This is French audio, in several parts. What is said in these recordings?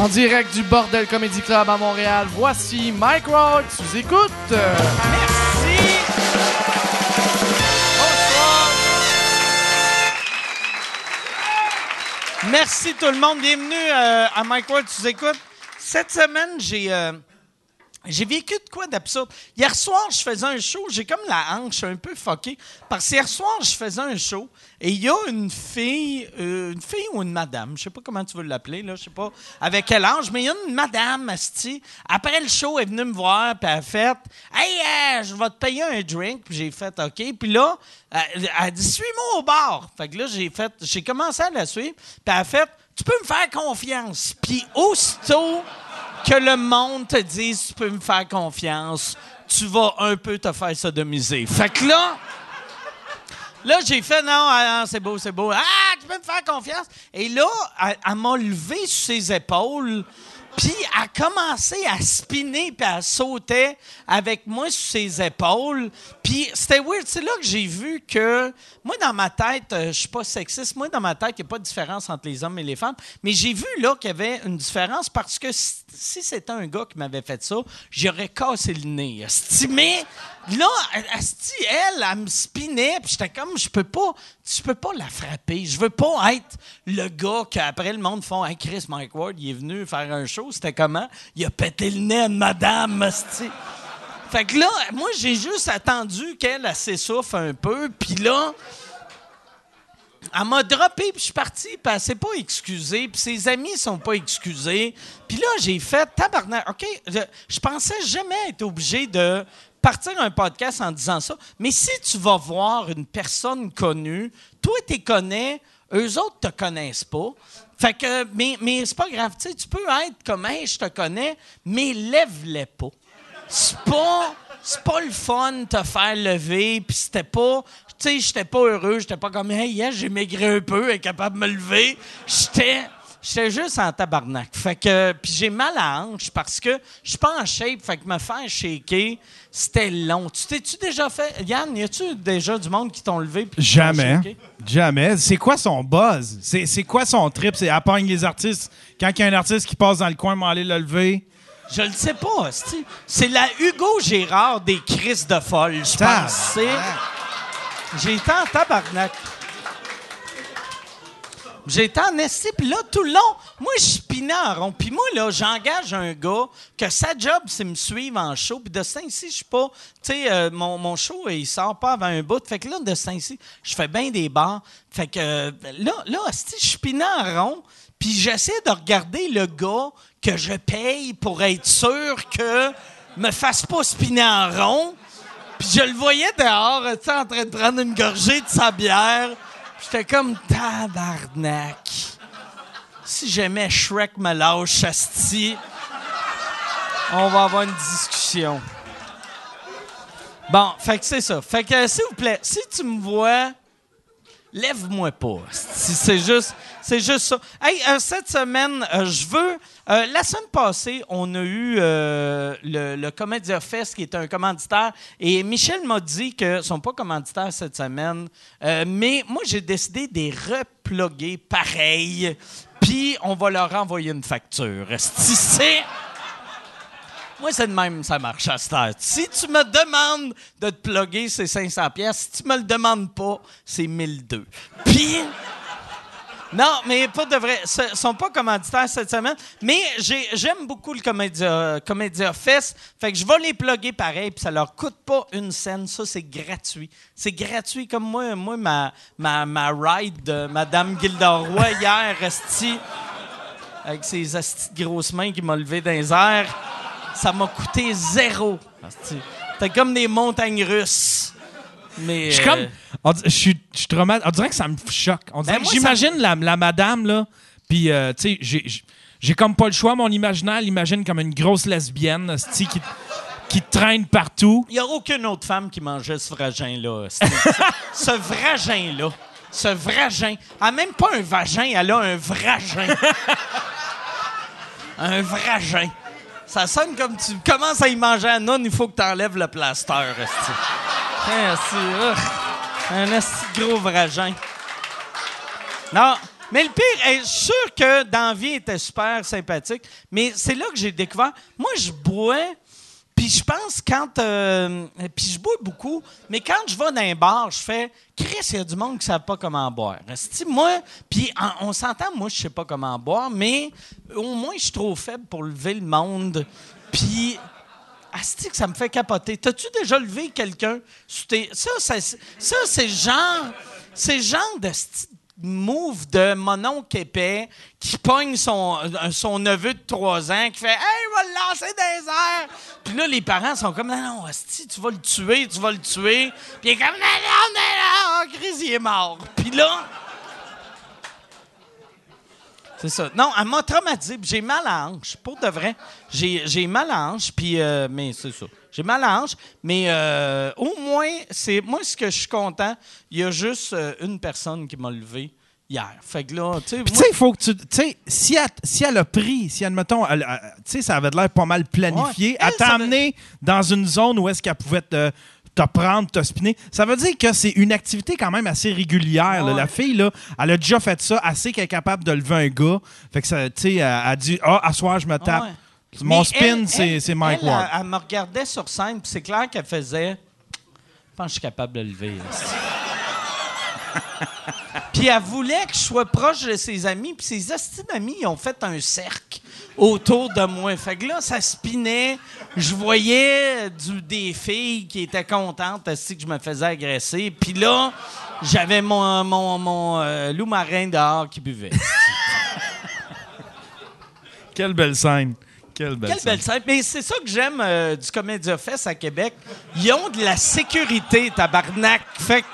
En direct du Bordel Comedy Club à Montréal, voici Mike Ward sous écoute. Merci. Bonsoir. Merci tout le monde. Bienvenue euh, à Mike Ward, tu écoutes. Cette semaine, j'ai euh, j'ai vécu de quoi d'absurde. Hier soir, je faisais un show, j'ai comme la hanche un peu fuckée. Parce que hier soir, je faisais un show et il y a une fille, euh, une fille ou une madame, je sais pas comment tu veux l'appeler, là, je sais pas avec quel âge, mais il y a une madame, asti. Après le show, elle est venue me voir, puis elle a fait Hey, euh, je vais te payer un drink, puis j'ai fait OK. Puis là, elle, a dit Suis-moi au bar. Fait que là, j'ai fait, j'ai commencé à la suivre, puis elle a fait Tu peux me faire confiance. Puis aussitôt que le monde te dise tu peux me faire confiance, tu vas un peu te faire sodomiser. Fait que là, là j'ai fait non, ah, c'est beau, c'est beau. Ah, tu peux me faire confiance. Et là, elle, elle m'a levé sur ses épaules. Puis elle a commencé à spinner puis à sauter avec moi sur ses épaules. Puis c'était weird. C'est là que j'ai vu que moi, dans ma tête, euh, je suis pas sexiste. Moi, dans ma tête, il n'y a pas de différence entre les hommes et les femmes. Mais j'ai vu là qu'il y avait une différence parce que si, c'était un gars qui m'avait fait ça, j'aurais cassé le nez. asti. Là, asti, elle, elle me spinait. Puis j'étais comme, je peux pas, je peux pas la frapper. Je veux pas être le gars qu'après le monde font, hey, Chris Mike Ward, il est venu faire un show. C'était comment? Il a pété le nez à madame, asti. Fait que là, moi, j'ai juste attendu qu'elle elle s'essouffle un peu, puis là, elle m'a droppé, puis je suis parti, puis elle s'est pas excusée, puis ses amis sont pas excusés. Puis là, j'ai fait tabarnak. OK, je, je pensais jamais être obligé de partir un podcast en disant ça, mais si tu vas voir une personne connue, toi, tu connais, eux autres te connaissent pas. Fait que, mais, mais c'est pas grave, tu sais, tu peux être comme, hey, je te connais, mais lève-les pas c'est pas c'est pas le fun de te faire lever puis c'était pas tu sais j'étais pas heureux j'étais pas comme hey j'ai maigri un peu et capable de me lever j'étais j'étais juste en tabarnak fait que puis j'ai mal à hanche parce que je suis pas en shape fait que me faire shaker c'était long tu t'es-tu déjà fait Yann y a-tu déjà du monde qui t'ont levé Jamais. Jamais. C'est quoi son buzz? C'est c'est quoi son trip? C'est à pogne les artistes. Quand il y a un artiste qui passe dans le coin, m'en aller le lever. Je le sais pas, c'est la Hugo Gérard des crises de folle, je pense. J'ai été en tabarnak. Été en esti, puis là, tout le long, moi, je spinais en rond. Puis moi, là, j'engage un gars que sa job, c'est me suivre en show. Puis de ce temps-ci, je suis pas... Tu sais, euh, mon, mon show, il sort pas avant un bout. Fait que là, de ce temps-ci, je fais bien des bars. Fait que euh, là, là esti, je spinais en rond. Puis j'essaie de regarder le gars que je paye pour être sûr que me fasse pas spinner en rond. Puis je le voyais dehors, tu sais, en train de prendre une gorgée de sa bière. J'étais comme tabarnak. Si jamais Shrek me lâche, asti, on va avoir une discussion. Bon, fait que c'est ça. Fait que, s'il vous plaît, si tu me vois, lève-moi pas. C'est juste, c'est juste ça. Hey, euh, cette semaine, euh, je veux. euh, la semaine passée, on a eu le, le Comédia Fest qui est un commanditaire et Michel m'a dit que sont pas commanditaires cette semaine, mais moi j'ai décidé de les reploguer pareil, puis on va leur envoyer une facture. C'est moi, c'est de même, ça marche à cette heure. Si tu me demandes de te plugger, c'est 500 pièces. Si tu me le demandes pas, c'est 1002. Puis... Non, mais pas de vrai. Sont pas commanditaires cette semaine. Mais j'ai- j'aime beaucoup le Comédia, Fest. Fait que je vais les plugger pareil, puis ça leur coûte pas une scène. Ça, c'est gratuit. C'est gratuit comme moi, moi ma, ma, ma ride de Madame Gilderoy hier, esti, avec ses grosses mains qui m'a levé dans les airs. Ça m'a coûté zéro. C'était comme des montagnes russes. Mais, Je suis euh, comme. on dit- Je suis je suis traumatisé. On dirait que ça me choque. On dirait Ben, que j'imagine la, la madame, là. Puis, euh, tu sais, j'ai- comme pas le choix. Mon imaginaire l'imagine comme une grosse lesbienne, qui, qui traîne partout. Il n'y a aucune autre femme qui mangeait ce vagin-là. Ce, ce vagin-là. Ce vagin. Elle n'a même pas un vagin, elle a un vagin. un vagin. Ça sonne comme tu commences à y manger à non, il faut que tu enlèves le plaster. Un de gros vagin. Non, Mais le pire, je suis sûr que dans la vie, il était super sympathique. Mais c'est là que j'ai découvert. Moi, je bois. Puis je pense quand. euh, puis je bois beaucoup, mais quand je vais dans un bar, je fais. Chris, il y a du monde qui ne savent pas comment boire. Asti, moi. Puis on s'entend, moi, je sais pas comment boire, mais au moins, je suis trop faible pour lever le monde. Puis. Asti, que ça me fait capoter. T'as-tu déjà levé quelqu'un? Ça, ça, ça c'est genre. C'est genre de move de mon oncle épais qui pogne son, euh, son neveu de 3 ans qui fait Hey, je vais le lancer les airs. Puis là, les parents sont comme Non, non, Asti, tu vas le tuer, tu vas le tuer. Puis il est comme Non, non, non, non, Chris, il est mort. Puis là. C'est ça. Non, elle m'a traumatisé. J'ai mal à hanche. Pour de vrai. J'ai, mal à hanche. Puis, euh, mais c'est ça. J'ai mal à hanche. Mais euh, au moins, c'est moi, ce que je suis content, il y a juste euh, une personne qui m'a levé hier. Fait que là, tu sais. Puis, tu sais, il faut que tu. Tu sais, si elle, si elle a pris, si, admettons, elle- elle- tu sais, ça avait l'air pas mal planifié, Ouais. elle Elle, t'a amené dans une zone où est-ce qu'elle pouvait te, te prendre, te spinner. Ça veut dire que c'est une activité quand même assez régulière. là. La fille, là, elle a déjà fait ça, assez qu'elle est capable de lever un gars. Fait que ça, tu sais, elle a dit Ah, à soir, je me tape. Ouais. Mon spin, c'est Mike elle, Ward. Elle, elle me regardait sur scène, puis c'est clair qu'elle faisait. Je pense que je suis capable de le lever. puis elle voulait que je sois proche de ses amis, puis ses ils ont fait un cercle autour de moi. Fait que là, ça spinait. Je voyais du, des filles qui étaient contentes esti, que je me faisais agresser. Puis là, j'avais mon, mon, mon euh, loup marin dehors qui buvait. Quelle belle scène. Quelle belle Quelle scène. belle scène. Mais c'est ça que j'aime euh, du Comédia Fest à Québec. Ils ont de la sécurité, tabarnak. Fait que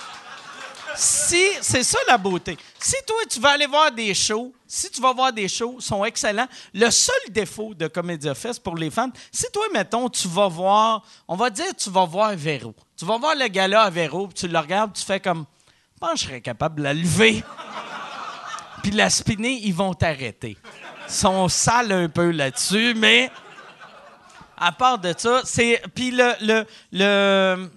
si, c'est ça la beauté. Si toi, tu vas aller voir des shows, si tu vas voir des shows, ils sont excellents. Le seul défaut de Comédia Fest pour les fans, si toi, mettons, tu vas voir, on va dire, tu vas voir Véro. Tu vas voir le gars-là à Véro, puis tu le regardes, tu fais comme, je pense que je serais capable de la lever. puis de la spinner, ils vont t'arrêter. Sont sales un peu là-dessus, mais à part de ça, c'est. Puis le. le, le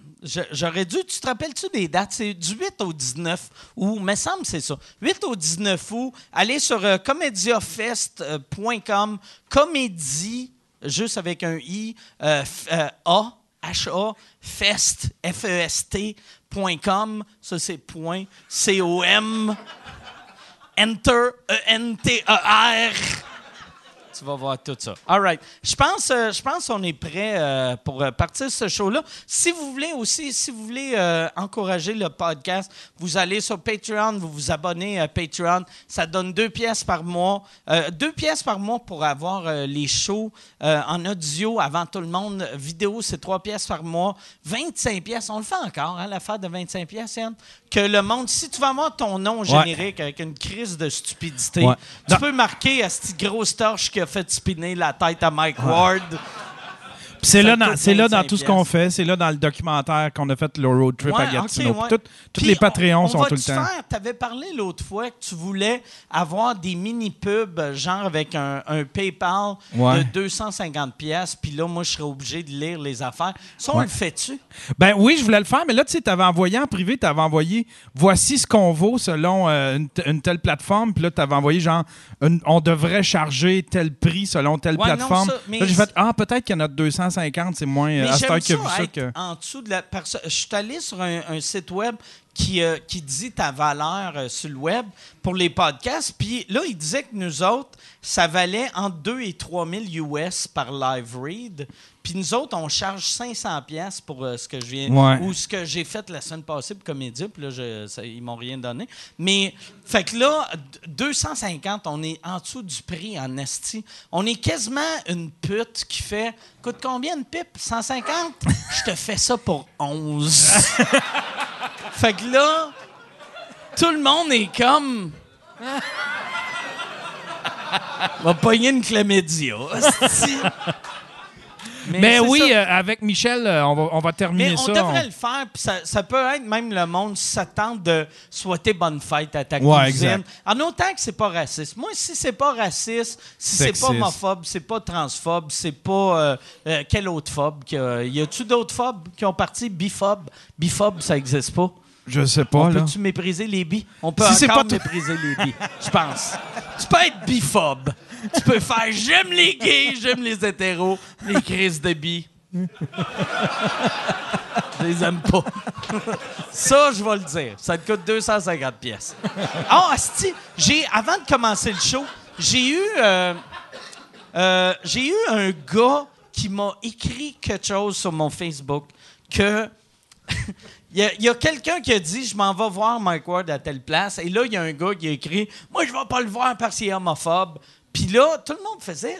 J'aurais dû. Tu te rappelles-tu des dates? C'est du 8 au 19 août. Me semble c'est ça. 8 au 19 août. Allez sur euh, comediafest.com. Comédie, juste avec un I, euh, euh, A, H-A, fest, F-E-S-T.com. Ça, c'est point. C-O-M. Enter, E-N-T-E-R. Tu vas voir tout ça. All right. Je pense, euh, je pense qu'on est prêt euh, pour euh, partir ce show-là. Si vous voulez aussi, si vous voulez encourager le podcast, vous allez sur Patreon, vous vous abonnez à Patreon. Ça donne deux pièces par mois. Deux pièces par mois pour avoir les shows en audio avant tout le monde. Vidéo, c'est trois pièces par mois. 25 pièces. On le fait encore, hein, l'affaire de 25 pièces, Yann? Que le monde, si tu vas avoir ton nom générique avec une crise de stupidité, Ouais. tu peux marquer à cette grosse torche qui a fait spinner la tête à Mike Ward. C'est là, dans, c'est là dans 25 tout ce qu'on fait. C'est là dans le documentaire qu'on a fait, le road trip Ouais, à Gatineau. ok, Puis ouais. tout- tous les Patreons on- on sont tout le te temps. faire- T'avais parlé l'autre fois que tu voulais avoir des mini-pubs, genre avec un, un PayPal Ouais. de 250 pièces puis là, moi, je serais obligé de lire les affaires. Ça, on le fait-tu? Ben oui, je voulais le faire, mais là, tu sais, t'avais envoyé en privé, t'avais envoyé voici ce qu'on vaut selon euh, une, telle plateforme, puis là, t'avais envoyé genre une- on devrait charger tel prix selon telle non, plateforme. ça, mais là, j'ai fait ah, peut-être qu'il y en a 250, c'est moins. euh, Mais à cette heure a vu ça, que. en dessous de la personne. Je suis allé sur un, un site web qui, euh, qui dit ta valeur euh, sur le web pour les podcasts. Puis là, il disait que nous autres, ça valait entre 2 et 3 000 US par live read. Puis nous autres, on charge 500 pièces pour euh, ce que je viens Ouais. ou ce que j'ai fait la semaine passée pour Comédia. Puis là, je, ça- ils m'ont rien donné. Mais fait que là, d- 250, on est en dessous du prix en esti. On est quasiment une pute qui fait coûte combien une pipe? 150 Je te fais ça pour 11. fait que là, tout le monde est comme. Va pogner une chlamydia. Mais c'est oui, euh, avec Michel, euh, on, va, on va terminer Mais on ça. devrait on- le faire, puis ça, ça peut être même le monde s'attend de souhaiter bonne fête à ta Ouais, cousine. exact. En autant que c'est pas raciste. Moi, si c'est pas raciste, si c'est Sexiste. pas homophobe, c'est pas transphobe, c'est pas euh, euh, quel autre phobe y a-tu d'autres phobes qui ont parti? Biphobe? Biphobe, ça existe pas? Je sais pas, On là. peut-tu mépriser les bi? On peut Si encore pas mépriser les bi, je pense. Tu peux être biphobe. Tu peux faire « j'aime les gays, j'aime les hétéros, les crises de bi. » Je les aime pas. Ça, je vais le dire. Ça te coûte 250 pièces. Ah, asti, j'ai avant de commencer le show, j'ai eu euh, euh, j'ai eu un gars qui m'a écrit quelque chose sur mon Facebook que il y a, quelqu'un qui a dit je m'en vais voir Mike Ward à telle place et là il y a un gars qui a écrit moi je vais pas le voir parce qu'il est homophobe. Puis là, tout le monde faisait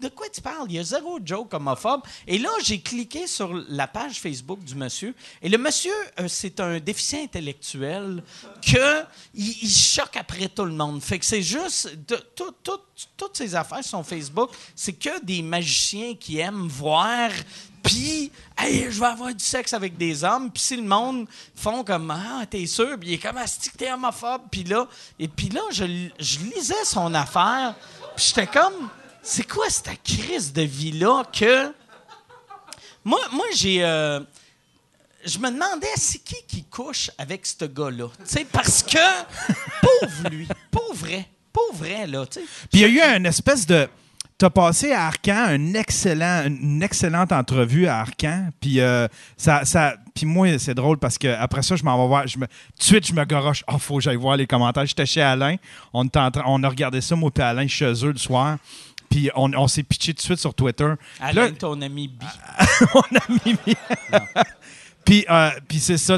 de quoi tu parles? Il y a zéro joke homophobe. Et là, j'ai cliqué sur la page Facebook du monsieur et le monsieur euh, c'est un déficient intellectuel que il, il choque après tout le monde. Fait que c'est juste tout- toutes ces affaires sur Facebook, c'est que des magiciens qui aiment voir puis, hey, je vais avoir du sexe avec des hommes. Puis si le monde font comme, ah, t'es sûr? Puis il est comme, ah, c'est que t'es homophobe. Puis là, et puis là, je, lisais son affaire. Puis j'étais comme, c'est quoi cette crise de vie-là que... Moi, moi j'ai... euh, je me demandais, c'est qui qui couche avec ce gars-là? Tu sais, parce que, pauvre lui, pauvre vrai, pauvre vrai, là, tu sais. Puis il y a eu une espèce de. T'as passé à Arcan un excellent, une excellente entrevue à Arcan. Puis euh, ça, ça, puis moi c'est drôle parce que après ça je m'en vais voir. Je me, tout de suite je me garoche. Oh faut que j'aille voir les commentaires. J'étais chez Alain. On, était en train- on a regardé ça moi et Alain chez eux le soir. Puis on, on s'est pitché tout de suite sur Twitter. Puis là- Alain, ton ami bi. on a mis. puis, euh, puis c'est ça.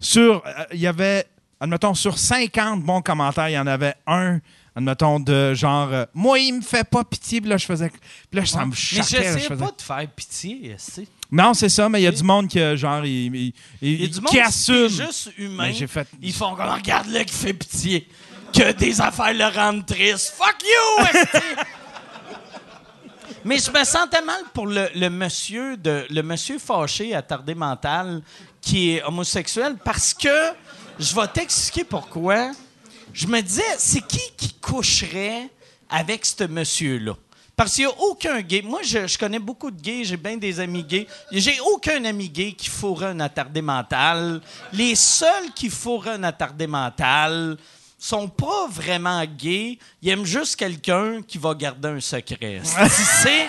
Sur, euh, il y avait, admettons, sur 50 bons commentaires, il y en avait un, admettons, de genre, euh, moi, il me fait pas pitié. Puis là, je faisais. Puis là, ça me Mais choquait. là, j'essayais je pas de faire pitié, esti. Non, c'est ça, mais il y a du monde qui, euh, genre, il, il- il- y a du monde qui est juste humain. Mais j'ai fait- Ils font comme regarde-le qui fait pitié. Que des affaires le rendent triste. Fuck you! Mais je me sentais mal pour le, le monsieur de le monsieur fâché attardé mental qui est homosexuel parce que je vais t'expliquer pourquoi. Je me disais c'est qui qui coucherait avec ce monsieur là parce qu'il n'y a aucun gay. Moi, je, je connais beaucoup de gays, j'ai bien des amis gays. J'ai aucun ami gay qui fourrait un attardé mental. Les seuls qui fourraient un attardé mental sont pas vraiment gays. Ils aiment juste quelqu'un qui va garder un secret. C'est.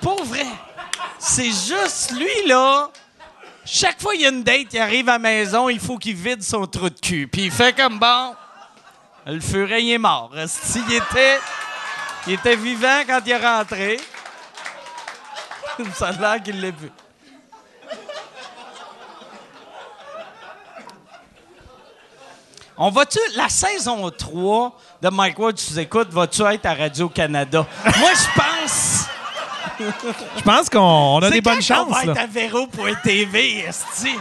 Pour vrai. C'est juste lui, là. Chaque fois qu'il y a une date, il arrive à la maison, il faut qu'il vide son trou de cul. Puis il fait comme bon. Le furet, il est mort. Il était. Il était vivant quand il est rentré. Ça a l'air qu'il l'a vu. On va-tu, la saison 3 de Mike Ward, tu écoutes, vas-tu être à Radio-Canada? Moi, je pense. Je pense qu'on on a des bonnes chances. va là. être à Véro.tv, esti?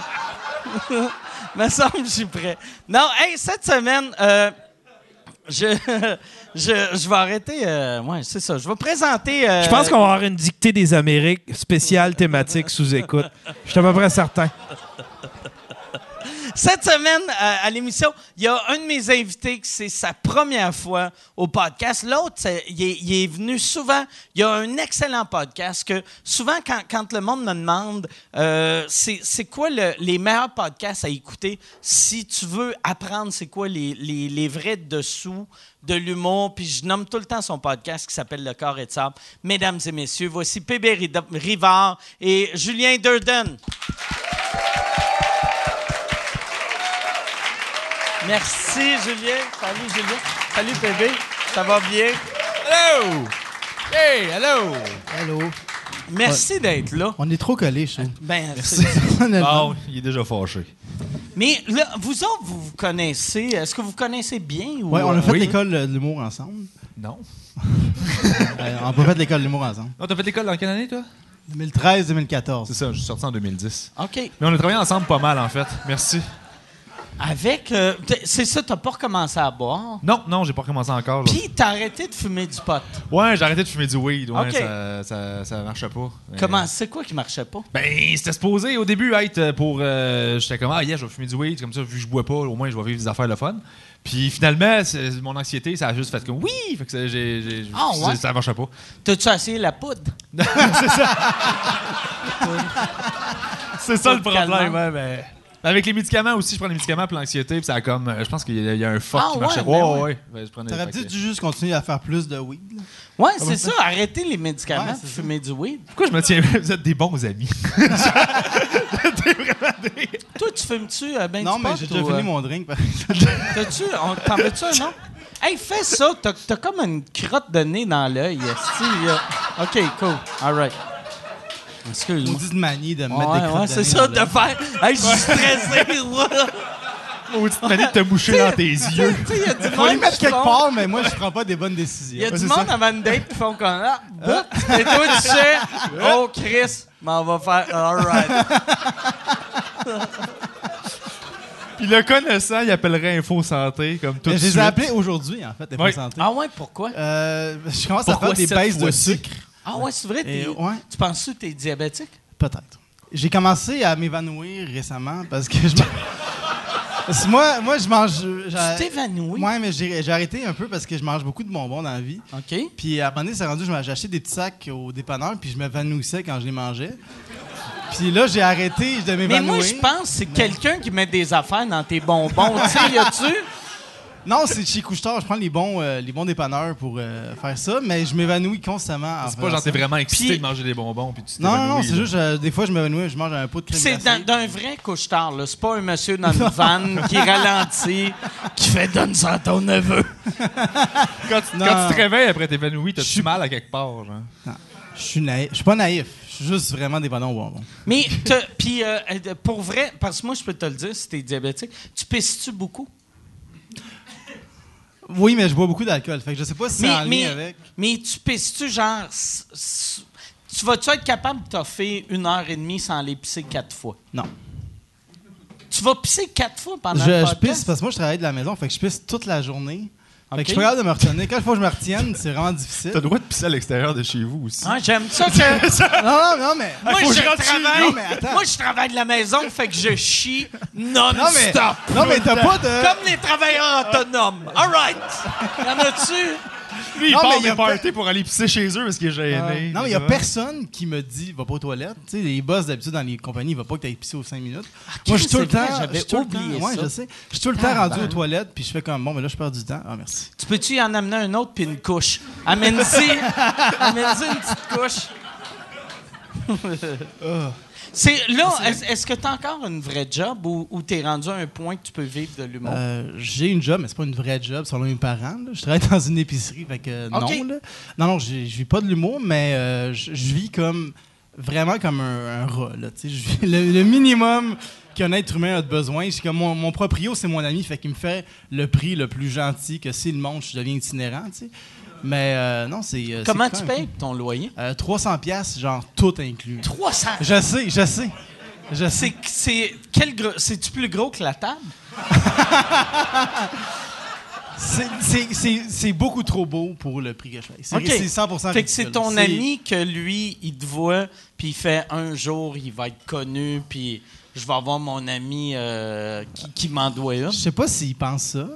Me semble que je suis prêt. Non, hey, cette semaine, euh, je, je, je vais arrêter. Euh, ouais, c'est ça. Je vais présenter. euh, Je pense qu'on va avoir une dictée des Amériques spéciale thématique sous écoute. Je suis à peu près certain. Cette semaine, euh, à l'émission, il y a un de mes invités que c'est sa première fois au podcast. L'autre, il est, venu souvent. Il y a un excellent podcast que souvent, quand, le monde me demande euh, c'est quoi le- les meilleurs podcasts à écouter si tu veux apprendre c'est quoi les, vrais dessous de l'humour, puis je nomme tout le temps son podcast qui s'appelle Le corps et de sable. Mesdames et messieurs, voici PB Rida- Rivard et Julien Durden. Merci, Julien. Salut, Julien. Salut, bébé. Ça va bien? Hello! Hey, hello! Allô? Merci d'être là. On est trop collés, je trouve. Ben. Bon, il est déjà fâché. Mais là, vous autres, vous vous connaissez. Est-ce que vous connaissez bien? Ou, Ouais, on a euh, fait oui? l'école de l'humour ensemble. Non. Euh, on a pas fait l'école de l'humour ensemble. Non, t'as fait l'école dans quelle année, toi? 2013-2014. C'est ça, je suis sorti en 2010. OK. Mais on a travaillé ensemble pas mal, en fait. Merci. Avec. euh, c'est ça, t'as pas recommencé à boire? Non, non, j'ai pas recommencé encore. Puis t'as arrêté de fumer du pot. Ouais, j'ai arrêté de fumer du weed. Ouais, ça, ça, ça marchait pas. Mais- Comment? C'est quoi qui marchait pas? Ben, c'était supposé au début être pour. euh, J'étais comme, ah, yeah, je vais fumer du weed. Comme ça, vu que je bois pas, au moins, je vais vivre des affaires le fun. Puis finalement, c'est- mon anxiété, ça a juste fait comme, oui! Fait que ça, j'ai- Ah, ouais? ça marchait pas. T'as-tu essayé la poudre? C'est ça le Pas de calmant. problème, ouais, mais. Avec les médicaments aussi, je prends des médicaments pour l'anxiété, puis ça a comme. euh, je pense qu'il y, a- il y a un fuck Ah, qui marchait. ouais, ben Ouais, ouais. ouais. Ben, je prenais- T'aurais peut-être dû juste continuer à faire plus de weed. là. Ouais, c'est ça? Arrêtez les médicaments Ouais, c'est ça. du weed. Pourquoi je me tiens. Vous êtes des bons amis? Toi, tu fumes-tu euh, ben Non, du mais pot j'ai déjà ou, fini euh, mon drink. par exemple. T'as-tu... on- T'en veux-tu un, non? Hey, fais ça. T'as, t'as comme une crotte de nez dans l'œil. esti. OK, cool. All right. Excuse-moi. Maudite manie de me mettre Ouais, des crottes ouais, de c'est ça, de faire. Hey, je suis stressé. voilà. Maudite manie de te moucher dans tes yeux. Il y a du Faut les mettre quelque font- part, mais moi, je prends pas des bonnes Il y décisions. a du monde avant une date qui font comme ah, bout. Et toi, tu sais, oh Chris, mais on va faire all right. Puis le connaissant, il appellerait Info Santé, comme tout de Mais Je les suite. ai appelés aujourd'hui, en fait, Ouais. santé. Ah ouais, pourquoi? Euh, je commence Pourquoi à faire des baisses de sucre. Ah ouais, c'est vrai. Et, ouais. Tu penses que t'es diabétique? Peut-être. J'ai commencé à m'évanouir récemment parce que je man- Parce que moi, moi, je mange. Tu t'évanouis? Ouais, mais j'ai arrêté un peu parce que je mange beaucoup de bonbons dans la vie. OK. Puis à un moment donné, c'est rendu, acheté des petits sacs au dépanneur, puis je m'évanouissais quand je les mangeais. Puis là, j'ai arrêté de Mais m'évanouir. moi, je pense que c'est quelqu'un qui met des affaires dans tes bonbons. tu sais, y a-tu? Non, c'est chez Couche-Tard. Je prends les bons, euh, les bons dépanneurs pour euh, faire ça, mais je m'évanouis constamment. en C'est pas faisant genre t'es ça. vraiment excité Puis- de manger des bonbons, puis tu Non, non, non, c'est là. juste, euh, des fois, je m'évanouis, je mange un pot de crème C'est glacée. d'un vrai couche-tard, là. C'est pas un monsieur dans une vanne qui ralentit, qui fait donne ça à ton neveu. Quand, tu, Non. quand tu te réveilles après t'évanouis, Je t'as-tu suis- mal à quelque part, genre? Non, Je suis naïf. Je suis pas naïf. Je suis juste vraiment dépendant aux bonbons. Mais, puis, euh, pour vrai, parce que moi, je peux te le dire, si t'es diabétique, tu pisses-tu beaucoup? Oui, mais je bois beaucoup d'alcool. Fait que je sais pas si c'est Mais, en lien mais, avec. mais tu pisses-tu genre. Tu vas-tu être capable de toffer une heure et demie sans aller pisser quatre fois? Non. Tu vas pisser quatre fois pendant Je, le je pisse parce que moi, je travaille de la maison. Fait que je pisse toute la journée. Fait Ok. que je suis pas capable de me retenir. Quand il faut que je me retienne, c'est vraiment difficile. T'as le droit de pisser à l'extérieur de chez vous aussi. Ah, j'aime ça que. Non, non, non, mais. moi, je travaille. Non, mais attends. Moi, je travaille de la maison, fait que je chie Non, mais. non-stop. Non, mais t'as pas de. Comme les travailleurs autonomes. All right. Y en a-tu? Lui, il Non, part des parties pour aller pisser chez eux parce qu'il est gêné. Non, mais il y a personne qui me dit va pas aux toilettes. Tu sais, les boss d'habitude dans les compagnies, il va pas que tu pisser aux 5 minutes. Moi, je suis tout le Ah, temps. j'avais oublié Ouais, je sais. Je suis tout le temps rendu aux toilettes, puis je fais comme bon, mais là, je perds du temps. Ah, merci. Tu peux-tu y en amener un autre puis une couche? Amène-y. Amène-y une petite couche. C'est là, est-ce, est-ce que tu as encore une vraie job ou, ou tu es rendu à un point que tu peux vivre de l'humour? Euh, j'ai une job, mais c'est pas une vraie job selon mes parents. là. Je travaille dans une épicerie, fait que non. Là. Non, non, j'ai- je vis pas de l'humour, mais euh, je je vis comme vraiment comme un, un rat. Là, tu sais. je vis le, le minimum qu'un être humain a de besoin. C'est comme mon, mon proprio, c'est mon ami, fait qu'il me fait le prix le plus gentil que s'il monte, je deviens itinérant. tu sais. Mais euh, non, c'est. euh, Comment c'est tu quand même payes ton loyer? cool. Euh, 300 pièces, genre tout inclus. 300. Je sais, je sais. Je sais. C'est, c'est, quel gros, c'est-tu plus gros que la table? C'est- c'est- C'est c'est beaucoup trop beau pour le prix que je fais. C'est Ok. c'est 100% Fait que c'est ridicule. ton C'est- ami que lui, il te voit, puis il fait un jour, il va être connu, puis je vais avoir mon ami euh, qui, qui m'en doit une. Je sais pas s'il pense ça,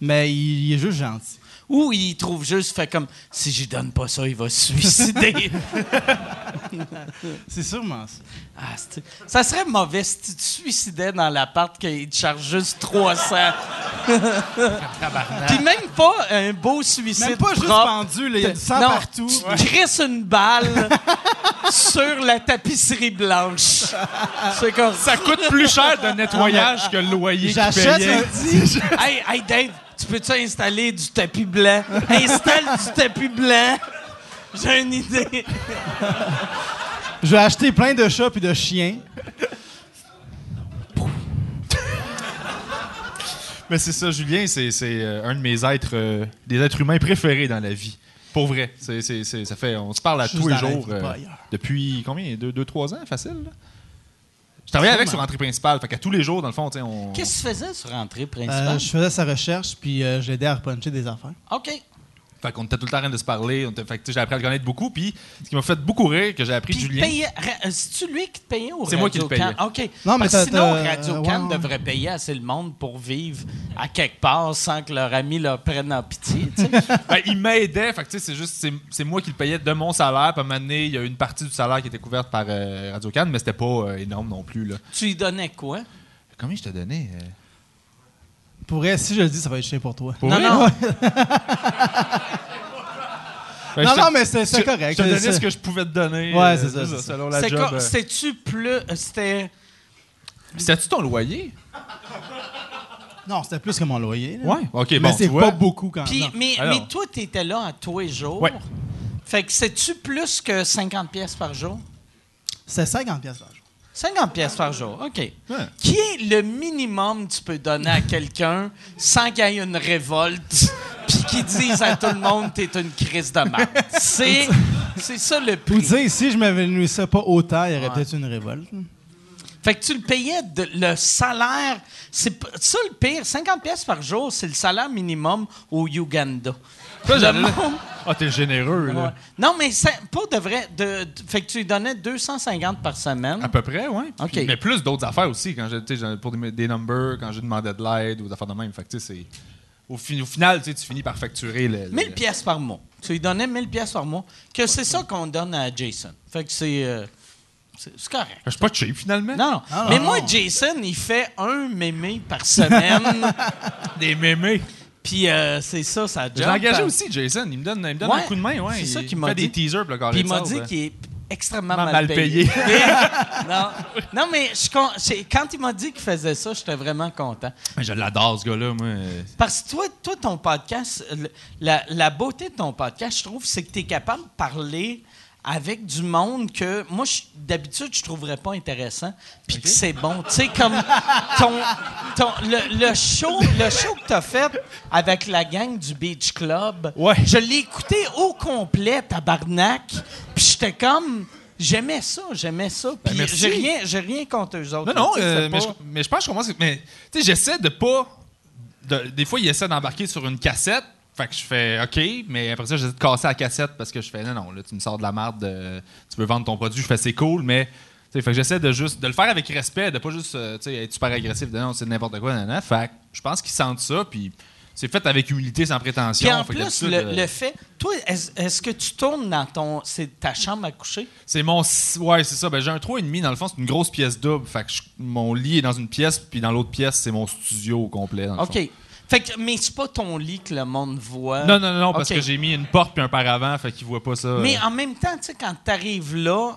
mais il, il est juste gentil. Ou il trouve juste, fait comme, si j'y donne pas ça, il va se suicider. C'est sûrement ça. Ah, ça serait mauvais si tu te suicidais dans l'appart qu'il te charge juste 300. Puis même pas un beau suicide Même pas juste propre. pendu, là, il y a du sang non, partout. Tu crisses une balle sur la tapisserie blanche. C'est comme Ça coûte plus cher de nettoyage que le loyer J'achète payait. lundi. hey, hey Dave, tu peux-tu installer du tapis blanc? Installe du tapis blanc. J'ai une idée. Je vais acheter plein de chats et de chiens. Mais c'est ça, Julien, c'est c'est, euh, un de mes êtres, euh, des êtres humains préférés dans la vie. Pour vrai. C'est, ça fait, on se parle à Juste tous les jours. euh, depuis combien? Deux, deux, trois ans, facile. là? Je travaillais avec sur l'entrée principale. Fait qu'à tous les jours, dans le fond, on. Qu'est-ce que tu faisais sur principale? Euh, je faisais sa recherche, puis euh, je l'aidais à repuncher des affaires. OK. Fait qu'on était tout le temps en train de se parler. On était- fait que, tu sais, j'ai appris à le connaître beaucoup. Puis, ce qui m'a fait beaucoup rire, que j'ai appris Puis Julien. ra- C'est-tu lui qui te payait ou C'est moi qui le Radio-Can? payais. OK. Non, mais Parce sinon, ouais, ouais. devrait payer assez le monde pour vivre à quelque part sans que leur ami leur prenne en pitié. Ben, il m'aidait. Fait que, c'est juste, c'est, moi qui le payais de mon salaire. Puis, à un moment donné, il y a une partie du salaire qui était couverte par euh, Radio-Can, mais c'était pas euh, énorme non plus, là. tu lui donnais quoi? Combien je t'ai donné? euh? Pour vrai, si je le dis, ça va être chiant pour toi. Pour Non, vrai? non. Ben, non, non, mais c'est correct. Je te donnais C'est- ce que je pouvais te donner. Ouais, euh, c'est ça. Selon la job. euh. C'était-tu plus. euh, C'était. C'était-tu ton loyer? Non, c'était plus que mon loyer. là. Ouais. OK, mais bon, c'est pas beaucoup quand même. mais, Alors. mais toi, t'étais là à tous les jours. Ouais. Fait que c'est-tu plus que 50 pièces par jour? C'est 50 pièces par jour. 50 pièces par jour, OK. Ouais. Qui est le minimum que tu peux donner à quelqu'un sans qu'il y ait une révolte puis qu'il dise à tout le monde t'es une crise de merde? C'est, c'est ça le prix. dire, si je m'évanouissais pas autant, il y aurait Ouais. peut-être une révolte. Fait que tu le payais de- le salaire. C'est ça le pire. 50 pièces par jour, c'est le salaire minimum au Uganda. Ça, Le j'allais- monde- Ah, t'es généreux, là. Ouais. Non, mais pas de vrai. De, de- fait que tu lui donnais 250 par semaine. À peu près, oui. Mais plus d'autres affaires aussi, quand j'ai, pour des, des numbers, quand j'ai demandé de l'aide ou des affaires de même. Fait que, c'est. Au, fi- au final, tu finis par facturer le. le- 1000 pièces par mois. Tu lui donnais 1000 pièces par mois. Que c'est ça qu'on donne à Jason. Fait que c'est. euh, c'est correct. Je suis pas cheap, finalement. Non, non, mais non. moi, Jason, il fait un mémé par semaine. Des mémés. Puis euh, c'est ça, ça J'ai job. engagé Puis aussi, Jason. Il me donne, il me donne Ouais. un coup de main, ouais. C'est ça Il qu'il m'a fait dit. des teasers pour le carré il m'a dit qu'il est extrêmement Mal mal, payé. non. non, mais je quand il m'a dit qu'il faisait ça, j'étais vraiment content. Mais Je l'adore, ce gars-là, moi. Parce que toi, toi ton podcast, la, la beauté de ton podcast, je trouve, c'est que tu es capable de parler avec du monde que moi, d'habitude, je trouverais pas intéressant, puis que c'est bon. Tu sais, comme ton, ton- le, le show, le show que tu as fait avec la gang du Beach Club, Ouais. je l'ai écouté au complet, tabarnak, puis j'étais comme... J'aimais ça, j'aimais ça. Puis Ben, j'ai rien, j'ai rien contre eux autres. Non, non, euh, mais, pas- je, mais je pense que commence. Mais, tu sais, j'essaie de pas. de- des fois, il essaie d'embarquer sur une cassette. Fait que je fais OK, mais après ça, j'essaie de casser la cassette parce que je fais non, non, là, tu me sors de la merde. de- tu veux vendre ton produit. Je fais c'est cool, mais. tu sais, Fait que j'essaie de juste de le faire avec respect, de pas juste euh, être super agressif, de non, c'est n'importe quoi, nan, nan. Fait que je pense qu'ils sentent ça, puis c'est fait avec humilité, sans prétention. Puis en Fait plus, le, euh, le fait. Toi, est-ce que tu tournes dans ton. C'est ta chambre à coucher? C'est mon. Ouais, c'est ça. Ben, j'ai un 3,5. Dans le fond, c'est une grosse pièce double. Fait que je- mon lit est dans une pièce, puis dans l'autre pièce, c'est mon studio au complet. dans le OK. fond. Fait que, mais c'est pas ton lit que le monde voit. Non, non, non, parce que j'ai mis une porte puis un paravent, fait qu'ils voient pas ça. Mais en même temps, tu sais, quand t'arrives là,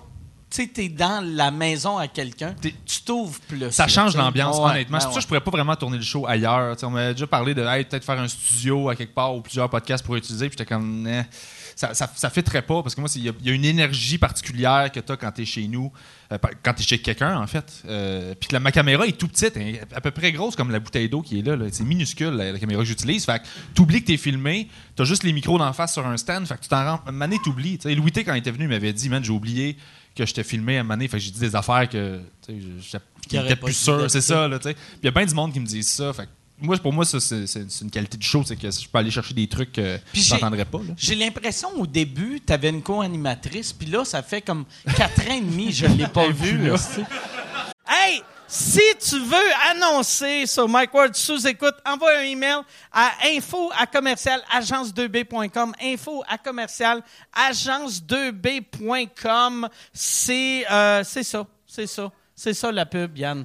tu sais, t'es dans la maison à quelqu'un, tu t'ouvres plus. Ça là, change l'ambiance, honnêtement. ben c'est pour ça que ouais. je pourrais pas vraiment tourner le show ailleurs. On m'avait déjà parlé de hey, peut-être faire un studio à quelque part ou plusieurs podcasts pour utiliser. Puis j'étais comme, Eh, ça, ça, ça fitterait pas parce que moi, il y, a- il y a une énergie particulière que tu as quand tu es chez nous, euh, quand tu es chez quelqu'un, en fait. Euh, puis que la, ma caméra est tout petite, elle est à peu près grosse comme la bouteille d'eau qui est là. là. C'est minuscule, la, la caméra que j'utilise. Fait que tu oublies que tu es filmé, tu as juste les micros d'en face sur un stand. Fait que tu t'en rends. T'oublies. Tu sais, Louis T, quand il était venu, il m'avait dit, man, j'ai oublié que je t'ai filmé à donné. Fait que j'ai dit des affaires que j'étais- plus sûr. C'est ça, là. Puis il y a bien du monde qui me dit ça. Fait que moi, pour moi, ça, c'est une qualité du show, c'est que je peux aller chercher des trucs que Puis je j'ai- n'entendrais pas. là. J'ai l'impression au début, tu avais une co-animatrice, puis là, ça fait comme quatre ans et demi, je l'ai pas vu. là. Hey, si tu veux annoncer sur Mike Ward sous écoute, envoie un email à info à commercial agence2b.com. Info à commercial agence2b.com. C'est euh, c'est ça, c'est ça, c'est ça la pub, Yann.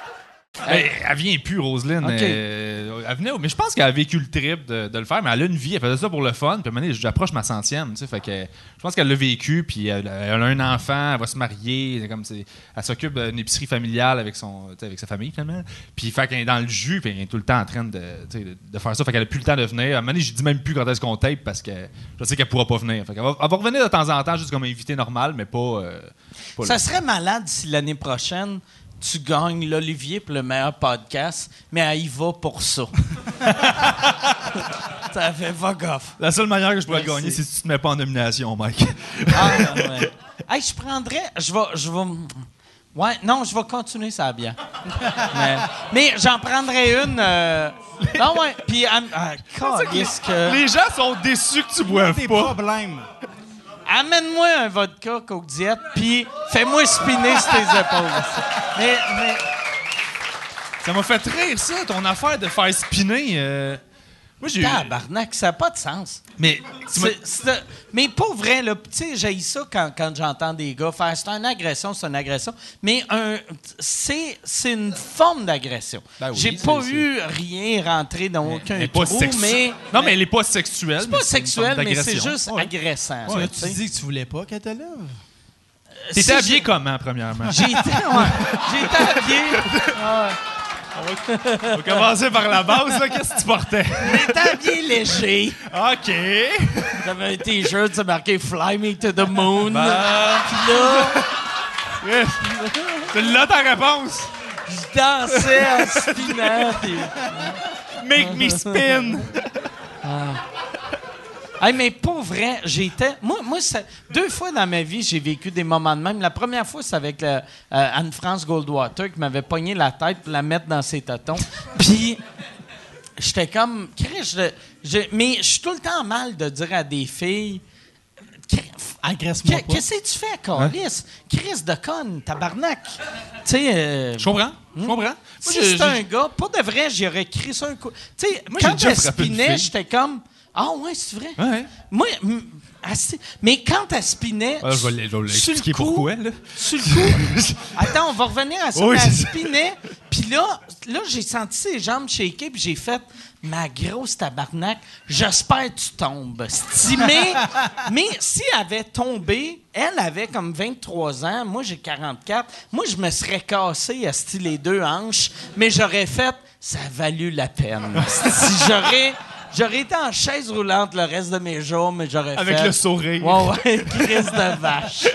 Elle vient plus, Roselyne. Euh, elle venait, mais je pense qu'elle a vécu le trip de, de le faire, mais elle a une vie, elle faisait ça pour le fun. Puis à un moment donné, j'approche ma centième, tu sais, fait que je pense qu'elle l'a vécu, puis elle, elle a un enfant, elle va se marier, comme elle s'occupe d'une épicerie familiale avec son, avec sa famille finalement. Puis fait qu'elle est dans le jus, puis elle est tout le temps en train de, faire ça, fait qu'elle a plus le temps de venir. À un moment donné, je dis même plus quand est-ce qu'on tape parce que je sais qu'elle pourra pas venir. Fait qu'elle va, elle va revenir de temps en temps juste comme invité normal, mais pas. euh, pas Ça là. serait malade si l'année prochaine, tu gagnes l'Olivier pour le meilleur podcast, mais elle y va pour ça. ça fait fuck off. La seule manière que je pourrais Merci. gagner, c'est si tu te mets pas en nomination, Mike. Ah, ouais. Hey, je prendrais. Je vais. Je vais ouais, non, je vais continuer ça bien. mais mais j'en prendrai une. euh, non, ouais. Puis, ah, que- Les gens sont déçus que tu boives Des pas. problèmes. Amène-moi un vodka Coke Diet, puis fais-moi spinner sur tes épaules. Mais, mais Ça m'a fait rire, ça, ton affaire de faire spinner. euh. Moi, j'ai. Tabarnak, ça n'a pas de sens. Mais. C'est- c'est- mais pas vrai, là. Tu sais, j'ai ça quand, quand j'entends des gars faire c'est une agression, c'est une agression. Mais un, c'est, c'est une forme d'agression. Ben oui, j'ai pas eu rien rentrer dans aucun Elle est pas trou, sexu- mais. Non, mais elle est pas sexuelle. C'est pas mais une forme sexuel, mais c'est juste Ouais. agressant. Tu dit que tu voulais pas qu'elle te lève? T'étais Si habillé j'ai- comment, premièrement? Ouais, j'ai été habillé. On va commencer par la base, là. Qu'est-ce que tu portais? Été habillé léger. OK. J'avais un t-shirt, c'est marqué Fly me to the moon. Puis là, Yes. C'est là ta réponse. je dansais en spinant. puis- Make me spin. Hey, mais pour vrai, j'étais. Moi, moi ça- deux fois dans ma vie, j'ai vécu des moments de même. La première fois, c'est avec euh, Anne-France Goldwater qui m'avait pogné la tête pour la mettre dans ses tâtons. Puis, j'étais comme. Chris, je- je- mais je suis tout le temps mal de dire à des filles. Agresse-moi. Qu'est-ce que tu fais, Carlis? Chris de conne, tabarnak. Tu sais. euh, Je comprends. Je comprends. Moi, si un gars, pas de vrai, j'aurais crié ça un coup. Tu sais, quand spinait, fille. j'étais comme Ah ouais, c'est vrai. Ouais. Moi, assez- mais quand elle spinait. Ah, je vais je vais sur le l'expliquer coup- pourquoi, là. Sur le coup. Attends, on va revenir à ça. Oui, elle spinait. Puis là, là j'ai senti ses jambes shaker, puis j'ai fait Ma grosse tabarnak, j'espère que tu tombes. Sti- Mais, mais si elle avait tombé, elle avait comme 23 ans, moi j'ai 44, moi je me serais cassé à style les deux hanches, mais j'aurais fait Ça a valu la peine. Si j'aurais. J'aurais été en chaise roulante le reste de mes jours, mais j'aurais Avec fait... le sourire. Ouais, ouais, crise de vache.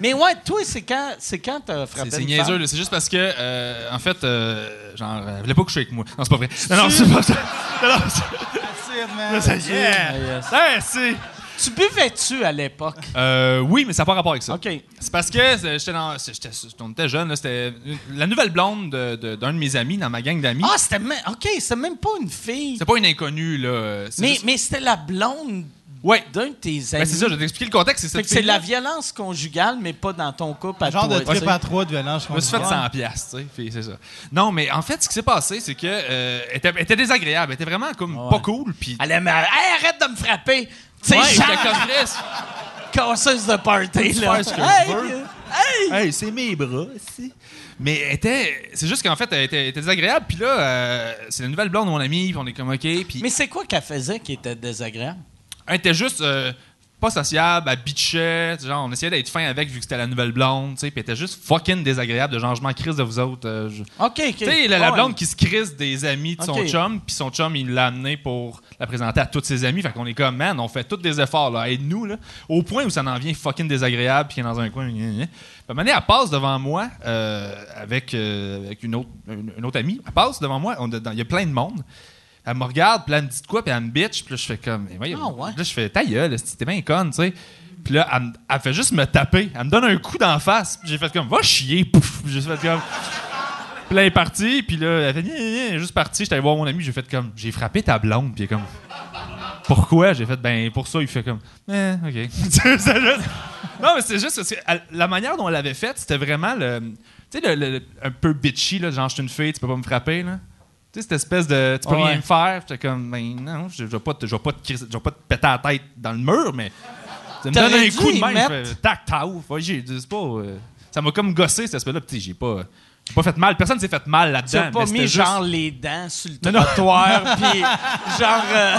Mais ouais, toi, c'est quand, c'est quand t'as frappé C'est niaiseux. C'est juste parce que, euh, en fait, euh, genre, elle voulait pas coucher avec moi. Non, c'est pas vrai. Non, non, c'est pas ça. Non, non, c'est- ça y est. Ah, yes. Ouais, c'est. Tu buvais-tu à l'époque? Euh, oui, mais ça n'a pas rapport avec ça. OK. C'est parce que euh, j'étais dans. j'étais- on était jeune. C'était la nouvelle blonde de- de- d'un de, mes amis, dans ma gang d'amis. Ah, c'était même... OK, c'était même pas une fille. C'est pas une inconnue, là. C'est Mais, juste- mais c'était la blonde Ouais. d'un de tes amis. Ben, c'est ça, je vais t'expliquer le contexte. C'est c'est la violence conjugale, mais pas dans ton couple Un genre toi, de trip à trois de violence. Je me suis fait 100 piastres, tu sais, c'est ça. Non, mais en fait, ce qui s'est passé, c'est que euh, elle était, elle était désagréable, elle était vraiment comme Ouais. pas cool, puis Elle aimait... Hey, arrête de me frapper! Sais, Ouais, comme casseuse de party, là. faire ce que Hey, je veux? Hey! Hey, c'est mes bras, ici. Mais elle était. C'est juste qu'en fait, elle était, elle était désagréable, puis là, euh, c'est la nouvelle blonde de mon ami, puis on est comme OK, puis Mais c'est quoi qu'elle faisait qui était désagréable? elle était juste. euh, pas sociable, elle bitchait, genre on essayait d'être fin avec vu que c'était la nouvelle blonde, tu sais, puis elle était juste fucking désagréable de genre je m'en crise de vous autres. euh, je- OK, OK. Tu sais, la, la blonde qui se crise des amis de son chum, puis son chum, il l'a amené pour la présenter à tous ses amis. Fait qu'on est comme, man, on fait tous des efforts, là, aide-nous, là. Au point où ça en vient fucking désagréable, puis qu'il est dans un coin. gna, gna, gna. Puis à un moment donné, elle passe devant moi euh, avec, euh, avec une, autre, une, une autre amie. Elle passe devant moi, il y a plein de monde. Elle me regarde, puis elle me dit de quoi, puis elle me bitch, puis là, je fais comme, mais voyons. Ah, ouais? Là, je fais, ta gueule, t'es bien conne, tu sais? Puis là, elle, elle fait juste me taper. Elle me donne un coup d'en face. Puis j'ai fait comme, va chier, pouf. J'ai fait comme. Puis là, elle est partie, puis là, elle fait, Gna, elle est juste partie. J'étais allé voir mon ami, j'ai fait comme, j'ai frappé ta blonde, puis il est comme, pourquoi? J'ai fait, ben, pour ça, il fait comme, eh, ok. C'est juste- non, mais c'est juste, parce que elle- la manière dont elle l'avait faite, c'était vraiment le, tu sais, le, le- un peu bitchy, là, genre, je suis une fille, tu peux pas me frapper, là. Tu sais, cette espèce de, tu peux Ouais. rien me faire. J'étais comme, ben, non, je, je vais pas te, je vais pas te, crisser- je vais pas te péter la tête dans le mur, mais tu me T'aurais donnes un dû coup de y main, mettre- je fais, tac. Ouais, j'ai, c'est pas, euh, ça m'a comme gossé, cet aspect-là, puis tu sais, j'ai pas, pas fait mal. Personne s'est fait mal Tu là-dedans. as pas mis juste- genre les dents sur le Non, trottoir, puis genre euh,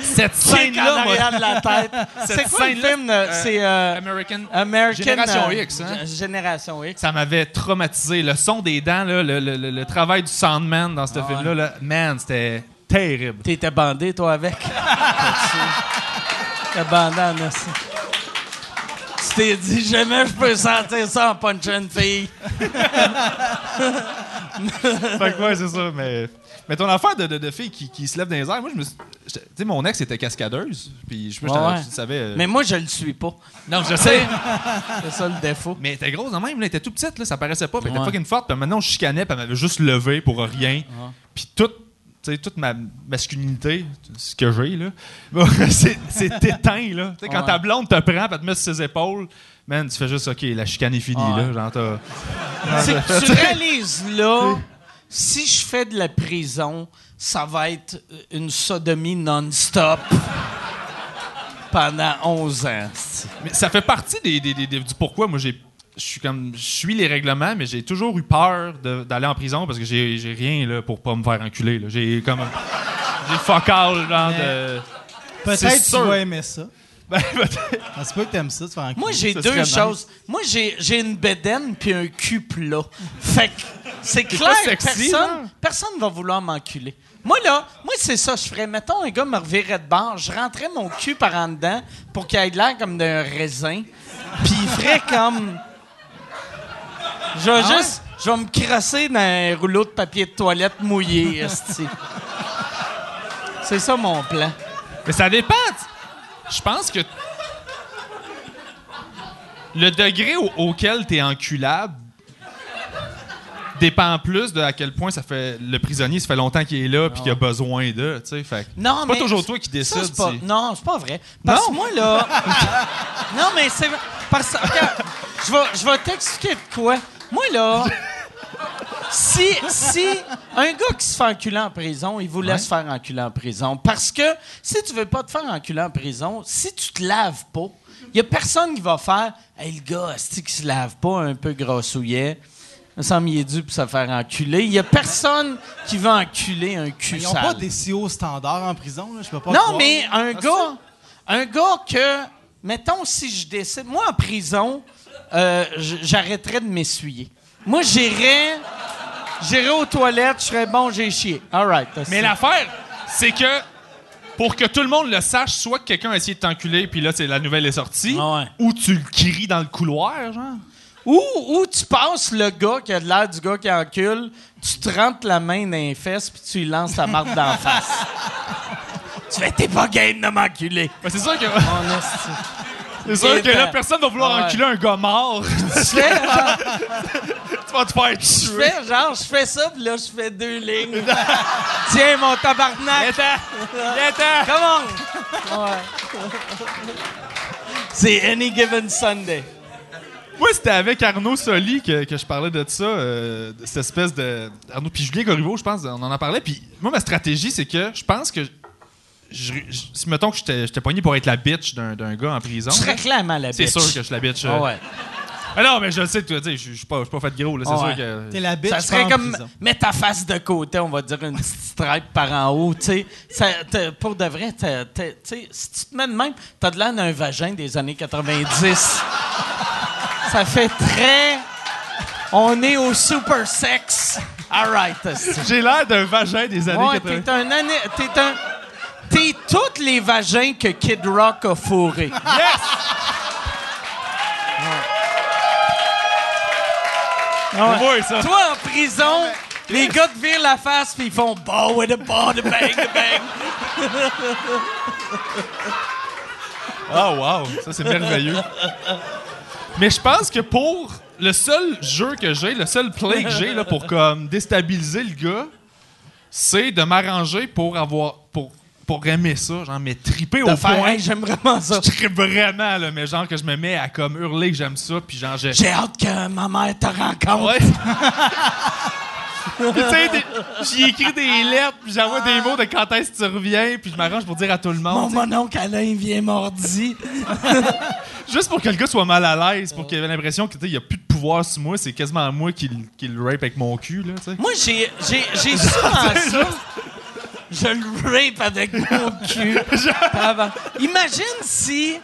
cette en scène-là, arrière de la tête. C'est quoi le film? euh, c'est euh, American. American... Génération euh, X, hein? Génération X. Ça m'avait traumatisé. Le son des dents, là, le, le- le- le travail du soundman dans ce Ah film-là, là, man, c'était terrible. T'étais bandé, toi, avec? T'es bandé en. Tu t'es dit, jamais je peux sentir ça en punchant une fille. fait que ouais, c'est ça. Mais, mais ton affaire de, de, de fille qui, qui se lève dans les airs, moi, je me Tu sais, mon ex était cascadeuse. Puis je, Ouais, j'étais- ouais. tu savais. euh, Mais moi, je le suis pas. non, je sais. C'est ça le défaut. mais elle était grosse même, elle était tout petite, là, ça paraissait pas. Puis elle était Ouais. fucking forte. Puis maintenant, je chicanais, puis elle m'avait juste levé pour rien. Puis toute, tu sais, toute ma masculinité, ce que j'ai, là, c'est éteint, là. Quand Ouais. ta blonde te prend, elle te met sur ses épaules, man, tu fais juste, OK, la chicane est finie, Ouais. là. Genre, que tu réalises là si je fais de la prison, ça va être une sodomie non-stop pendant 11 ans. Mais ça fait partie des, des- des- des- du pourquoi moi j'ai je suis comme je suis les règlements mais j'ai toujours eu peur d'aller en prison parce que j'ai rien là pour pas me faire enculer. J'ai comme j'ai fuck all genre de Peut-être tu vas aimer ça. Ben, peut-être. Que t'aimes ça, tu un Moi, j'ai deux choses. Moi, j'ai j'ai une bédaine puis un cul plat. Fait que c'est clair, sexy, personne, hein? personne va vouloir m'enculer. Moi, là, moi, c'est ça. Je ferais, mettons, un gars me revirait de bord, je rentrais mon cul par en dedans pour qu'il ait l'air comme d'un raisin. Puis il ferait comme. Je Ah vais juste. Je vais me crosser dans un rouleau de papier de toilette mouillé. C'est ça mon plan. Mais ça dépend. Je pense que le degré au- auquel tu es enculable dépend plus de à quel point ça fait le prisonnier ça fait longtemps qu'il est là puis qu'il a besoin de, tu sais, fait Non, c'est pas mais toujours toi qui décides. c'est pas- si- Non, c'est pas vrai. Parce que Non? moi, là. non, mais c'est. Parce que. je vais, je vais t'expliquer de quoi. Moi, là. Si, si un gars qui se fait enculer en prison, il vous laisse faire enculer en prison. Parce que si tu veux pas te faire enculer en prison, si tu te laves pas, il y a personne qui va faire Hey, le gars, est qui se lave pas un peu grossouillet? Il semble qu'il est dû pour se faire enculer. Il y a personne qui va enculer un cul Ils ont sale. pas des si hauts standards en prison, là, je peux pas Non, croire. mais un Ah, gars, un gars que, mettons, si je décide, moi en prison, euh, j'arrêterais de m'essuyer. Moi, j'irais, j'irais aux toilettes, je serais bon, j'ai chié. All right. Mais l'affaire, c'est que pour que tout le monde le sache, soit que quelqu'un a essayé de t'enculer, puis là, c'est la nouvelle est sortie, Ah ouais. ou tu le cries dans le couloir, genre. Ou, ou tu passes le gars qui a de l'air du gars qui encule, tu te rentres la main dans les fesses, puis tu lui lances ta marque d'en face. tu fais, t'es pas game de m'enculer. Ben, c'est sûr que, esti. C'est sûr Et que là, ben- personne va vouloir Ouais. enculer un gars mort. Je fais, genre, tu vas te faire Je tuer. fais, genre, je fais ça, puis là, je fais deux lignes. Tiens, mon tabarnak! Viens-t'en! Come on! Ouais. C'est Any Given Sunday. Moi, c'était avec Arnaud Soli que, que je parlais de ça, euh, de cette espèce de. Arnaud puis Julien Corriveau, je pense, on en a parlé. Puis moi, ma stratégie, c'est que je pense que. Je- je- si mettons que j'étais pogné pour être la bitch d'un d'un gars en prison. Tu serais clairement la C'est bitch. sûr que je suis la bitch. euh. Ah ouais. Mais non, mais je le sais, tu vas dire, je je suis pas, pas fait gros, là, c'est Ah sûr que. T'es la bitch Ça serait comme mets ta face de côté, on va dire une petite stripe par en haut, tu sais. Pour de vrai, tu sais, si tu te mets de même, t'as de l'air d'un vagin des années 90. Ça fait très. On est au super sex. All right. J'ai l'air d'un vagin des années Ouais, 80. t'es un année. T'es un. T'es tous les vagins que Kid Rock a fourré. Yes! Ouais. Ouais, ça. Toi, en prison, les gars te virent la face puis ils font Bow with a ball, the bang, the bang. Oh, wow, ça c'est merveilleux. Mais je pense que pour le seul jeu que j'ai, le seul play que j'ai là, pour comme déstabiliser le gars, c'est de m'arranger pour avoir pour pour aimer ça, genre mais triper au faire, point. Hey, j'aime vraiment ça. Je tripe vraiment là, mais genre que je me mets à comme hurler que j'aime ça, puis genre je J'ai hâte que ma mère te rencontre. Ouais. Tu sais, des- j'y écris des lettres, puis j'envoie des mots de quand est-ce que tu reviens, puis je m'arrange pour dire à tout le Mon monde. tu sais. mononcle Alain vient mordi. Juste pour que le gars soit mal à l'aise, pour qu'il ait l'impression qu'il n'y a plus de pouvoir sur moi, c'est quasiment moi qui, le- qui le rape avec mon cul, là, tu sais. Moi, j'ai, j'ai, j'ai souvent ça. Je le rape avec mon cul. Imagine si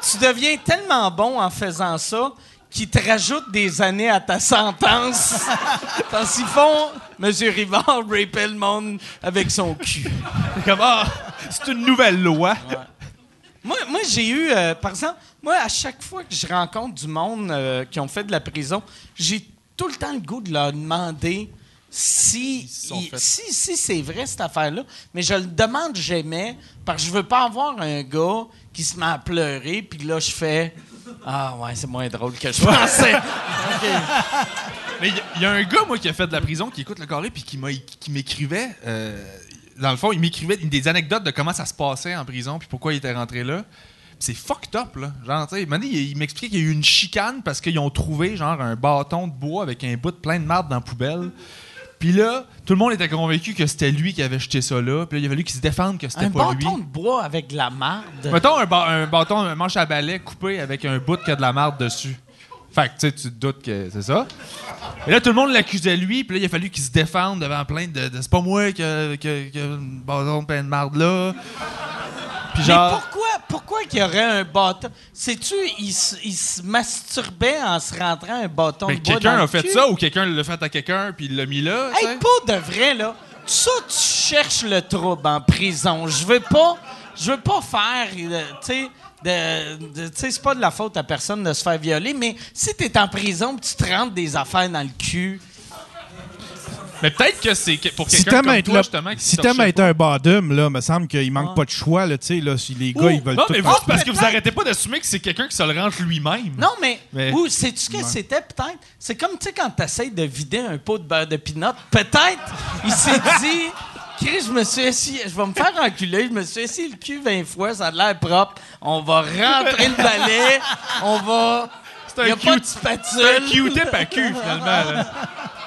tu deviens tellement bon en faisant ça qu'ils te rajoutent des années à ta sentence. Parce qu'ils font Monsieur Rivard raper le monde avec son cul. C'est comme, ah, c'est une nouvelle loi. Moi, moi j'ai eu, euh, par exemple, moi, à chaque fois que je rencontre du monde euh, qui ont fait de la prison, j'ai tout le temps le goût de leur demander si, il- si, si c'est vrai cette affaire-là. Mais je le demande jamais parce que je veux pas avoir un gars qui se met à pleurer, puis là, je fais Ah, ouais, c'est moins drôle que je pensais. Mais il y, a un gars, moi, qui a fait de la prison, qui écoute le carré, puis qui, m'écrivait, euh, dans le fond, il m'écrivait des anecdotes de comment ça se passait en prison, puis pourquoi il était rentré là. C'est fucked up, là. Genre, tu sais, il, il m'expliquait qu'il y a eu une chicane parce qu'ils ont trouvé, genre, un bâton de bois avec un bout de plein de marde dans la poubelle. Puis là, tout le monde était convaincu que c'était lui qui avait jeté ça là. Puis là, il a fallu qu'il se défende que c'était Un pas lui. bâton de bois avec de la marde. Mettons un, ba- un bâton, un manche à balai coupé avec un bout qui a de la marde dessus. Fait que, tu sais, tu te doutes que c'est ça. Et là, tout le monde l'accusait lui, puis là, il a fallu qu'il se défende devant plein de. de- c'est pas moi qui a, qui a- qui a une bâton plein de marde là. Puis Mais genre. pourquoi, pourquoi qu'il y aurait un bâton? Sais-tu, il, se- il se masturbait en se rentrant un bâton Mais de bois quelqu'un dans le a fait cul? ça ou quelqu'un l'a fait à quelqu'un puis il l'a mis là. tu sais? Hey, pas de vrai, là. Ça, tu cherches le trouble en prison. Je veux pas... Je veux pas faire... euh, Tu sais... De, de- tu sais, c'est pas de la faute à personne de se faire violer, mais si t'es en prison pis tu te rentres des affaires dans le cul, Mais peut-être que c'est que- pour Si quelqu'un t'aimes comme être, toi, là- justement, qui si t'aimes être un bottom, là, me semble qu'il manque Ah. pas de choix, là, tu sais, là, si les gars, Ou- ils veulent Non, tout mais vous, parce que vous arrêtez pas d'assumer que c'est quelqu'un qui se le rentre lui-même. Non, mais, Mais- ou sais-tu ce que c'était peut-être? C'est comme, tu sais, quand t'essayes de vider un pot de beurre de pinot, peut-être il s'est dit, Chris, je me suis assis, je vais me faire enculer, je me suis assis le cul 20 fois, ça a l'air propre, on va rentrer le balai, on va... C'est un Il a pas de spatule. C'est un Q-tip à cul, finalement. là.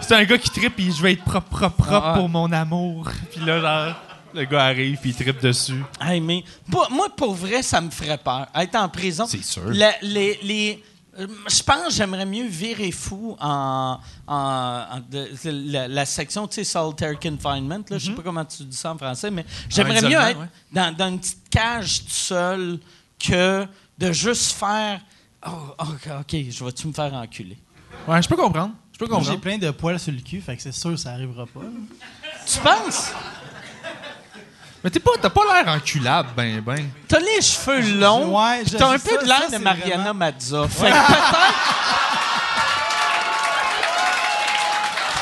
C'est un gars qui trippe puis je vais être propre, propre, propre Ah, ah. pour mon amour. Puis là, genre, le gars arrive puis il trippe dessus. Hey, mais pour- moi, pour vrai, ça me ferait peur. Être en prison. C'est sûr. La- les, les- je pense que j'aimerais mieux virer fou en, en- en- de- la, la section, tu sais, solitary confinement. Là, Je sais pas comment tu dis ça en français, mais j'aimerais mieux être ouais. dans, dans une petite cage tout seul que de juste faire. Oh, OK, OK, je vais-tu me faire enculer? Ouais, je peux comprendre. Je peux Moi, J'ai plein de poils sur le cul, fait que c'est sûr que ça arrivera pas. Tu penses? Mais t'es pas, t'as pas l'air enculable, ben, ben. T'as les cheveux longs. Ouais, je- T'as un ça- peu de l'air de Mariana vraiment- Mazza. Fait que peut-être.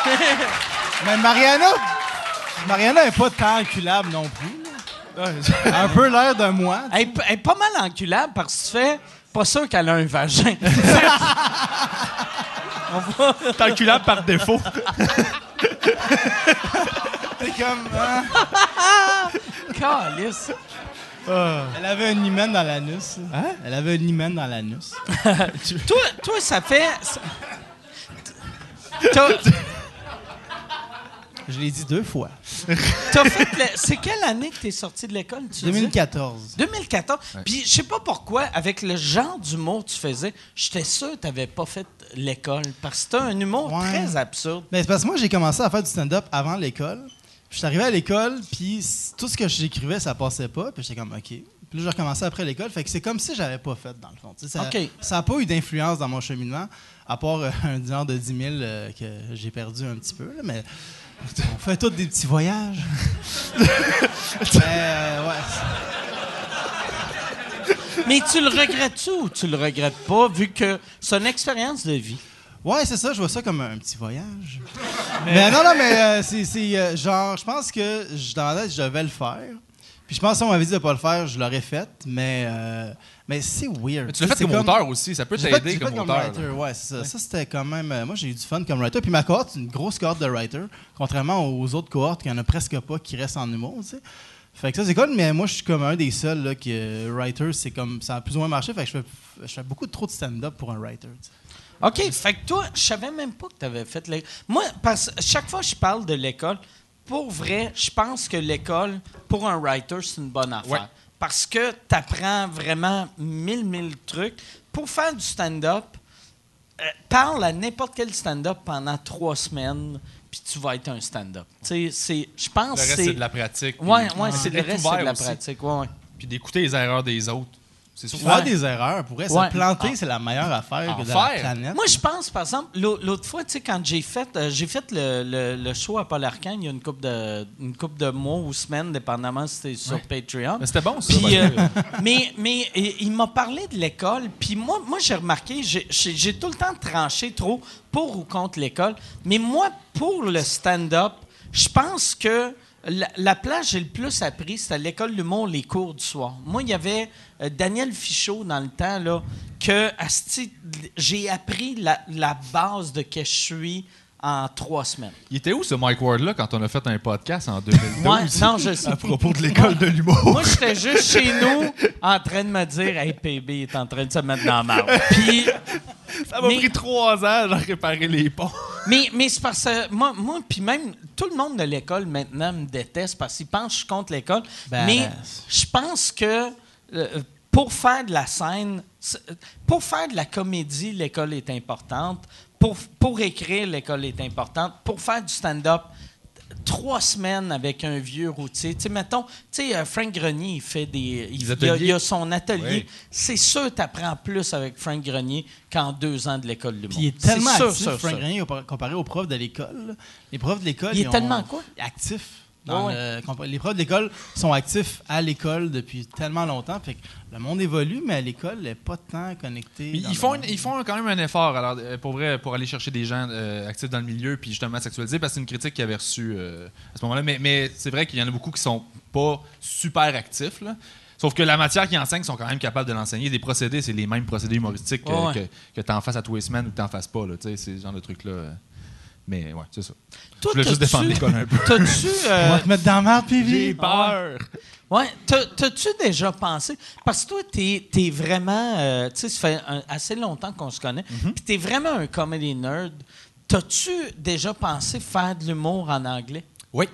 Mais Mariana, Mariana est pas tant enculable non plus. là. Elle a un peu l'air de moi. Elle, est p- elle est pas mal enculable parce que tu fais pas sûr qu'elle a un vagin. T'es enculable par défaut. C'est comme. hein? Calice. Elle avait un hymen dans l'anus. Hein? Elle avait un hymen dans l'anus. toi, toi, ça fait. ça- T'as Je l'ai dit deux fois. t'as fait. le- C'est quelle année que t'es sorti de l'école, tu dis? 2014. 2014. Puis je sais pas pourquoi, avec le genre d'humour que tu faisais, j'étais sûr que t'avais pas fait l'école. Parce que t'as un humour Ouais. très absurde. Ben, c'est parce que moi, j'ai commencé à faire du stand-up avant l'école. Puis je suis arrivé à l'école, puis tout ce que j'écrivais, ça passait pas. Puis j'étais comme, OK. Puis là, j'ai recommencé après l'école. Fait que c'est comme si j'avais pas fait, dans le fond. Ça OK. ça a pas eu d'influence dans mon cheminement, à part euh, un genre de 10 000 euh, que j'ai perdu un petit peu. là, mais on fait tous des petits voyages. mais, euh, ouais. Mais tu le regrettes-tu ou tu le regrettes pas, vu que c'est une expérience de vie? Ouais, c'est ça, je vois ça comme un petit voyage. Mais non, non, mais euh, c'est euh, genre, je pense que je- dans la tête, je devais le faire. Puis je pense que si on m'avait dit de pas le faire, je l'aurais fait, mais, mais c'est weird. Mais tu l'as fait C'est comme, auteur aussi. Ça peut t'aider comme comme auteur. writer, là. ouais, ça. Ça, c'était quand même. euh, moi, j'ai eu du fun comme writer. Puis ma cohorte, c'est une grosse cohorte de writer, contrairement aux autres cohortes, qu'il n'y en a presque pas qui restent en humour, tu sais. Fait que ça, c'est cool, mais moi, je suis comme un des seuls là, qui, euh, writer, c'est comme. Ça a plus ou moins marché, fait que je fais, je fais beaucoup trop de stand-up pour un writer, tu sais. OK, fait que toi, je savais même pas que tu avais fait l'école. Moi, parce que chaque fois que je parle de l'école, pour vrai, je pense que l'école, pour un writer, c'est une bonne affaire. Ouais. Parce que tu apprends vraiment mille, mille trucs. Pour faire du stand-up, euh, parle à n'importe quel stand-up pendant trois semaines, puis tu vas être un stand-up. Tu sais, c'est- je pense Le reste, c'est... de la pratique. puis- Ouais, ouais, c'est le reste, c'est de la aussi. pratique. Ouais, ouais. Puis d'écouter les erreurs des autres. C'est sûr. Faire des erreurs, pour vrai, Ouais. se planter, c'est la meilleure affaire En de la faire. planète. Moi, je pense, par exemple, l'au- l'autre fois, tu sais, quand j'ai fait, euh, j'ai fait le, le- le show à Paul Arcand, il y a une couple de, une couple de mois ou semaines, dépendamment si c'était sur Patreon. Mais c'était bon, ça. The euh, mais mais il m'a parlé de l'école. Puis moi, moi j'ai remarqué, j'ai tout le temps tranché trop pour ou contre l'école. Mais moi, pour le stand-up, je pense que la, la place j'ai le plus appris, c'était à l'école de l'humour, les cours du soir. Moi, il y avait euh, Daniel Fichot dans le temps, là, que j'ai appris la, la base de que je suis en trois semaines. Il était où ce Mike Ward-là quand on a fait un podcast en 2012? Ouais, non, je sais. À propos de l'école de l'humour. Moi, j'étais juste chez nous en train de me dire Hey, PB est en train de se mettre dans la marde. Puis, Ça m'a Mais- pris trois ans à réparer les ponts. Mais, mais c'est parce que moi, moi puis même tout le monde de l'école maintenant me déteste parce qu'ils pensent que je suis contre l'école. Ben, mais je pense que euh, pour faire de la scène, pour faire de la comédie, l'école est importante. Pour, pour écrire, l'école est importante. Pour faire du stand-up, trois semaines avec un vieux routier. Tu sais, mettons, tu sais, euh, Frank Grenier, il fait des. Il, a, ateliers. il a son atelier. Oui. C'est sûr que tu apprends plus avec Frank Grenier qu'en deux ans de l'école du Puis il est tellement sûr, actif, sûr, Frank sûr. Grenier, compa- comparé aux profs de l'école. Les profs de l'école. Il est ils ont- tellement quoi? Actif. Dans Ouais, le- compa- les profs de l'école sont actifs à l'école depuis tellement longtemps. Fait que le monde évolue, mais à l'école, n'est pas tant connecté. Ils font, ils font quand même un effort, alors, euh, pour vrai, pour aller chercher des gens euh, actifs dans le milieu, puis justement sexualisés, parce que c'est une critique qu'ils avaient reçue euh, à ce moment-là. Mais, mais c'est vrai qu'il y en a beaucoup qui sont pas super actifs, là. Sauf que la matière qu'ils enseignent sont quand même capables de l'enseigner. Des procédés, c'est les mêmes procédés humoristiques que, Ouais, que, tu en fasses à tous les semaines ou que tu en fasses pas. C'est ce genre de trucs-là. Mais ouais, c'est ça. Toi, Je voulais juste défendre l'école un peu. T'as-tu. On euh, va te mettre dans la merde, PV. J'ai peur! Ouais, t'as- t'as-tu déjà pensé? Parce que toi, t'es es vraiment. euh, tu sais, ça fait un- assez longtemps qu'on se connaît. Mm-hmm. Puis t'es vraiment un comedy nerd. T'as-tu déjà pensé faire de l'humour en anglais? Oui.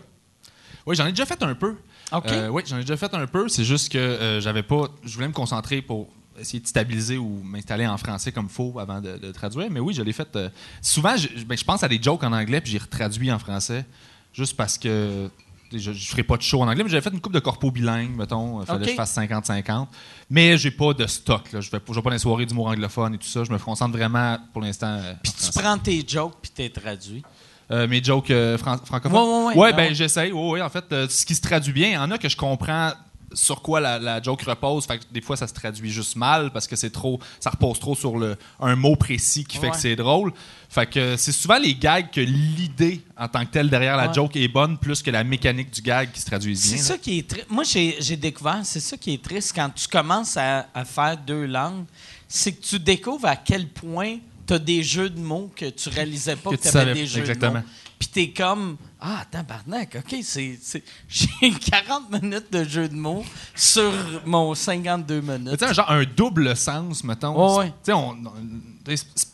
Oui, j'en ai déjà fait un peu. OK. Euh, oui, j'en ai déjà fait un peu. C'est juste que euh, j'avais pas. Je voulais me concentrer pour essayer de stabiliser ou m'installer en français comme faux avant de, de traduire. Mais oui, je l'ai fait. euh, souvent, je, ben, je pense à des jokes en anglais puis j'ai retraduit en français juste parce que je, je ferai pas de show en anglais. Mais j'avais fait une coupe de corpo bilingue, mettons. Il fallait OK. que je fasse 50-50. Mais j'ai pas de stock. Là. Je vais pas je vais pas dans les soirées d'humour anglophone et tout ça. Je me concentre vraiment pour l'instant. euh, Puis tu prends tes jokes puis t'es traduit. Euh, mes jokes euh, fran- francophones? Ouais, ouais, ouais. ben j'essaye. Ouais, ouais, en fait, euh, ce qui se traduit bien, il y en a que je comprends sur quoi la, la joke repose. Fait que des fois, ça se traduit juste mal parce que c'est trop, ça repose trop sur le, un mot précis qui fait Ouais. que c'est drôle. Fait que c'est souvent les gags que l'idée en tant que telle derrière la joke est bonne plus que la mécanique du gag qui se traduit bien. C'est ça qui est triste. Moi, j'ai découvert, c'est ça qui est triste quand tu commences à, à faire deux langues, c'est que tu découvres à quel point tu as des jeux de mots que tu réalisais pas Que que, tu tu avais savais- des jeux exactement. de mots. T'es comme Ah, tabarnak, OK, c'est. J'ai 40 minutes de jeu de mots sur mon 52 Mais minutes. tu sais, genre un double sens, mettons. Ouais. Tu sais, on- on- tu sais, c'est-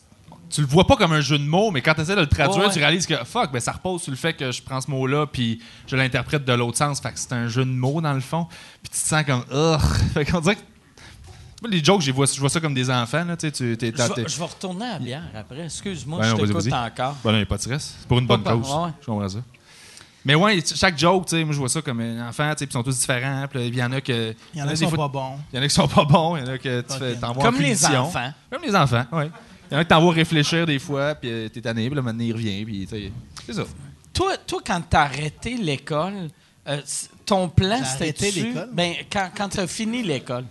tu le vois pas comme un jeu de mots, mais quand tu essaies de le traduire, ouais. tu réalises que fuck, ben ça repose sur le fait que je prends ce mot-là puis je l'interprète de l'autre sens. Fait que c'est un jeu de mots dans le fond. Puis tu te sens comme Ugh. Fait qu'on dirait que les jokes, je vois, je vois ça comme des enfants. Là, tu sais, tu t'es- Je t'as- vais, t'es- je vais retourner à la bière après. Excuse-moi, Ben je t'écoute vas-y. encore. Ben il n'y a pas de stress. C'est pour une bonne Pas- cause. ouais. Je comprends ça. Mais ouais, chaque joke, moi je vois ça comme un enfant, ils sont tous différents. Il y en a que. Il y en a qui sont fois- pas bons. il y en a qui sont pas bons, il y en a que tu t'envoies Comme les enfants. Comme les enfants, oui. Il y en a que t'envoies réfléchir des fois, puis euh, t'es tanné, puis là, maintenant, il revient, puis c'est ça. Toi, toi quand t'as arrêté l'école, euh, ton plan, c'était. arrêté l'école? Ben, quand, quand t'as fini l'école.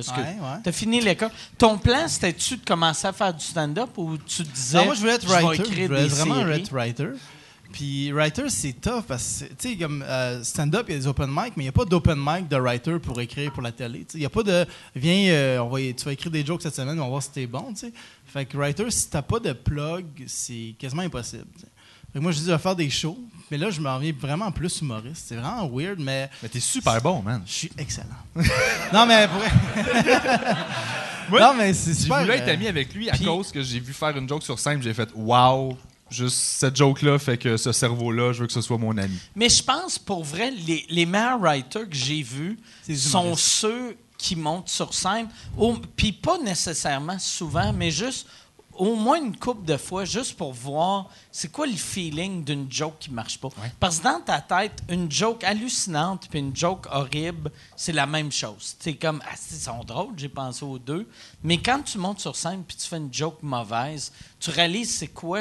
Est-ce que Ouais, ouais. t'as fini l'école? Ton plan, c'était-tu de commencer à faire du stand-up ou tu te disais. Non, moi, je voulais être writer. Je écrire voulais vraiment séries? être writer. Puis writer, c'est tough parce que, tu sais, comme euh, stand-up, il y a des open mic, mais il n'y a pas d'open mic de writer pour écrire pour la télé. Il n'y a pas de viens, euh, on va, tu vas écrire des jokes cette semaine, on va voir si t'es bon. tu sais. Fait que writer, si t'as pas de plug, c'est quasiment impossible. Fait que moi, je dis, je vais faire des shows, mais là, je m'en viens vraiment plus humoriste. C'est vraiment weird, mais Mais t'es super bon, man. je suis excellent. non, mais pour Moi, Non, mais c'est super. voulu être euh, ami avec lui à puis- cause que j'ai vu faire une joke sur scène, j'ai fait wow, juste cette joke-là fait que ce cerveau-là, je veux que ce soit mon ami. Mais je pense, pour vrai, les, les meilleurs writers que j'ai vus sont ceux qui montent sur scène. Puis pas nécessairement souvent, mais juste au moins une couple de fois, juste pour voir c'est quoi le feeling d'une joke qui marche pas. Parce que dans ta tête, une joke hallucinante puis une joke horrible, c'est la même chose. C'est comme, ah, ils sont drôles, j'ai pensé aux deux. Mais quand tu montes sur scène puis tu fais une joke mauvaise, tu réalises c'est quoi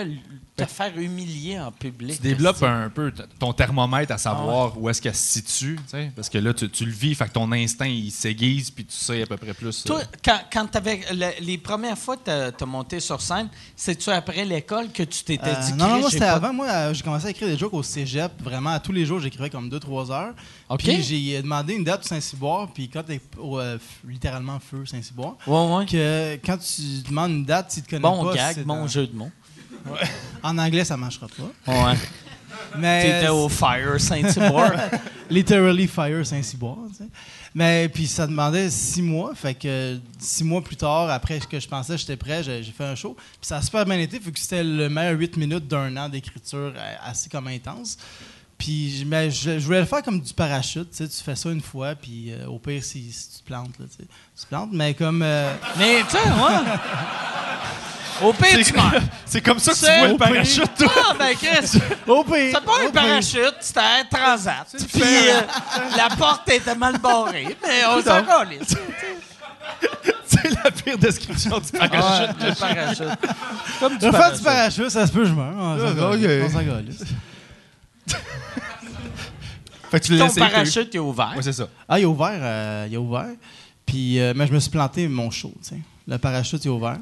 te faire humilier en public. Tu développes un peu ton thermomètre à savoir où est-ce qu'elle se situe, parce que là, tu, tu le vis, fait que ton instinct, il s'aiguise, puis tu sais à peu près plus. Toi, euh, quand, quand t'avais le- les premières fois que tu as monté sur scène, c'est-tu après l'école que tu t'étais Euh, dit non, non, moi c'était pas- avant. Moi, euh, j'ai commencé à écrire des jokes au cégep. Vraiment, à tous les jours, j'écrivais comme 2-3 heures. OK. Puis j'ai demandé une date au Saint-Cyboire. Puis quand t'es au, euh, littéralement feu Saint-Cyboire, Ouais, ouais. que quand tu demandes une date, s'ils te connaissent Bon pas. gag, c'est bon dans- jeu de mots. En anglais, ça marchera pas. Ouais. Mais T'étais au Fire Saint-Cyboire. literally fire Saint-Cyboire. tu sais. Mais puis ça demandait six mois. Fait que six mois plus tard, après que je pensais que j'étais prêt, j'ai fait un show. Puis ça a super bien été, vu que c'était le meilleur huit minutes d'un an d'écriture euh, assez comme intense. Puis je- mais je, je voulais le faire comme du parachute. Tu sais, tu fais ça une fois, puis euh, au pire, si, si tu te plantes, là, tu sais, tu te plantes. Mais comme. euh, Mais, tu sais, ouais. Au pire, tu meurs. C'est comme ça que tu vois le parachute, toi. Ah, ben, Chris, au pire! c'est pas un parachute, c'était un transat. Puis euh, la porte était mal barrée, mais on s'en calisse. C'est la pire description du parachute. Le parachute. Comme du Je vais faire du parachute. parachute, ça se peut, je meurs. On s'en Ah, s'en calisse. Fait que tu l'as Ton parachute est ouvert. Ouais, c'est ça. Ah, il est ouvert. euh, il est ouvert. Puis, euh, mais je me suis planté mon show, tu sais. Le parachute est ouvert.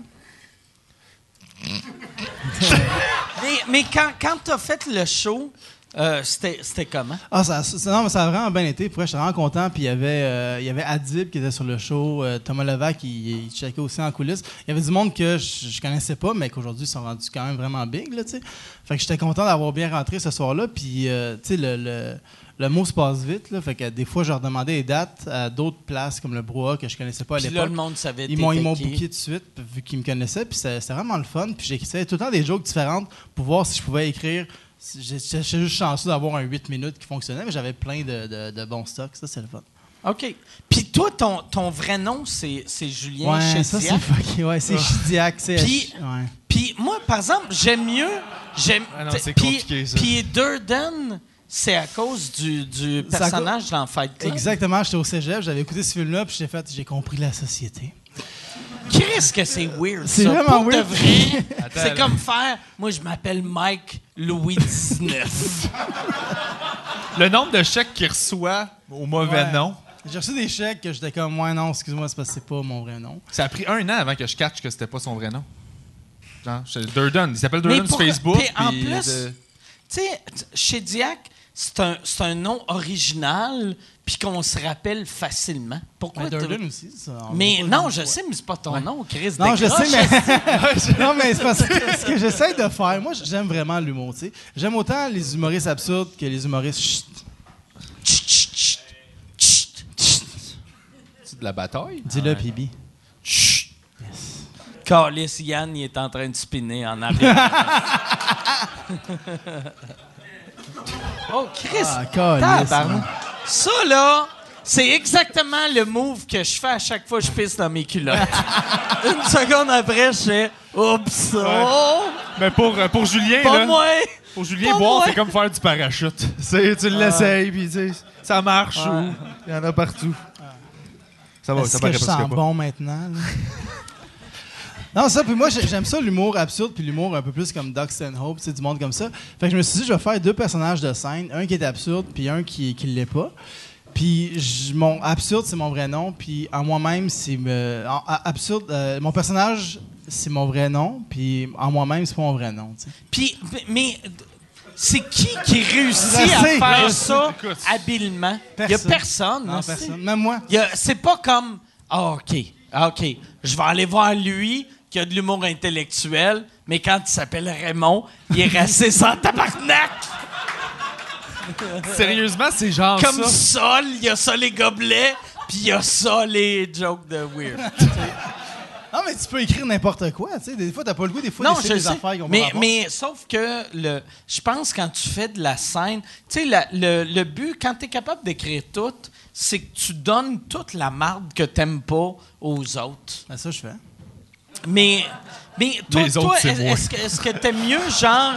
Mais, quand, quand t'as fait le show, euh, c'était comment? Ah, ça, non, ça a vraiment bien été. Pour vrai, j'étais vraiment content. Puis il y avait, euh, il y avait Adib qui était sur le show. euh, Thomas Levac, il checkait aussi en coulisses. Il y avait du monde que je, je connaissais pas, mais qu'aujourd'hui, ils sont rendus quand même vraiment big, là, tu. Fait que j'étais content d'avoir bien rentré ce soir-là. Puis, euh, tu sais, le, le mot se passe vite, là. Fait que des fois, je leur demandais des dates à d'autres places, comme le Brouhaha, que je connaissais pas à l'époque. le monde savait Ils m'ont, ils m'ont booké tout de suite, vu qu'ils me connaissaient, puis c'était vraiment le fun. Puis j'écrivais tout le temps des jokes différentes pour voir si je pouvais écrire. J'étais juste chanceux d'avoir un 8 minutes qui fonctionnait, mais j'avais plein de, de- de bons stocks. Ça, c'est le fun. OK. Puis toi, ton, ton vrai nom, c'est c'est Julien Ouais, ça, Chediac? c'est. Ouais, c'est Chidiac. c'est- Puis- ouais. Moi, par exemple, j'aime mieux. J'aime. Ah non, c'est puis- compliqué, ça. Puis Durden, c'est à cause du, du personnage dans Fight Club? Exactement, j'étais au cégep, j'avais écouté ce film-là, puis j'ai fait, j'ai compris la société. Qu'est-ce que c'est weird, C'est ça. vraiment Pour de weird. vrai, Attends, c'est là. comme faire... Moi, je m'appelle Mike Louis XIX. Le nombre de chèques qu'il reçoit au mauvais Ouais. nom, J'ai reçu des chèques que j'étais comme, ouais, non, excuse-moi, c'est parce que c'est pas mon vrai nom. ça a pris un an avant que je catch que c'était pas son vrai nom. Genre, je- Durden, il s'appelle Durden sur Facebook. puis en puis, plus, euh, Tu sais, t- chez Diac, c'est un, c'est un nom original puis qu'on se rappelle facilement. Pourquoi Durden aussi, ça. Mais non, je sais, mais c'est pas ton nom, Chris. Non, je sais, mais. non, mais c'est parce que ce que j'essaie de faire. Moi, j'aime vraiment l'humour, tu sais. J'aime autant les humoristes absurdes que les humoristes. chut. Chut, chut, chut, chut, chut. C'est de la bataille? Dis-le, Pibi. Chut. Carlis, Yann, il est en train de spinner en arrière. oh, Chris! Ah, Tabarnak. Ça, là, c'est exactement le move que je fais à chaque fois que je pisse dans mes culottes. Une seconde après, je fais « Oups! oh, Mais pour, euh, pour Julien, pas là, moi! pour Julien, Pas boire, c'est comme faire du parachute. C'est- tu l'essayes, puis tu sais, ça marche ou il y en a partout. Ça va, Est-ce ça que paraît je presque sens bon maintenant? là? non, ça, puis moi, j'ai- j'aime ça, l'humour absurde, puis l'humour un peu plus comme Doc Stanhope, c'est du monde comme ça. Fait que je me suis dit, je vais faire deux personnages de scène, un qui est absurde, puis un qui ne l'est pas. Puis je- mon absurde, c'est mon vrai nom, puis en moi-même, c'est absurde. euh, mon personnage, c'est mon vrai nom, puis en moi-même, c'est pas mon vrai nom. tu sais. Puis, mais c'est qui qui réussit à faire ça Écoute. habilement? Il n'y a personne. Non, personne. Même moi. C'est pas comme Ah, OK, ah, OK, je vais aller voir lui qui a de l'humour intellectuel, mais quand il s'appelle Raymond, il est raciste en tabarnak. Sérieusement, c'est genre Comme ça. ça, il y a ça les gobelets, puis il y a ça les jokes de weird. Non, mais tu peux écrire n'importe quoi. tu sais. Des fois, t'as pas le goût, des fois, non, je des sais. affaires qu'on mais, avoir. mais sauf que le, je pense quand tu fais de la scène, tu sais, le, le but, quand tu es capable d'écrire tout, c'est que tu donnes toute la marde que t'aimes pas aux autres. Ben, ça, je fais. Mais, mais toi, toi, est- est-ce que est-ce que t'aimes mieux genre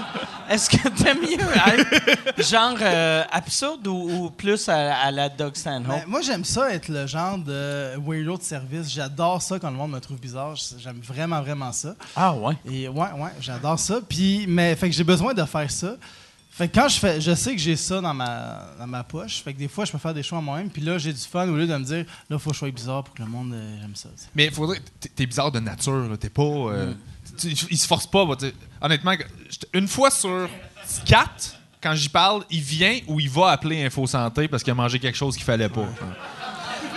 est-ce que t'aimes mieux être genre euh, absurde ou, ou plus à, à la Doug Stanhope? Ben, moi, j'aime ça être le genre de weirdo de service. J'adore ça quand le monde me trouve bizarre. J'aime vraiment, vraiment ça. ah ouais. Et ouais, ouais, j'adore ça. Puis, mais, fait que j'ai besoin de faire ça. Fait que quand je fais, je sais que j'ai ça dans ma, dans ma poche. Fait que des fois, je peux faire des choix moi-même. Puis là, j'ai du fun au lieu de me dire, là, faut que je sois bizarre pour que le monde euh, aime ça. tu sais. Mais il faudrait. t'es- T'es bizarre de nature, là. T'es pas. euh, tu- tu- il se force pas. bah. Honnêtement, une fois sur quatre, quand j'y parle, il vient ou il va appeler Info Santé parce qu'il a mangé quelque chose qu'il fallait pas.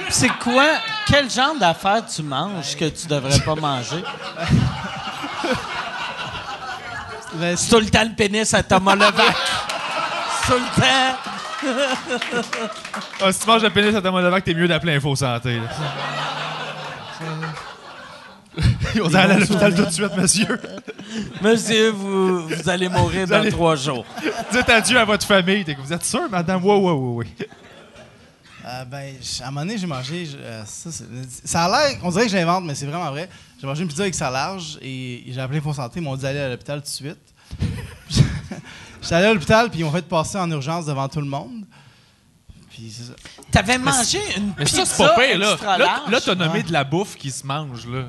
C'est quoi quel genre d'affaires tu manges que tu devrais pas manger? Ben, C'est tout le temps le pénis à Thomas Levac. Tout le temps. Ah, si tu manges le pénis à ta monovac, t'es mieux d'appeler Info Santé. On va aller à l'hôpital tout de suite, monsieur. Monsieur, vous, vous allez mourir dans allez- trois jours. Dites adieu à votre famille. Vous êtes sûr, madame? Oui, oui, oui, oui. Euh, ben, à un moment donné, j'ai mangé. euh, ça, a l'air. On dirait que j'invente, mais c'est vraiment vrai. J'ai mangé une pizza avec large et j'ai appelé Fonds Santé. Ils m'ont dit d'aller à l'hôpital tout de suite. J'étais allé à l'hôpital, puis ils m'ont fait passer en urgence devant tout le monde. Puis c'est ça. T'avais mangé une Mais pizza ça, c'est pas pire, là. extra Là, large. là t'as nommé de la bouffe qui se mange, là.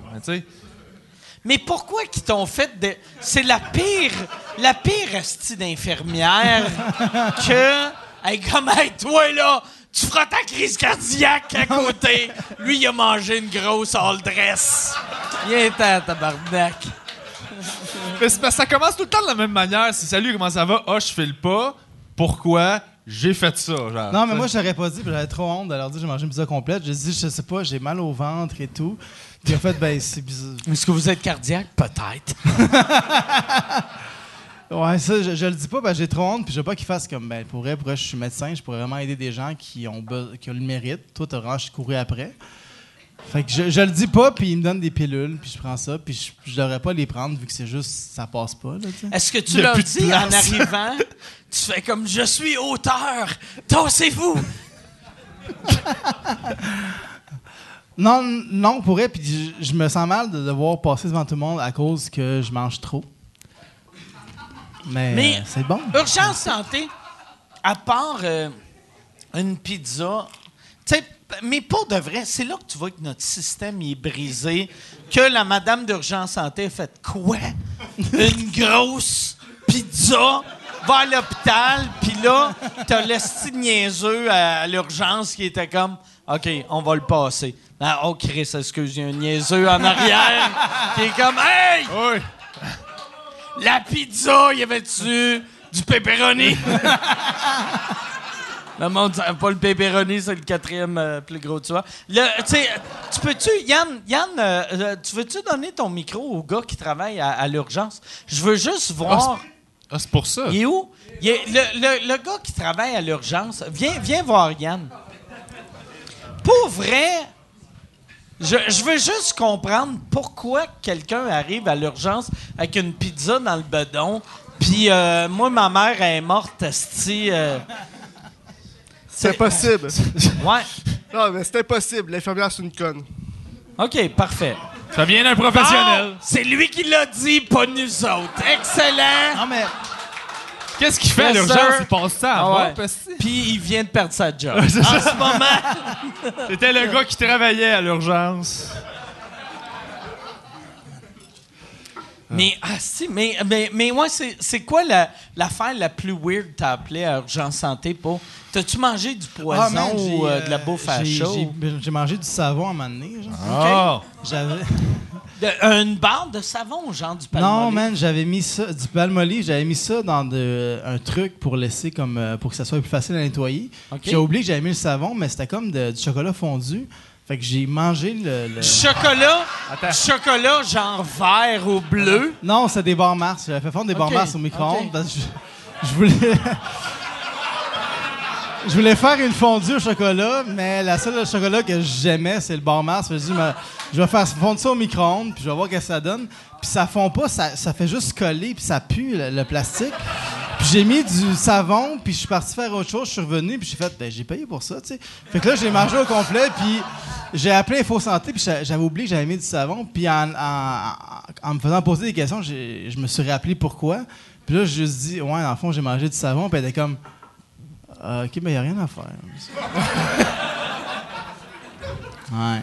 Mais pourquoi qu'ils t'ont fait de... C'est la pire... La pire esti d'infirmière que... Hey, comme, hey, toi, là, tu feras ta crise cardiaque à côté. Lui, il a mangé une grosse all dress. Viens t'en, tabarnak. Mais c'est parce que ça commence tout le temps de la même manière. Si salut, comment ça va? Ah, je file pas. Pourquoi? J'ai fait ça, genre. Non, mais moi, je l'aurais pas dit, j'avais trop honte de leur dire que j'ai mangé une pizza complète. J'ai dit, je sais pas, j'ai mal au ventre et tout. Puis en fait, ben, c'est bizarre. Est-ce que vous êtes cardiaque? Peut-être. Ouais, ça, je, je le dis pas, ben, j'ai trop honte, puis je veux pas qu'ils fassent comme, ben, pour vrai, pour vrai, je suis médecin, je pourrais vraiment aider des gens qui ont, qui ont le mérite. Toi, t'as vraiment couru après. Fait que je, je le dis pas, puis ils me donnent des pilules, puis je prends ça, puis je, je devrais pas les prendre, vu que c'est juste, ça passe pas. Est-ce que tu leur dis en arrivant, tu fais comme je suis auteur, tassez-vous. Non, non, pour vrai, puis je, je me sens mal de devoir passer devant tout le monde à cause que je mange trop. Mais, Mais- euh, c'est bon. Urgence santé, à part euh, une pizza, tu sais, mais pour de vrai, c'est là que tu vois que notre système est brisé, que la madame d'urgence santé a fait quoi? Une grosse pizza, va à l'hôpital, puis là, t'as l'esti niaiseux à, à l'urgence qui était comme, OK, on va le passer. Ah, oh, Chris, excuse, il y a un niaiseux en arrière qui est comme, Hey! Oui. La pizza, y avait-tu du pepperoni? le monde savait pas le pepperoni, c'est le quatrième euh, plus gros de soi. Le- Tu peux-tu, Yann, Yann euh, euh, tu veux-tu donner ton micro au gars qui travaille à, à l'urgence? Je veux juste voir. Ah, c'est pour ça. Il est où? Il est- le, le- le gars qui travaille à l'urgence, viens, viens voir Yann. Pour vrai, je, je veux juste comprendre pourquoi quelqu'un arrive à l'urgence avec une pizza dans le bedon, puis euh, moi, ma mère elle est morte, euh, C'est impossible. Ouais. non, mais c'est impossible. L'infirmière, c'est une conne. OK, parfait. Ça vient d'un professionnel. Ah, c'est lui qui l'a dit, pas nous autres. Excellent! Non, mais Qu'est-ce qu'il fait à l'urgence? Il passe ça à Ah moi, parce Puis il vient de perdre sa job. en ce moment, C'était le gars qui travaillait à l'urgence. Mais, ah, si, mais, mais, mais ouais, c'est, c'est quoi la, l'affaire la plus weird que t'as appelé à Urgence Santé pour? T'as-tu mangé du poison Ah, man, j'ai, ou euh, de la euh, bouffe à j'ai- chaud? j'ai- mangé du savon à un moment donné. genre. Ah! J'avais. Une barre de savon, genre du palmolive? Non, man, j'avais mis ça, du palmolive, j'avais mis ça dans de- un truc pour laisser comme, euh, pour que ça soit plus facile à nettoyer. J'ai oublié que j'avais mis le savon, mais c'était comme de- du chocolat fondu. Fait que j'ai mangé le. le- chocolat, Attends. chocolat genre vert ou bleu? Non, c'était des barres Mars. J'avais fait fondre des barres Mars au micro-ondes OK. parce que je, je voulais. je voulais faire une fondue au chocolat, mais la seule chocolat que j'aimais, c'est le bar Mars. Je, dis, mais, je vais faire fondre ça au micro-ondes, puis je vais voir ce que ça donne. Puis ça fond pas, ça, ça fait juste coller, puis ça pue le, plastique. Puis j'ai mis du savon, puis je suis parti faire autre chose. Je suis revenu, puis j'ai fait, ben, j'ai payé pour ça, tu sais. Fait que là, j'ai mangé au complet, puis j'ai appelé Info Santé, puis j'a- j'avais oublié que j'avais mis du savon. Puis en, en- me faisant poser des questions, je me suis rappelé pourquoi. Puis là, j'ai juste dit, ouais, dans le fond, j'ai mangé du savon, puis elle était comme, Ah, ok, mais il a rien à faire. ouais.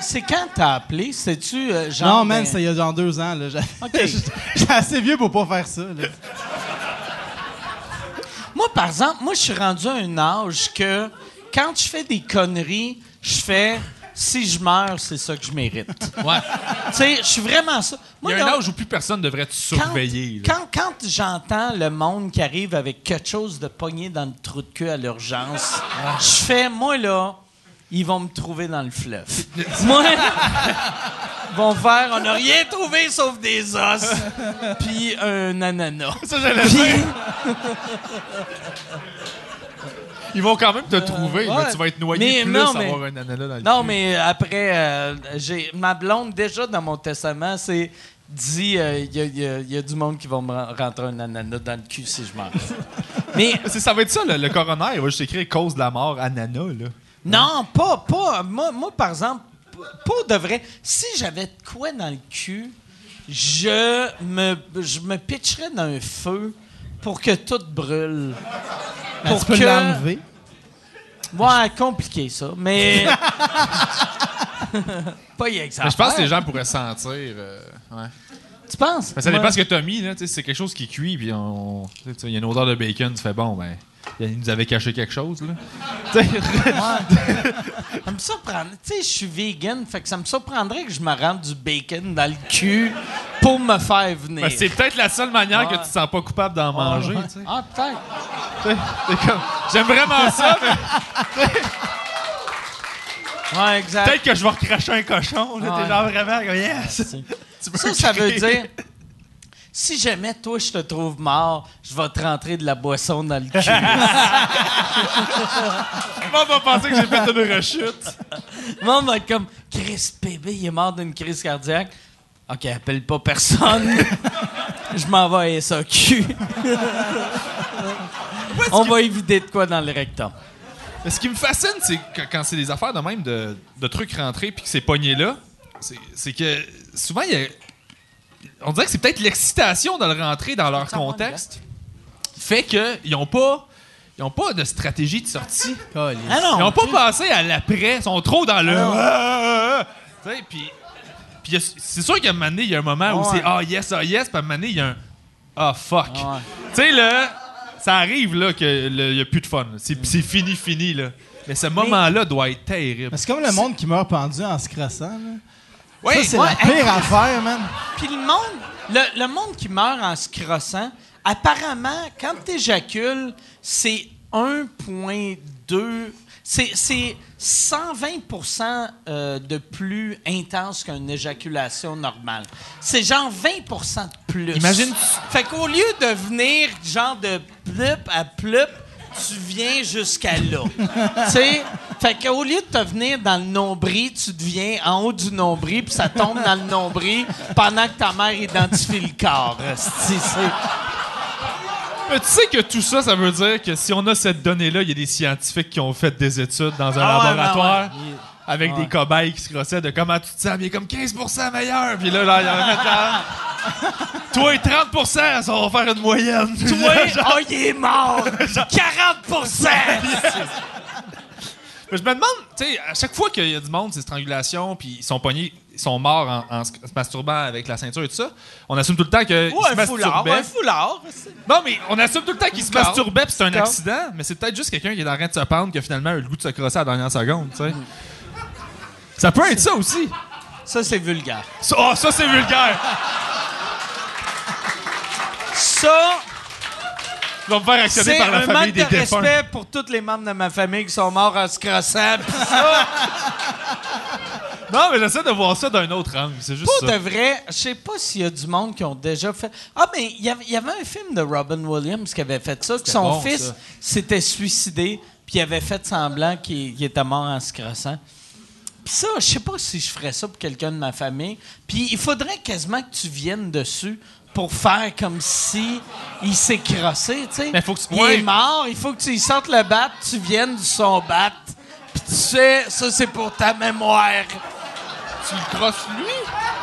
C'est quand t'as appelé? C'est-tu euh, genre. non, man, ben- c'était il y a genre deux ans. Là. J'ai- OK. J'étais assez vieux pour pas faire ça. là. Moi, par exemple, moi, je suis rendu à un âge que quand je fais des conneries, je fais si je meurs, c'est ça que je mérite. Ouais. tu sais, je suis vraiment ça. Il y a un âge où plus personne devrait te quand, surveiller. là. quand, quand j'entends le monde qui arrive avec quelque chose de pogné dans le trou de queue à l'urgence, je fais, moi, là, ils vont me trouver dans le fleuve. moi, vont faire on n'a rien trouvé sauf des os puis un ananas. Ça, j'allais Puis, dire. Ils vont quand même te trouver, ouais. mais tu vas être noyé Mais plus non, à mais- avoir un ananas dans le non cul. mais après euh, j'ai ma blonde déjà dans mon testament c'est dit euh, il y, a- il y a- il y a du monde qui va me ren- rentrer un ananas dans le cul si je meurs. mais C'est- Ça va être ça, le, le coroner. Il va juste écrire cause de la mort, ananas, là. Non, pas, pas. Moi, moi, par exemple, p- pour de vrai, si j'avais de quoi dans le cul, je me, je me pitcherais dans un feu pour que tout brûle. Ben, Pour tu peux que- l'enlever. Ouais, compliqué ça, mais. pas y Mais je pense que les gens pourraient sentir. euh, ouais. Tu penses? Ça dépend ce que t'as mis, là. Tu sais, si c'est quelque chose qui cuit, puis on. tu sais, Il y a une odeur de bacon, tu fais bon, ben. Il nous avait caché quelque chose, là. Sais, Ça me surprend. Tu sais, je suis vegan, fait que ça me surprendrait que je me rende du bacon dans le cul pour me faire venir. ben, c'est peut-être la seule manière que tu te sens pas coupable d'en manger, tu sais. Ah, peut-être. Comme, J'aime vraiment ça, mais Ouais, exact. peut-être que je vais recracher un cochon. T'es genre vraiment comme yes! Ça, ça veut dire. Si jamais toi je te trouve mort, je vais te rentrer de la boisson dans le cul. On va penser que j'ai fait une rechute. Le monde va être comme Chris bébé, il est mort d'une crise cardiaque. Ok, appelle pas personne. je m'en vais à SAQ. On va éviter de quoi dans le rectum. Mais ce qui me fascine, c'est quand c'est des affaires de même de, de trucs rentrés puis que c'est pogné là, c'est que souvent, il y a- on dirait que c'est peut-être l'excitation de le rentrer dans leur contexte fait qu'ils n'ont pas, ils ont pas de stratégie de sortie. Ah non. Ils n'ont pas passé à l'après. Ils sont trop dans le. Ah non. Tu sais, puis. c'est sûr qu'à un moment donné, il y a un moment où c'est Ah yes, ah yes, puis à un moment donné, il y a un Ah fuck. Ouais. Tu sais, là, ça arrive là qu'il n'y a plus de fun. C'est fini, fini. là. Mais ce moment-là doit être terrible. Mais C'est comme le monde qui meurt pendu en se crassant. là. Oui, ça, c'est ouais, la pire affaire, man. Puis le monde, le, le monde qui meurt en se crossant, apparemment, quand tu éjacules, c'est 1,2. C'est, c'est 120 euh, de plus intense qu'une éjaculation normale. C'est genre 20% de plus. Imagine- Fait qu'au lieu de venir genre de plup à plup, tu viens jusqu'à là. tu sais? Fait qu'au lieu de te venir dans le nombril, tu deviens en haut du nombril, puis ça tombe dans le nombril pendant que ta mère identifie le corps. esti, c'est- Mais tu sais que tout ça, ça veut dire que si on a cette donnée-là, il y a des scientifiques qui ont fait des études dans un Ah ouais, laboratoire ben ouais. Avec des cobayes qui se crossaient de comment tu te sens. Est comme 15% meilleur. Puis là, là, il y en a Toi, 30% ça va faire une moyenne. Toi, oh, il est mort! 40 Mais je me demande, tu sais, à chaque fois qu'il y a du monde, c'est strangulation, puis ils sont pognés, ils sont morts en, en se masturbant avec la ceinture et tout ça, on assume tout le temps qu'ils Ou se un foulard, un foulard. Non, mais on assume tout le temps qu'ils se masturbaient, puis c'est un accident, mais c'est peut-être juste quelqu'un qui est en train de se pendre qui a finalement eu le goût de se crosser à la dernière seconde, tu sais. Ça peut être ça aussi. Ça, c'est vulgaire. Ça, oh, ça c'est vulgaire. Ça, Tu vas me faire actionner par la un famille manque des de défunts. respect pour tous les membres de ma famille qui sont morts en se crossant. Pis ça, Non, mais j'essaie de voir ça d'un autre angle, c'est juste Pour ça. de vrai, je sais pas s'il y a du monde qui ont déjà fait. Ah, mais il y avait- il y avait un film de Robin Williams qui avait fait ça, que son bon, fils ça. s'était suicidé, puis il avait fait semblant qu'il qu'il était mort en se crossant. Puis ça, je sais pas si je ferais ça pour quelqu'un de ma famille. Puis il faudrait quasiment que tu viennes dessus pour faire comme si il s'est crossé, tu sais. Mais faut que tu- Il ouais. est mort, il faut que tu y sortes le bat, tu viennes du son bat. Puis tu sais, ça c'est pour ta mémoire. Tu le crosses lui?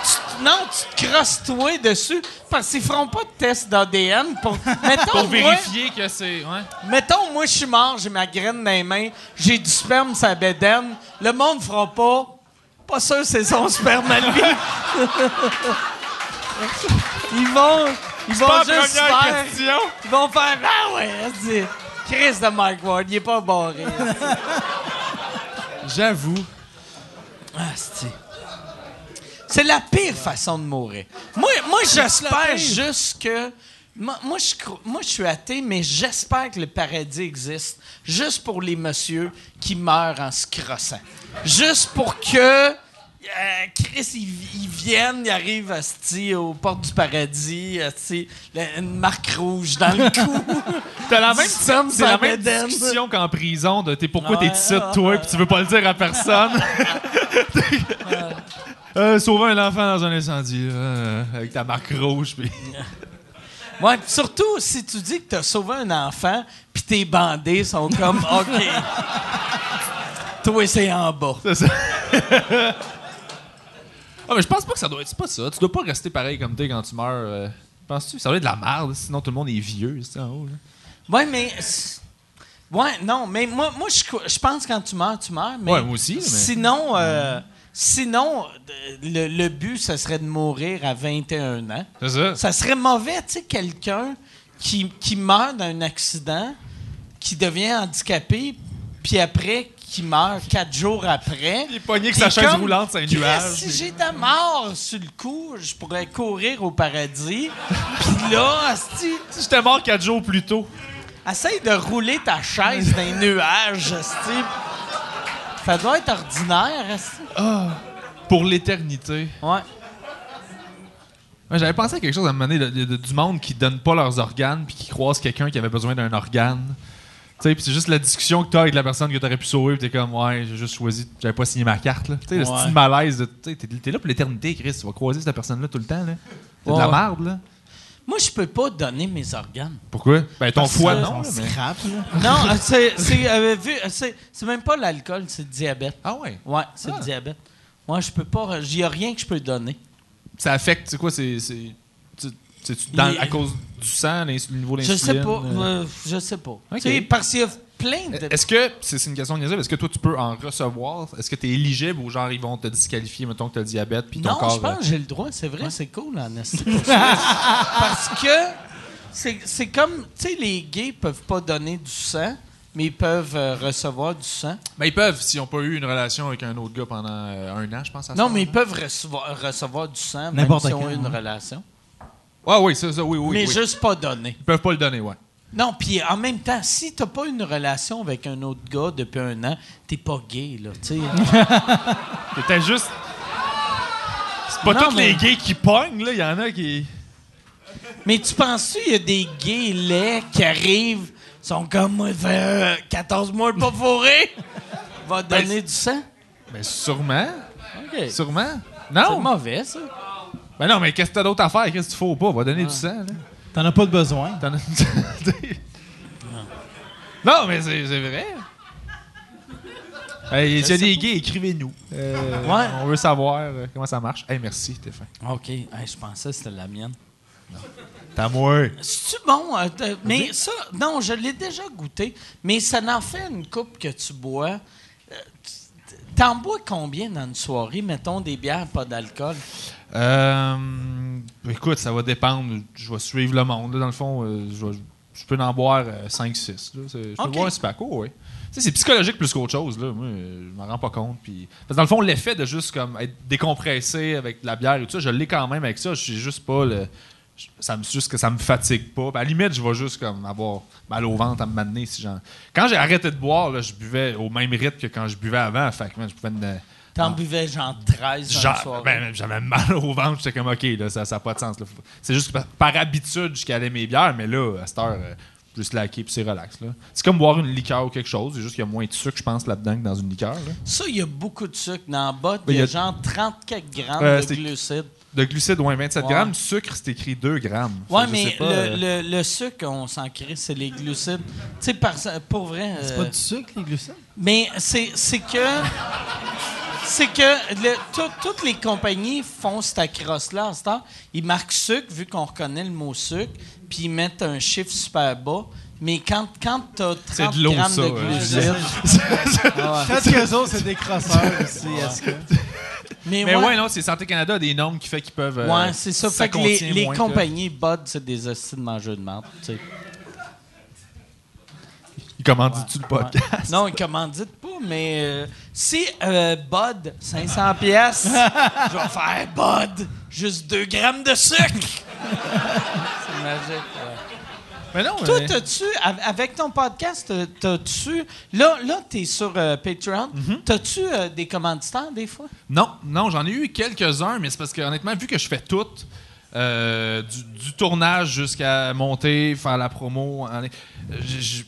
Tu- non, tu te crosses toi dessus parce qu'ils feront pas de test d'ADN pour. Mettons, Pour moi, vérifier que c'est. Ouais. mettons, moi, je suis mort, j'ai ma graine dans les mains, j'ai du sperme la bédaine. Le monde fera pas. Pas sûr c'est son sperme à lui. ils vont. Ils vont Pas juste faire. question. Ils vont faire. Ah ouais. Chris de Mike Ward, il est pas barré. J'avoue. Ah, c'est. C'est la pire façon de mourir. Moi, moi j'espère juste que. Moi, moi, je, moi, je suis athée, mais j'espère que le paradis existe juste pour les messieurs qui meurent en se crossant. Juste pour que euh, Chris, ils, ils viennent, ils arrivent asti, aux portes du paradis, la- une marque rouge dans le cou. T'as la même, c'est la même discussion qu'en prison de t'es pourquoi t'es ici, toi, puis tu veux pas le dire à personne? euh, sauver un enfant dans un incendie, là, euh, avec ta marque rouge, puis. Ouais, pis surtout si tu dis que t'as sauvé un enfant, puis tes bandés sont comme OK. Toi, c'est en bas. C'est ça. ah, mais je pense pas que ça doit être. C'est pas ça. Tu dois pas rester pareil comme t'es quand tu meurs. euh. Penses-tu? Ça doit être de la merde, sinon tout le monde est vieux, c'est en haut, là? Ouais, mais. Ouais, non, mais moi, moi je, je pense que quand tu meurs, tu meurs. Mais Ouais, moi aussi, mais- Sinon, euh, sinon le, le but, ce serait de mourir à 21 ans. C'est ça. Ça serait mauvais, tu sais, quelqu'un qui, qui meurt d'un accident, qui devient handicapé, puis après, qui meurt quatre jours après. Il est pogné que sa chaise comme, roulante, c'est un nuage. Si ta mort sur le coup, je pourrais courir au paradis. Puis là, asti, Si j'étais mort quatre jours plus tôt. essaye de rouler ta chaise dans un nuage, asti. Ça doit être ordinaire, asti. Pour l'éternité. Ouais. Ouais, J'avais pensé à quelque chose à un moment donné de, de- de- du monde qui donne pas leurs organes puis qui croise quelqu'un qui avait besoin d'un organe. Tu sais, puis c'est juste la discussion que t'as avec la personne que t'aurais pu sauver, puis t'es comme, ouais, j'ai juste choisi, j'avais pas signé ma carte, là. Tu sais, le Ouais. style malaise de, tu sais, t'es, t'es là pour l'éternité, Chris, tu vas croiser cette personne-là tout le temps, là. C'est de la Ouais. merde, là. Moi, je peux pas donner mes organes. Pourquoi? Ben, ton Parce foie, que- non, là, mais- Scrap, là. Non, euh, c'est c'est euh, vu- euh, c'est c'est même pas l'alcool, c'est le diabète. Ah ouais? Ouais, c'est Ah. le diabète. Moi, je peux pas. Il y a rien que je peux donner. Ça affecte, c'est quoi, c'est. c'est tu- c'est-tu dans- Il- à cause du sang, l'ins- le niveau Je d'insuline? sais pas. euh? euh, je sais pas. Tu sais, Parce qu'il y a plein de. Est-ce que, c'est une question de niaiseuse, est-ce que toi tu peux en recevoir? Est-ce que tu es éligible ou genre ils vont te disqualifier, mettons que tu as le diabète puis ton Non, corps. je pense euh, que j'ai le droit. C'est vrai, c'est cool, en. Parce que c'est c'est comme. Tu sais, les gays peuvent pas donner du sang, mais ils peuvent euh, recevoir du sang. Ben, ils peuvent s'ils n'ont pas eu une relation avec un autre gars pendant euh, un an, je pense. À Non, mais ils peuvent recevoir, recevoir du sang, même s'ils ont eu une relation. Ouais, oui, c'est ça, oui, oui. mais oui. juste pas donner. Ils peuvent pas le donner, ouais. Non, puis en même temps, si t'as pas une relation avec un autre gars depuis un an, t'es pas gay, là, tu sais. C'était juste. C'est pas Non, tous mais- les gays qui pognent, là. Il y en a qui. Mais tu penses-tu qu'il y a des gays laids qui arrivent, sont comme moi, euh, 14 mois pas fourré, va Ben, donner du sang? Ben, sûrement. OK. Sûrement. C'est Non. mauvais, ça. Ben, non, mais qu'est-ce que t'as d'autre à faire? Qu'est-ce qu'il faut pas? Va donner du sang, là. T'en as pas de besoin. T'en as- non, mais c'est vrai. Hey, S'il y a des gays, écrivez-nous. Euh, Ouais. On veut savoir euh, comment ça marche. Hey, merci, Stéphane. OK. Hey, je pensais que c'était la mienne. T'as moi. C'est-tu bon? euh, mais ça, non, je l'ai déjà goûté, mais ça n'en fait une coupe que tu bois. Euh, T'en bois combien dans une soirée? Mettons des bières, pas d'alcool. Euh, écoute, ça va dépendre. Je vais suivre le monde. là, dans le fond, euh, je, vais- je peux en boire 5-6. Je peux Ok. boire un spaco, oui. C'est psychologique plus qu'autre chose. Là. Moi, euh, je m'en rends pas compte. Puis... Parce que dans le fond, l'effet de juste comme être décompressé avec de la bière et tout ça, je l'ai quand même avec ça. Je suis juste pas le. je- Ça me, juste que ça me fatigue pas. Ben, à la limite, je vais juste comme avoir mal au ventre à me m'amener si j'en. Quand j'ai arrêté de boire, là, je buvais au même rythme que quand je buvais avant. Fait que, man, je pouvais T'en Ah. buvais genre 13 dans Genre, ben, j'avais mal au ventre, j'étais comme OK, là, ça n'a pas de sens. là. C'est juste que par, par habitude, je calais mes bières, mais là, à cette heure, euh, juste laquer puis c'est relax. là. C'est comme boire une liqueur ou quelque chose, c'est juste qu'il y a moins de sucre, je pense, là-dedans que dans une liqueur. là. Ça, il y a beaucoup de sucre. Dans la botte, Ben, il y a il y a- genre 34 grammes Euh, de glucides. De glucides, ouais, 27 Ouais. grammes. Sucre, c'est écrit 2 grammes. Ouais, je mais sais pas, le, euh, le- le sucre, on s'en crée, c'est les glucides. Tu sais, par- pour vrai. C'est euh, pas du sucre, les glucides? Mais c'est c'est que. C'est que le- tout- toutes les compagnies font cette crosse-là à cette heure. Ils marquent sucre, vu qu'on reconnaît le mot sucre, puis ils mettent un chiffre super bas. Mais quand, quand tu as 30 C'est de l'eau, grammes ça, de ouais. glucides. Ah ouais. Peut-être qu'eux autres, c'est des crosseurs aussi. est-ce que- Mais, Mais ouais, ouais, non, c'est Santé Canada a des normes qui fait qu'ils peuvent. euh, ouais, c'est ça. Fait que les, que- compagnies Bud, c'est des hosties de mangeurs de merde. Ils commandent-tu le podcast? Non, ils commanditent pas, mais euh, si euh, Bud, 500 pièces, je vais faire Bud, juste 2 grammes de sucre. C'est magique. ouais. Mais non, Toi, mais- t'as-tu, av- avec ton podcast, t'as- t'as-tu. Là, là t'es sur euh, Patreon. Mm-hmm. T'as-tu euh, des commanditaires des fois? Non, non, j'en ai eu quelques-uns, mais c'est parce que honnêtement, vu que je fais tout, euh, du, du tournage jusqu'à monter, faire la promo,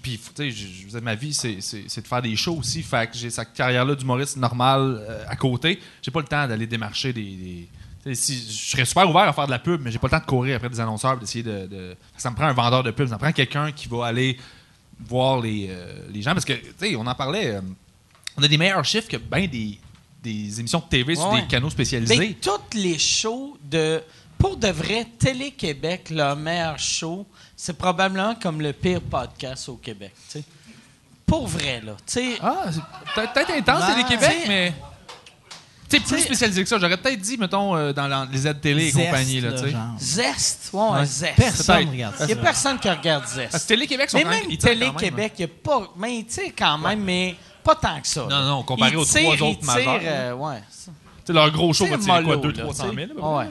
puis tu sais, ma vie, c'est, de faire des shows aussi, fait que j'ai cette carrière-là d'humoriste normal à côté. J'ai pas le temps d'aller démarcher des. Si, je serais super ouvert à faire de la pub, mais j'ai pas le temps de courir après des annonceurs, et d'essayer de, de- Ça me prend un vendeur de pub, ça me prend quelqu'un qui va aller voir les, euh, les gens, parce que, tu sais, on en parlait. euh, on a des meilleurs chiffres que ben des, des émissions de TV sur Ouais. des canaux spécialisés. Mais toutes les shows de. Pour de vrai, Télé-Québec, leur meilleur show, c'est probablement comme le pire podcast au Québec. Pour vrai, là. Tu sais, Ah, c'est peut-être intense, Ben, c'est les Québec, t'sais- mais. Tu sais, plus spécialisé que ça. J'aurais peut-être dit, mettons, euh, dans la- les aides télé et Zest, compagnie, là, là, tu sais. genre. Zest? Ouais, Ouais. Zest. Personne Peut-être. regarde Il ça. n'y a personne qui regarde Zest. Parce que Télé-Québec sont Mais quand même. ils hein. Télé-Québec, il n'y a pas. Mais tu sais, quand même, mais pas tant que ça. Non, non, comparé Ils aux tirent- trois ils autres tirent, majeurs. euh, ouais. ça. Tu sais, leur gros show va C'est tirer quoi, mollo, 200 là, 300 000? tu sais. à peu près? Ouais.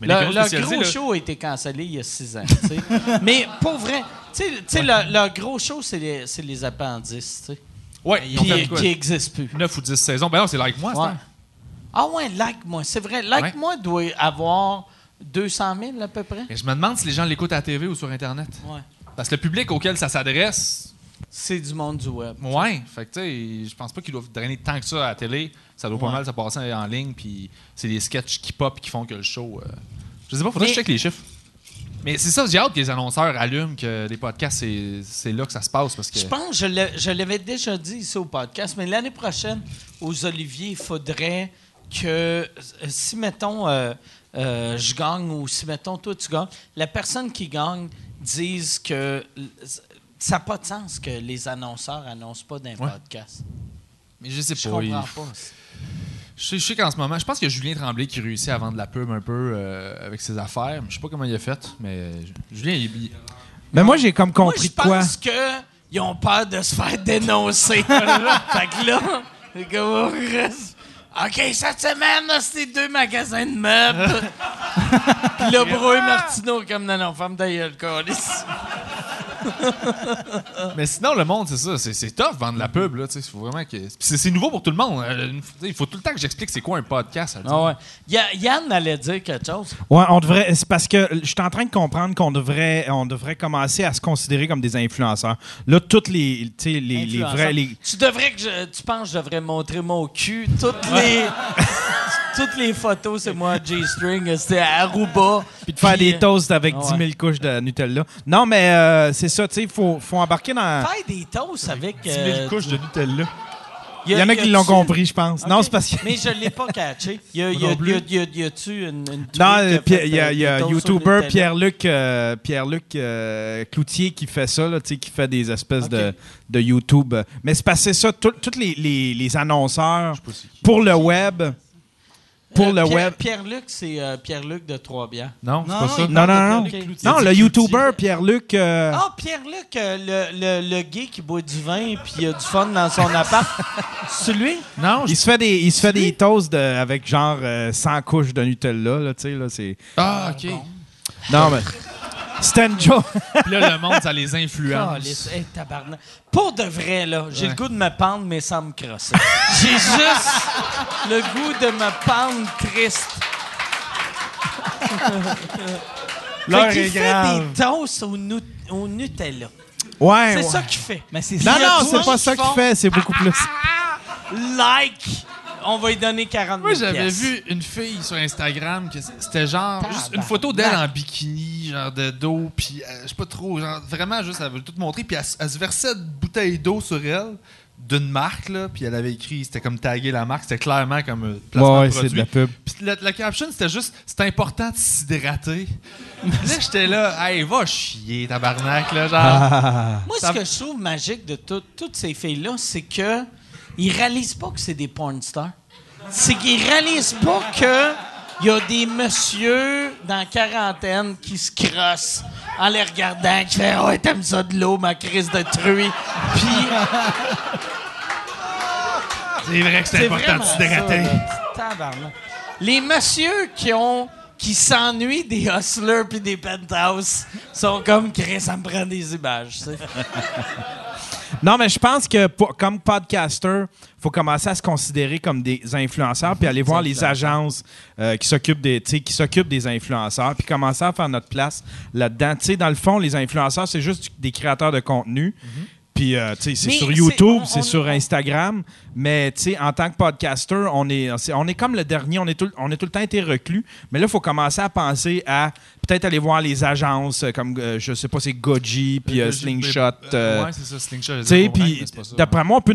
Mais les Le, canaux le spécialisés, gros là- show a été cancellé il y a six ans. tu sais. mais pour vrai, tu sais- tu sais, le, le gros show, c'est les, c'est les appendices, tu sais, Ouais, ils ont qui, quoi? qui n'existent plus. 9 ou 10 saisons. Ben non, c'est like moi, c'est Ouais. un. Ah ouais, Like-moi, c'est vrai. Like-moi doit avoir 200 000 à peu près. Mais je me demande si les gens l'écoutent à la TV ou sur Internet. Ouais. Parce que le public auquel ça s'adresse, C'est du monde du web. ouais. Fait que, tu sais, je pense pas qu'ils doivent drainer tant que ça à la télé. Ça doit pas mal se passer en ligne, puis c'est des sketchs qui pop qui font que le show. euh, Je sais pas, faudrait Mais- que je check les chiffres. Mais c'est ça, j'ai hâte que les annonceurs allument que les podcasts, c'est- là que ça se passe. Parce que... Je pense, je l'avais déjà dit ici au podcast, mais l'année prochaine, aux Oliviers, il faudrait que, euh, si, mettons, euh, euh, je gagne ou si, mettons, toi, tu gagnes, la personne qui gagne dise que ça n'a pas de sens que les annonceurs annoncent pas d'un Ouais. podcast. Mais je sais Je pas. il- comprends pas. Je sais, je sais qu'en ce moment, je pense qu'il y a Julien Tremblay qui réussit à vendre la pub un peu euh, avec ses affaires. Je sais pas comment il a fait, mais Julien, il, il- Mais moi, j'ai comme Moi, compris je de quoi. pense qu'ils ont peur de se faire dénoncer. fait que là, c'est. OK, cette semaine, c'était deux magasins de meubles. Puis là, Bro et Martineau, comme non, non, femme d'ailleurs. Mais sinon, le monde, c'est ça. C'est, c'est tough vendre la pub. Là, tu sais, faut vraiment que... C'est, c'est nouveau pour tout le monde. Euh, Il faut tout le temps que j'explique c'est quoi un podcast. Ah ouais. Ya- Yann allait dire quelque chose. Ouais, on devrait. C'est parce que je suis en train de comprendre qu'on devrait, on devrait commencer à se considérer comme des influenceurs. Là, toutes les, tu sais, les, les Influenceur. vrais, les. Tu devrais que je, tu penses que je devrais montrer mon cul. Toutes les, toutes les photos, c'est moi, G-string. C'était Aruba. Puis de faire Puis, des toasts avec ouais. 10 000 couches de Nutella. Non, mais euh, c'est ça, tu sais, il faut, faut embarquer dans. Faire des toasts avec. 10 000 euh, couches de Nutella. Il y en a qui l'ont compris, je pense. Non, c'est parce que. Mais je l'ai pas catché. Y a, y a, y a- y a- y a-tu une, une Non, euh, Pierre- il y a, euh, y a YouTuber? Pierre-Luc euh, euh, Cloutier qui fait ça, là, tu sais, qui fait des espèces de, de YouTube. Mais c'est c'est ça, tous les, les, les annonceurs pour le web. Pour Euh, le Pierre- web. Pierre-Luc, c'est euh, Pierre-Luc de Trois-Bières. Non, c'est Non, pas non, ça. il Non, parle non, de non. Pierre-Luc Ok. Cloutier. Non, le YouTuber Pierre-Luc. euh, Ah, Pierre-Luc, euh, le, le, le gay qui boit du vin puis il a du fun dans son appart. c'est lui? Non, je- Il se fait des, il se fait des toasts de- avec genre euh, 100 couches de Nutella, là, tu sais, là, c'est... Ah, OK. Non, mais... C'était une joke. Puis là, le monde, ça les influence. Calisse. Hey, tabarnak. Pour de vrai, là, j'ai Ouais. le goût de me pendre, mais sans me crosser. j'ai juste le goût de me pendre triste. L'heure Fait est qu'il fait grave. des toasts au, nu- au Nutella. Ouais, C'est ouais. ça qu'il fait. Mais c'est Non. Il non, c'est pas ça qu'il fait, c'est beaucoup plus. Like! On va lui donner 40 000 Moi, j'avais vu une fille sur Instagram que c'était genre juste une photo d'elle en bikini, genre de dos, puis euh, je sais pas trop, genre vraiment juste, elle veut tout montrer, puis elle, se versait une bouteille d'eau sur elle d'une marque, là, puis elle avait écrit, c'était comme tagué la marque, c'était clairement comme un placement Ouais, de c'est produit. de la pub. Puis la, la caption, c'était juste, c'est important de s'hydrater. là, j'étais là, hey, va chier, tabarnak, là, genre. Ah. Moi, Ça- ce que je trouve magique de tout- toutes ces filles-là, c'est que ils réalisent pas que c'est des porn stars. C'est qu'ils réalisent pas que y a des messieurs dans la quarantaine qui se crossent en les regardant, qui font Ouais, t'aimes ça de l'eau, ma crise de truie. Puis. C'est vrai que c'est important de s'hydrater. Les messieurs qui ont qui s'ennuient des hustlers puis des penthouse sont comme, Chris, ça me prend des images. Non, mais je pense que pour- comme podcaster, faut commencer à se considérer comme des influenceurs puis aller voir les agences euh, qui s'occupent des qui s'occupent des influenceurs puis commencer à faire notre place là-dedans. Tu sais, dans le fond, les influenceurs, c'est juste des créateurs de contenu. Puis, euh, tu sais, c'est sur YouTube, c'est sur Instagram. Mais, tu sais, en tant que podcaster, on est, on est comme le dernier. On est tout, on est tout le temps été reclus. Mais là, il faut commencer à penser à peut-être aller voir les agences euh, comme, euh, je sais pas, c'est Goji, puis euh, Slingshot. euh, ouais, c'est ça, Slingshot. tu sais, puis d'après moi, on peut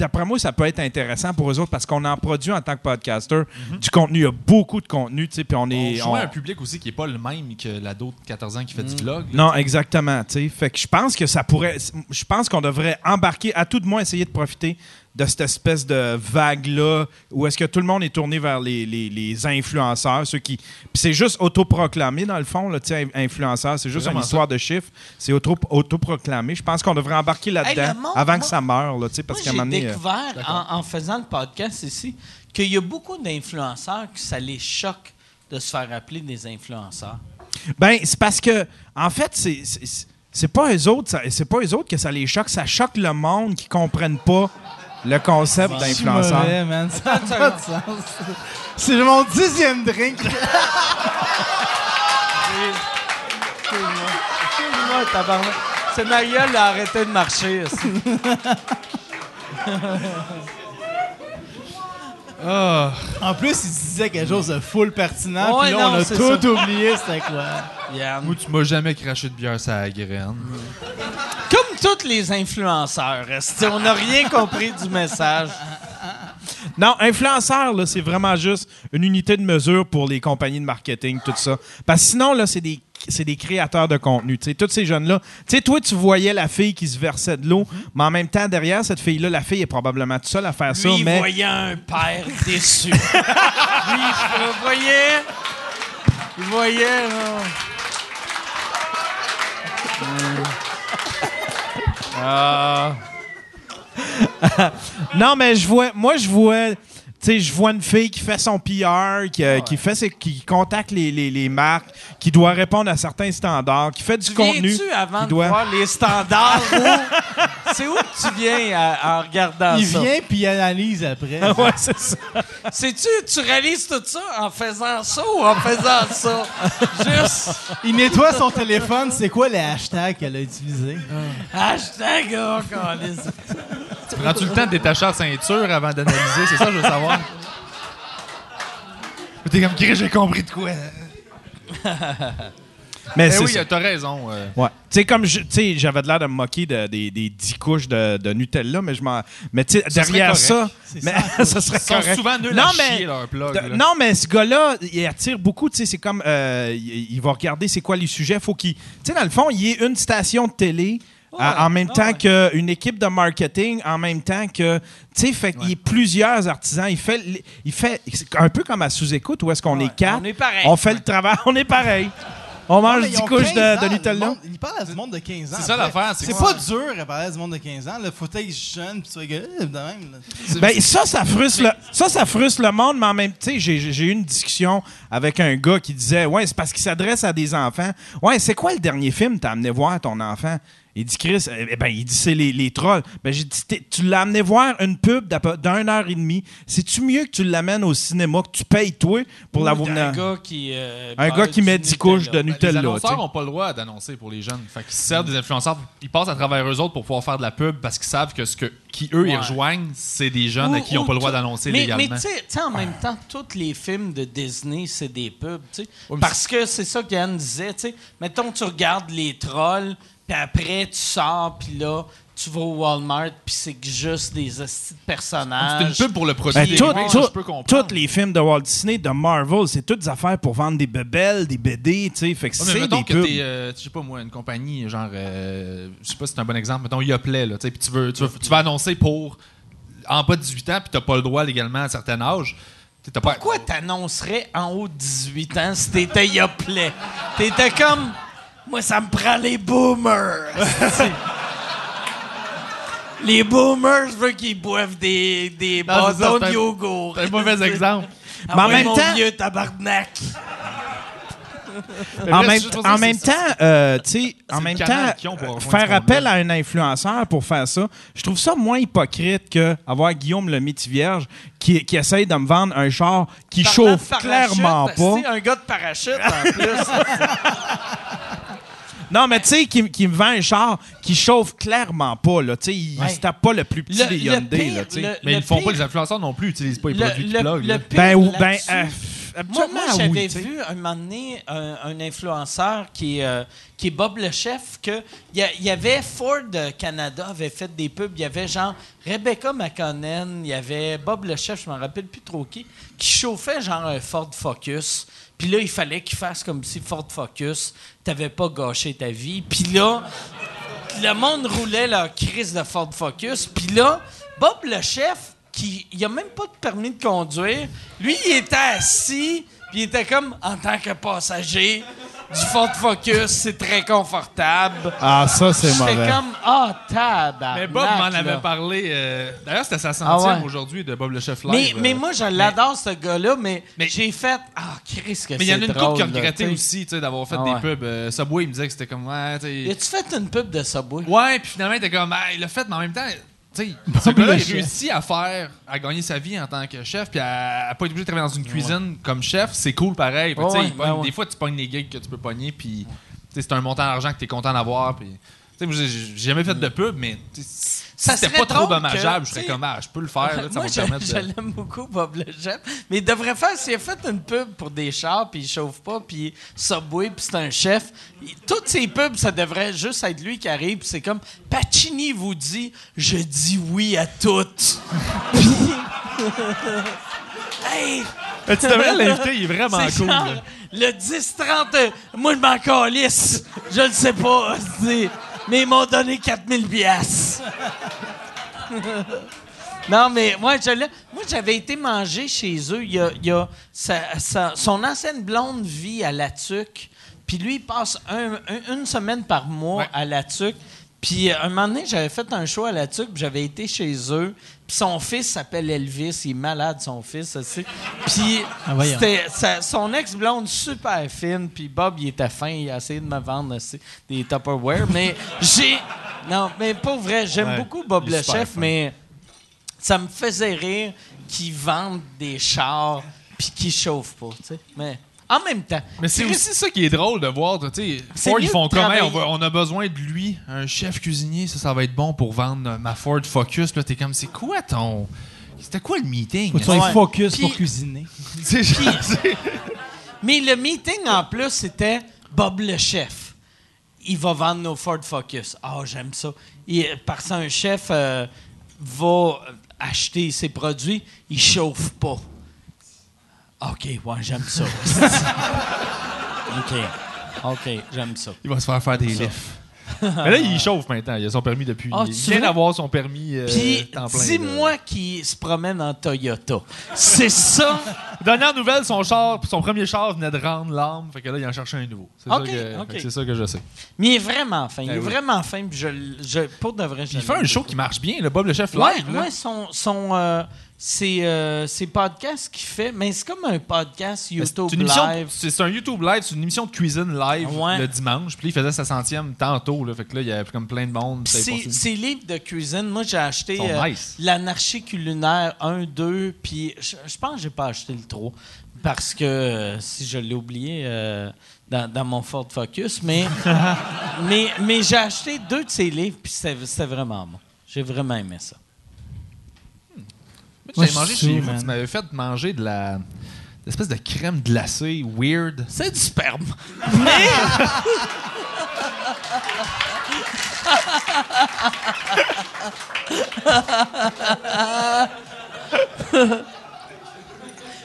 d'après moi, ça peut être intéressant pour eux autres parce qu'on en produit en tant que podcaster du contenu. Il y a beaucoup de contenu, tu sais, puis on est. on- un public aussi qui est pas le même que l'ado de 14 ans qui fait du vlog. là. Non, exactement, tu sais. Fait que je pense que ça pourrait. Je pense qu'on devrait embarquer, à tout de moins essayer de profiter de cette espèce de vague-là où est-ce que tout le monde est tourné vers les, les- les influenceurs, ceux qui. Puis c'est juste autoproclamé, dans le fond, là, influenceur. C'est juste une histoire de chiffres. C'est auto- autoproclamé. Je pense qu'on devrait embarquer là-dedans Hey, avant moi- que ça meure, là, tu sais, parce Moi, qu'à un j'ai moment donné. euh, découvert en, en faisant le podcast ici qu'il y a beaucoup d'influenceurs que ça les choque de se faire appeler des influenceurs. Ben, c'est parce que, en fait, c'est. c'est- C'est pas eux autres, ça- c'est pas eux autres que ça les choque, ça choque le monde qui comprennent pas le concept d'influenceur. Ça n'a pas de sens. C'est mon dixième drink. C'est ma gueule a arrêté de marcher. aussi. En plus, il disait quelque chose de full pertinent. Ouais, puis là, on a tout ça. oublié. C'était quoi? Yann. Moi, tu m'as jamais craché de bière sur la graine. Comme tous les influenceurs, on n'a rien compris du message? Non, influenceur, là, c'est vraiment juste une unité de mesure pour les compagnies de marketing, tout ça. Parce que sinon, là, c'est des, c'est des créateurs de contenu. Tu sais, tous ces jeunes-là. Tu sais, toi, tu voyais la fille qui se versait de l'eau, mais en même temps, derrière cette fille-là, la fille est probablement toute seule à faire ça. Lui, il mais voyait un père déçu. Lui, il voyait... Il voyait... là. Non, mais je vois, moi, je vois, tu sais, je vois une fille qui fait son PR, qui, euh, qui fait ses- qui contacte les, les- les marques, qui doit répondre à certains standards, qui fait du Tu contenu. viens-tu avant qui de doit- voir les standards? où- C'est où que tu viens à- en regardant Il ça? vient puis il analyse après. ouais, c'est ça. Sais-tu, tu réalises tout ça en faisant ça ou en faisant ça? Juste Il nettoie son téléphone. C'est quoi les hashtags qu'elle a utilisés? hashtag oh, câlisse. Prends-tu le temps de détacher la ceinture avant d'analyser? C'est ça, je veux savoir. T'es comme, Chris, j'ai compris de quoi. Mais Eh c'est oui, t'as raison. euh. Ouais. Tu sais, comme j'avais l'air de me moquer de- des, des 10 couches de, de Nutella, mais je m'en. Mais tu sais, derrière ça. Mais ça serait Ils sont correct. souvent nuls non, à mais, chier, leur plug. de- non, mais ce gars-là, il attire beaucoup. Tu sais, c'est comme. euh, il, il va regarder c'est quoi les sujets. Faut qu'il. Tu sais, dans le fond, il y ait une station de télé. À- en même ouais, temps ouais. qu'une équipe de marketing, en même temps que, tu sais, fait qu'il y a plusieurs artisans. Il fait, il fait c'est un peu comme à sous-écoute où est-ce qu'on Ouais, est quatre. on est pareil. On fait le travail, on est pareil. On mange Mais 10 ils ont couches 15 de, de Nutella. monde- Il parle à du monde de 15 ans. C'est ça l'affaire, c'est pas dur à parler à du monde de 15 ans. Le fauteuil jeune, puis tu rigoles de même. là. Ben, ça, ça frustre, le, ça, ça frustre le monde, mais en même temps, j'ai eu une discussion avec un gars qui disait Ouais, c'est parce qu'il s'adresse à des enfants. Ouais, c'est quoi le dernier film que t'as amené voir à ton enfant? Il dit Chris, eh ben, il dit c'est les, les trolls. Ben, j'ai dit Tu l'as amené voir une pub d'une heure et demie. C'est-tu mieux que tu l'amènes au cinéma, que tu payes toi pour la Ou voir d'un gars qui... euh, Un gars qui met 10 Nutella. couches de Ben, les Nutella. sais. annonceurs n'ont pas le droit d'annoncer pour les jeunes. Fait qu'ils se servent des influenceurs. Ils passent à travers eux autres pour pouvoir faire de la pub parce qu'ils savent que ce que, qui eux ils Ouais. rejoignent, c'est des jeunes Ou- à qui ils n'ont pas le droit d'annoncer légalement. Mais tu sais- en même temps, tous les films de Disney, c'est des pubs, tu sais. mais Parce que c'est ça qu'Yann disait, tu sais. Mettons, tu regardes les trolls, puis après, tu sors, puis là, tu vas au Walmart, puis c'est que juste des hosties de personnages. c'est une pub pour le produit. Ben, tout- tout- je peux comprendre. tous les films de Walt Disney, de Marvel, c'est toutes des affaires pour vendre des bebelles, des BD, tu sais. Fait que Ouais, c'est mettons des que pubs. t'es, euh, je sais pas moi, une compagnie, genre, euh, je sais pas si c'est un bon exemple, mettons Yoplait, là, tu sais, puis tu veux, tu, veux, tu vas annoncer pour en bas de 18 ans, puis t'as pas le droit légalement à un certain âge. Pas- Pourquoi t'annoncerais en haut de 18 ans si t'étais Yoplait? T'étais comme... Moi, ça me prend les boomers. les boomers, je veux qu'ils boivent des, des Non, c'est ça, bâtons c'est de un- yogourt. C'est un mauvais exemple. Ah Mais en même mon temps- vieux tabarnak. Mais En même, en même temps, euh, tu sais, en le même canal temps, qu'ils ont pour rejoindre faire ce appel à un influenceur pour faire ça, je trouve ça moins hypocrite que avoir Guillaume le métier vierge qui, qui essaye de me vendre un char qui Parlant de chauffe parachute, clairement pas. C'est un gars de parachute en plus. Non, mais tu sais, qui, qui me vend un char qui chauffe clairement pas, là. Tu sais, il Ouais. se tape pas le plus petit Le- des Hyundai, pire, là, tu sais. Mais ils le font pas, les influenceurs non plus, ils utilisent pas les le- produits qui le- plug. le là. pire Ben, ou, ben, là-dessus- euh, Moi, habituellement, j'avais oui, tu sais. vu un moment donné un, un influenceur qui est, euh, qui est Bob le chef que il y, a- il y avait Ford Canada avait fait des pubs, il y avait genre Rebecca McConnell, il y avait Bob le chef, je me rappelle plus trop qui, qui chauffait genre un Ford Focus. Puis là, il fallait qu'il fasse comme si Ford Focus t'avais pas gâché ta vie. Puis là, le monde roulait leur crise de Ford Focus. Puis là, Bob le chef, qui il a même pas de permis de conduire, lui, il était assis, puis il était comme en tant que passager du Ford Focus, c'est très confortable. Ah, ça, c'est J'étais mauvais. comme ah tabarnak. Mais Bob m'en avait parlé. euh, D'ailleurs, c'était sa Ah centième ouais. aujourd'hui de Bob le Chef Live. Mais, euh. mais moi, je l'adore, ce gars-là, mais, Mais- j'ai fait Ah, Chris, que Mais il y en a c'est une drôle, couple qui a regretté tu sais. aussi tu sais, d'avoir fait Ah des pubs. Euh, Subway, il me disait que c'était comme. Ouais, tu sais. As-tu fait une pub de Subway? Ouais, puis finalement, il était comme. Ah, il l'a fait, mais en même temps. Tu sais, ce gars-là, il réussit à faire, à gagner sa vie en tant que chef, puis à, à pas être obligé de travailler dans une cuisine comme chef, c'est cool pareil. Fait Ouais, ouais, pogne-. Des fois, tu pognes les gigs que tu peux pogner, puis c'est un montant d'argent que tu es content d'avoir. Puis, j'ai jamais fait de pub, mais Ça c'était pas trop dommageable, que, je serais comme, ah, je peux le faire, là, ça va me je, de. l'aime beaucoup, Bob le chef. Mais il devrait faire, s'il a fait une pub pour des chars, puis il chauffe pas, puis Subway, puis c'est un chef, il- toutes ces pubs, ça devrait juste être lui qui arrive, puis c'est comme, Pacini vous dit, je dis oui à toutes. Puis- hey, Mais tu devrais l'inviter, il est vraiment cool. genre, le 10-30, euh, moi, je m'en calisse. Je le sais pas. Mais ils m'ont donné 4000 piastres. non, mais moi, je l'ai- moi, j'avais été manger chez eux. Il y a, il y a sa- sa- son ancienne blonde vit à La Tuque. Puis lui, il passe un- un- une semaine par mois Ouais. à La Tuque. Puis euh, un moment donné, j'avais fait un show à La Tuque, puis j'avais été chez eux. Puis son fils s'appelle Elvis, il est malade, son fils aussi. Puis Ah, c'était sa- son ex-blonde super fine, puis Bob, il était fin, il a essayé de me vendre aussi des Tupperware, mais j'ai... Non, mais pas vrai, j'aime Ouais, beaucoup Bob le chef, fin. mais ça me faisait rire qu'ils vendent des chars puis qu'ils chauffent pas, tu sais. Mais en même temps... Mais c'est aussi ça qui est drôle de voir. Tu sais, Ford, ils font comment? On, travailler. va- on a besoin de lui, un chef cuisinier, ça, ça va être bon pour vendre ma Ford Focus. Puis Là, t'es comme, c'est quoi ton. C'était quoi le meeting? Faut que tu sois Ouais. focus Puis- pour cuisiner. C'est Mais le meeting, en plus, c'était Bob le chef. Il va vendre nos Ford Focus. Ah, j'aime ça. Et, parce qu'un chef euh, va acheter ses produits, il chauffe pas. OK, ouais, j'aime ça. OK. OK, j'aime ça. Il va se faire faire des lifts. Mais là, il chauffe maintenant. Il a son permis depuis. Ah, il vient d'avoir son permis. euh, Puis, dis-moi qui se promène en Toyota. C'est ça? Dernière nouvelle, son char, son premier char venait de rendre l'arme. Fait que là, il en cherchait un nouveau. C'est Ok, ça, ça que je sais. Mais il est vraiment fin. Il Ben est oui. vraiment fin. Puis je, je, pour de vrai, je Il fait un show qui marche bien, le Bob le chef. Ouais, là. ouais, son, son, euh, c'est, euh, c'est podcast qu'il fait, mais c'est comme un podcast YouTube live. C'est un YouTube live, c'est une émission de cuisine live Ouais. le dimanche. Puis il faisait sa centième tantôt. Là, fait que là, il y avait comme plein de monde. C'est livres de cuisine. Moi, j'ai acheté euh, nice. l'anarchie culinaire 1, 2, puis je, pense que j'ai pas acheté le 3 parce que euh, si je l'ai oublié euh, dans, dans mon Ford Focus, mais, mais, mais j'ai acheté deux de ses livres, puis c'était vraiment bon. J'ai vraiment aimé ça. Moi, j'avais mangé je chez vous? Tu m'avais fait manger de la. L'espèce de crème glacée weird. C'est du sperme.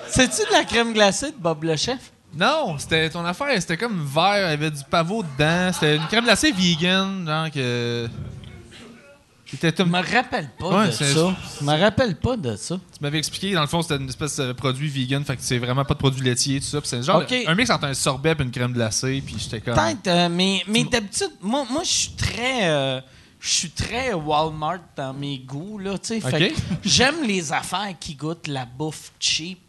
C'est-tu de la crème glacée de Bob le chef? Non, c'était ton affaire. C'était comme vert, il y avait du pavot dedans. C'était une crème glacée vegan, genre que. C'était Je me rappelle pas Ouais, de c'est- ça. Je me rappelle pas de ça. Tu m'avais expliqué, dans le fond, c'était une espèce de produit vegan, fait que c'est vraiment pas de produit laitier, tout ça. Puis c'est genre Ok. un mix entre un sorbet et une crème glacée, puis j'étais comme. Peut-être, euh, mais, mais d'habitude, moi, moi je suis très. euh, je suis très Walmart dans mes goûts, là, tu sais. Fait Ok. que J'aime les affaires qui goûtent la bouffe cheap.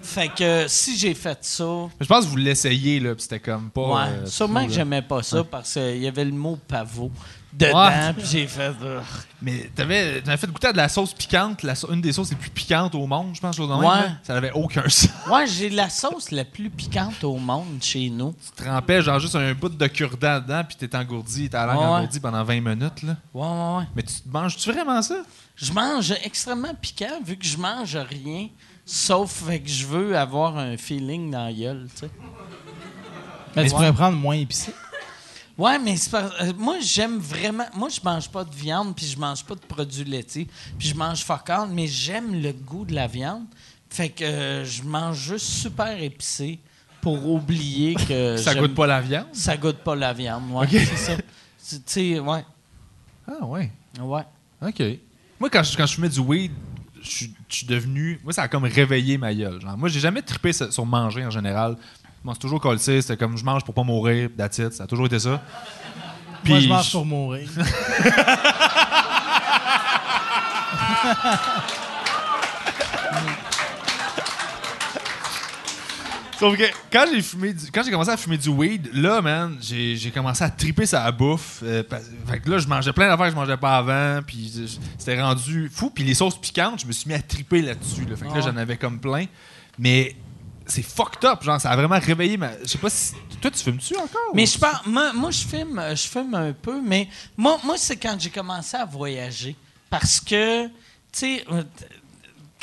Fait que si j'ai fait ça, Je pense que vous l'essayez, là, puis c'était comme pas. ouais, euh, sûrement fou, que là. j'aimais pas ça parce qu'il y avait le mot pavot dedans, Ouais. puis j'ai fait. euh, Mais t'avais, t'avais fait goûter à de la sauce piquante, la une des sauces les plus piquantes au monde, je pense, chose de même, Ouais. Ça n'avait aucun sens. Ouais, j'ai la sauce la plus piquante au monde chez nous. Tu trempais genre juste un bout de cure-dent dedans, puis t'étais engourdi, t'as la langue Ouais. engourdie pendant 20 minutes, là. Ouais, ouais, ouais. Mais tu manges-tu vraiment ça? Je mange extrêmement piquant vu que je mange rien, sauf fait que je veux avoir un feeling dans la gueule, tu sais. Mais tu Ouais. pourrais prendre moins épicé. Ouais, mais euh, moi j'aime vraiment. Moi je mange pas de viande puis je mange pas de produits laitiers puis je mange fuck all, mais j'aime le goût de la viande. Fait que euh, je mange juste super épicé pour oublier que Ça goûte pas la viande? Ça goûte pas la viande, ouais, c'est ça. Tu sais, ouais, Ah ouais. ouais. OK. Moi, quand je, quand je fumais du weed, je suis- devenu. Moi, ça a comme réveillé ma gueule. Genre, moi, j'ai jamais trippé sur manger en général. Moi, c'est toujours collé. C'était comme je mange pour pas mourir, that's it. Ça a toujours été ça. Moi, Puis je mange pour mourir. Sauf que quand j'ai fumé du- quand j'ai commencé à fumer du weed, là, man, j'ai j'ai commencé à triper sa bouffe. Euh, parce- fait que là, je mangeais plein d'affaires que je mangeais pas avant, puis je- c'était rendu fou. Puis les sauces piquantes, je me suis mis à triper là-dessus. Là. Fait que là, Ah. j'en avais comme plein. Mais c'est fucked up, genre, ça a vraiment réveillé ma. Je sais pas si. Toi, tu fumes-tu encore? Mais ou- je pense, moi, moi, je filme, je filme un peu, mais moi, moi c'est quand j'ai commencé à voyager. Parce que, tu sais, euh,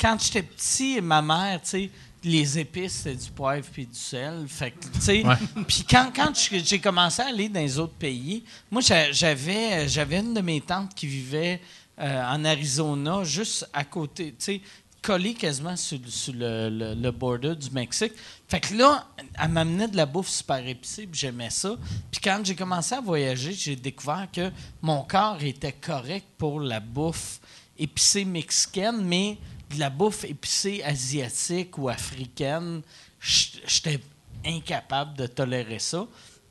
quand j'étais petit, ma mère, tu sais, les épices, c'était du poivre puis du sel. Fait que, tu sais, puis quand, quand j'ai commencé à aller dans les autres pays, moi, j'a- j'avais, j'avais une de mes tantes qui vivait euh, en Arizona, juste à côté, tu sais, collée quasiment sur, le- border du Mexique. Fait que là, elle m'amenait de la bouffe super épicée, puis j'aimais ça. Puis quand j'ai commencé à voyager, j'ai découvert que mon corps était correct pour la bouffe épicée mexicaine, mais de la bouffe épicée asiatique ou africaine, j'étais incapable de tolérer ça.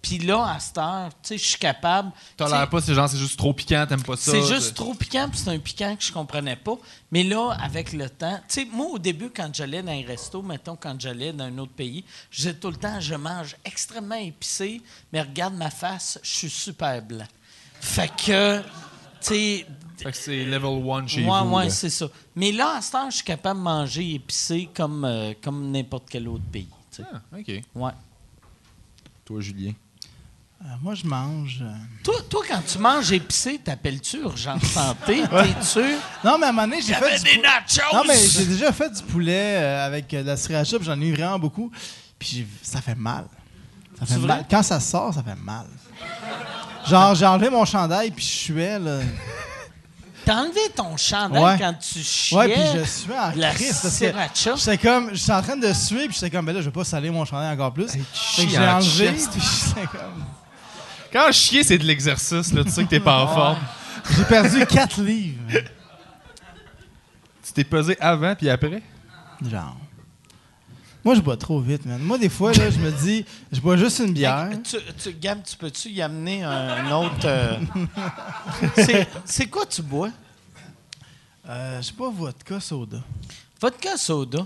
Puis là, à cette heure, tu sais, je suis capable. T'as pas, c'est genre, c'est juste trop piquant, t'aimes pas ça. c'est juste trop piquant, puis c'est un piquant que je comprenais pas. Mais là, avec le temps, tu sais, moi, au début, quand j'allais dans un resto, mettons, quand j'allais dans un autre pays, je disais tout le temps, je mange extrêmement épicé, mais regarde ma face, je suis super blanc. Fait que, tu sais, Fait que c'est level 1 chez ouais, vous. ouais, c'est ça. Mais là, à ce temps, je suis capable de manger épicé comme, euh, comme n'importe quel autre pays. Ah, OK. Ouais. Toi, Julien? Euh, moi, je mange. euh, Toi, toi, quand tu manges épicé, t'appelles-tu urgence santé? T'es-tu? Non, mais à un moment donné, j'ai fait. J'avais du des pou- nachos! Non, mais j'ai déjà fait du poulet euh, avec euh, de la sriracha, puis j'en ai eu vraiment beaucoup. Puis j'ai- ça fait mal. Ça fait C'est mal. Quand ça sort, ça fait mal. Genre, j'ai enlevé mon chandail, puis je suais, là. T'as enlevé ton chandail Ouais. quand tu chiais. Ouais, puis je suais en de la crise. parce que sriracha. J'étais comme, j'étais en train de suer, puis j'étais comme, ben là, je vais pas saler mon chandail encore plus. Fait que en enlevé, chest. puis j'étais comme. Quand chier, c'est de l'exercice, là. Tu sais que t'es pas en forme. J'ai perdu 4 livres. Tu t'es pesé avant puis après? Genre. Moi, je bois trop vite, man. Moi, des fois, là, je me dis, je bois juste une bière. Hey, tu, tu, Gab, tu peux-tu y amener un autre. euh, c'est- C'est quoi tu bois? Euh, je sais pas, vodka soda. Vodka soda.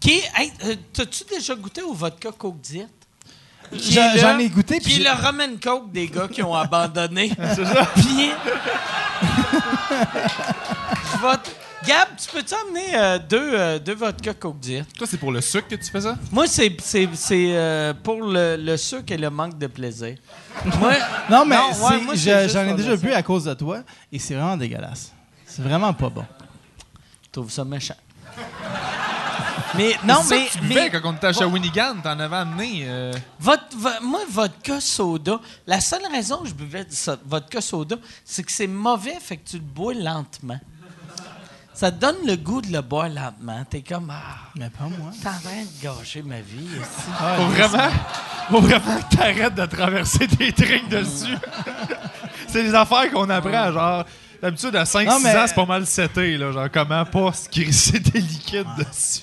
Qui est- hey, euh, T'as-tu déjà goûté au vodka Coke Diet? J'en- ai goûté, puis le Roman Coke des gars qui ont abandonné. C'est ça. Puis. Gab, tu peux-tu amener euh, deux, euh, deux vodka Coke Diet? Toi, c'est pour le sucre que tu fais ça? Moi, c'est c'est- c'est, euh, pour le, le sucre et le manque de plaisir. Moi, Non, mais ouais, moi, j'en ai déjà bu à cause de toi, et c'est vraiment dégueulasse. C'est vraiment pas bon. Je trouve ça méchant. Mais non, mais, que tu buvais mais quand on était à Shawinigan, t'en avais amené. euh, votre, vo- moi, vodka soda, la seule raison que je buvais du so- vodka soda, c'est que c'est mauvais, fait que tu le bois lentement. Ça te donne le goût de le boire lentement. T'es comme, ah, Mais pas moi. t'es en train de gâcher ma vie. ici. Ah, Faut vraiment, faut vraiment que t'arrêtes de traverser des drinks dessus. c'est des affaires qu'on apprend, genre. D'habitude, à 5-6 Non, mais- ans, c'est pas mal seté, là. Genre, comment pas se crisser des liquides dessus.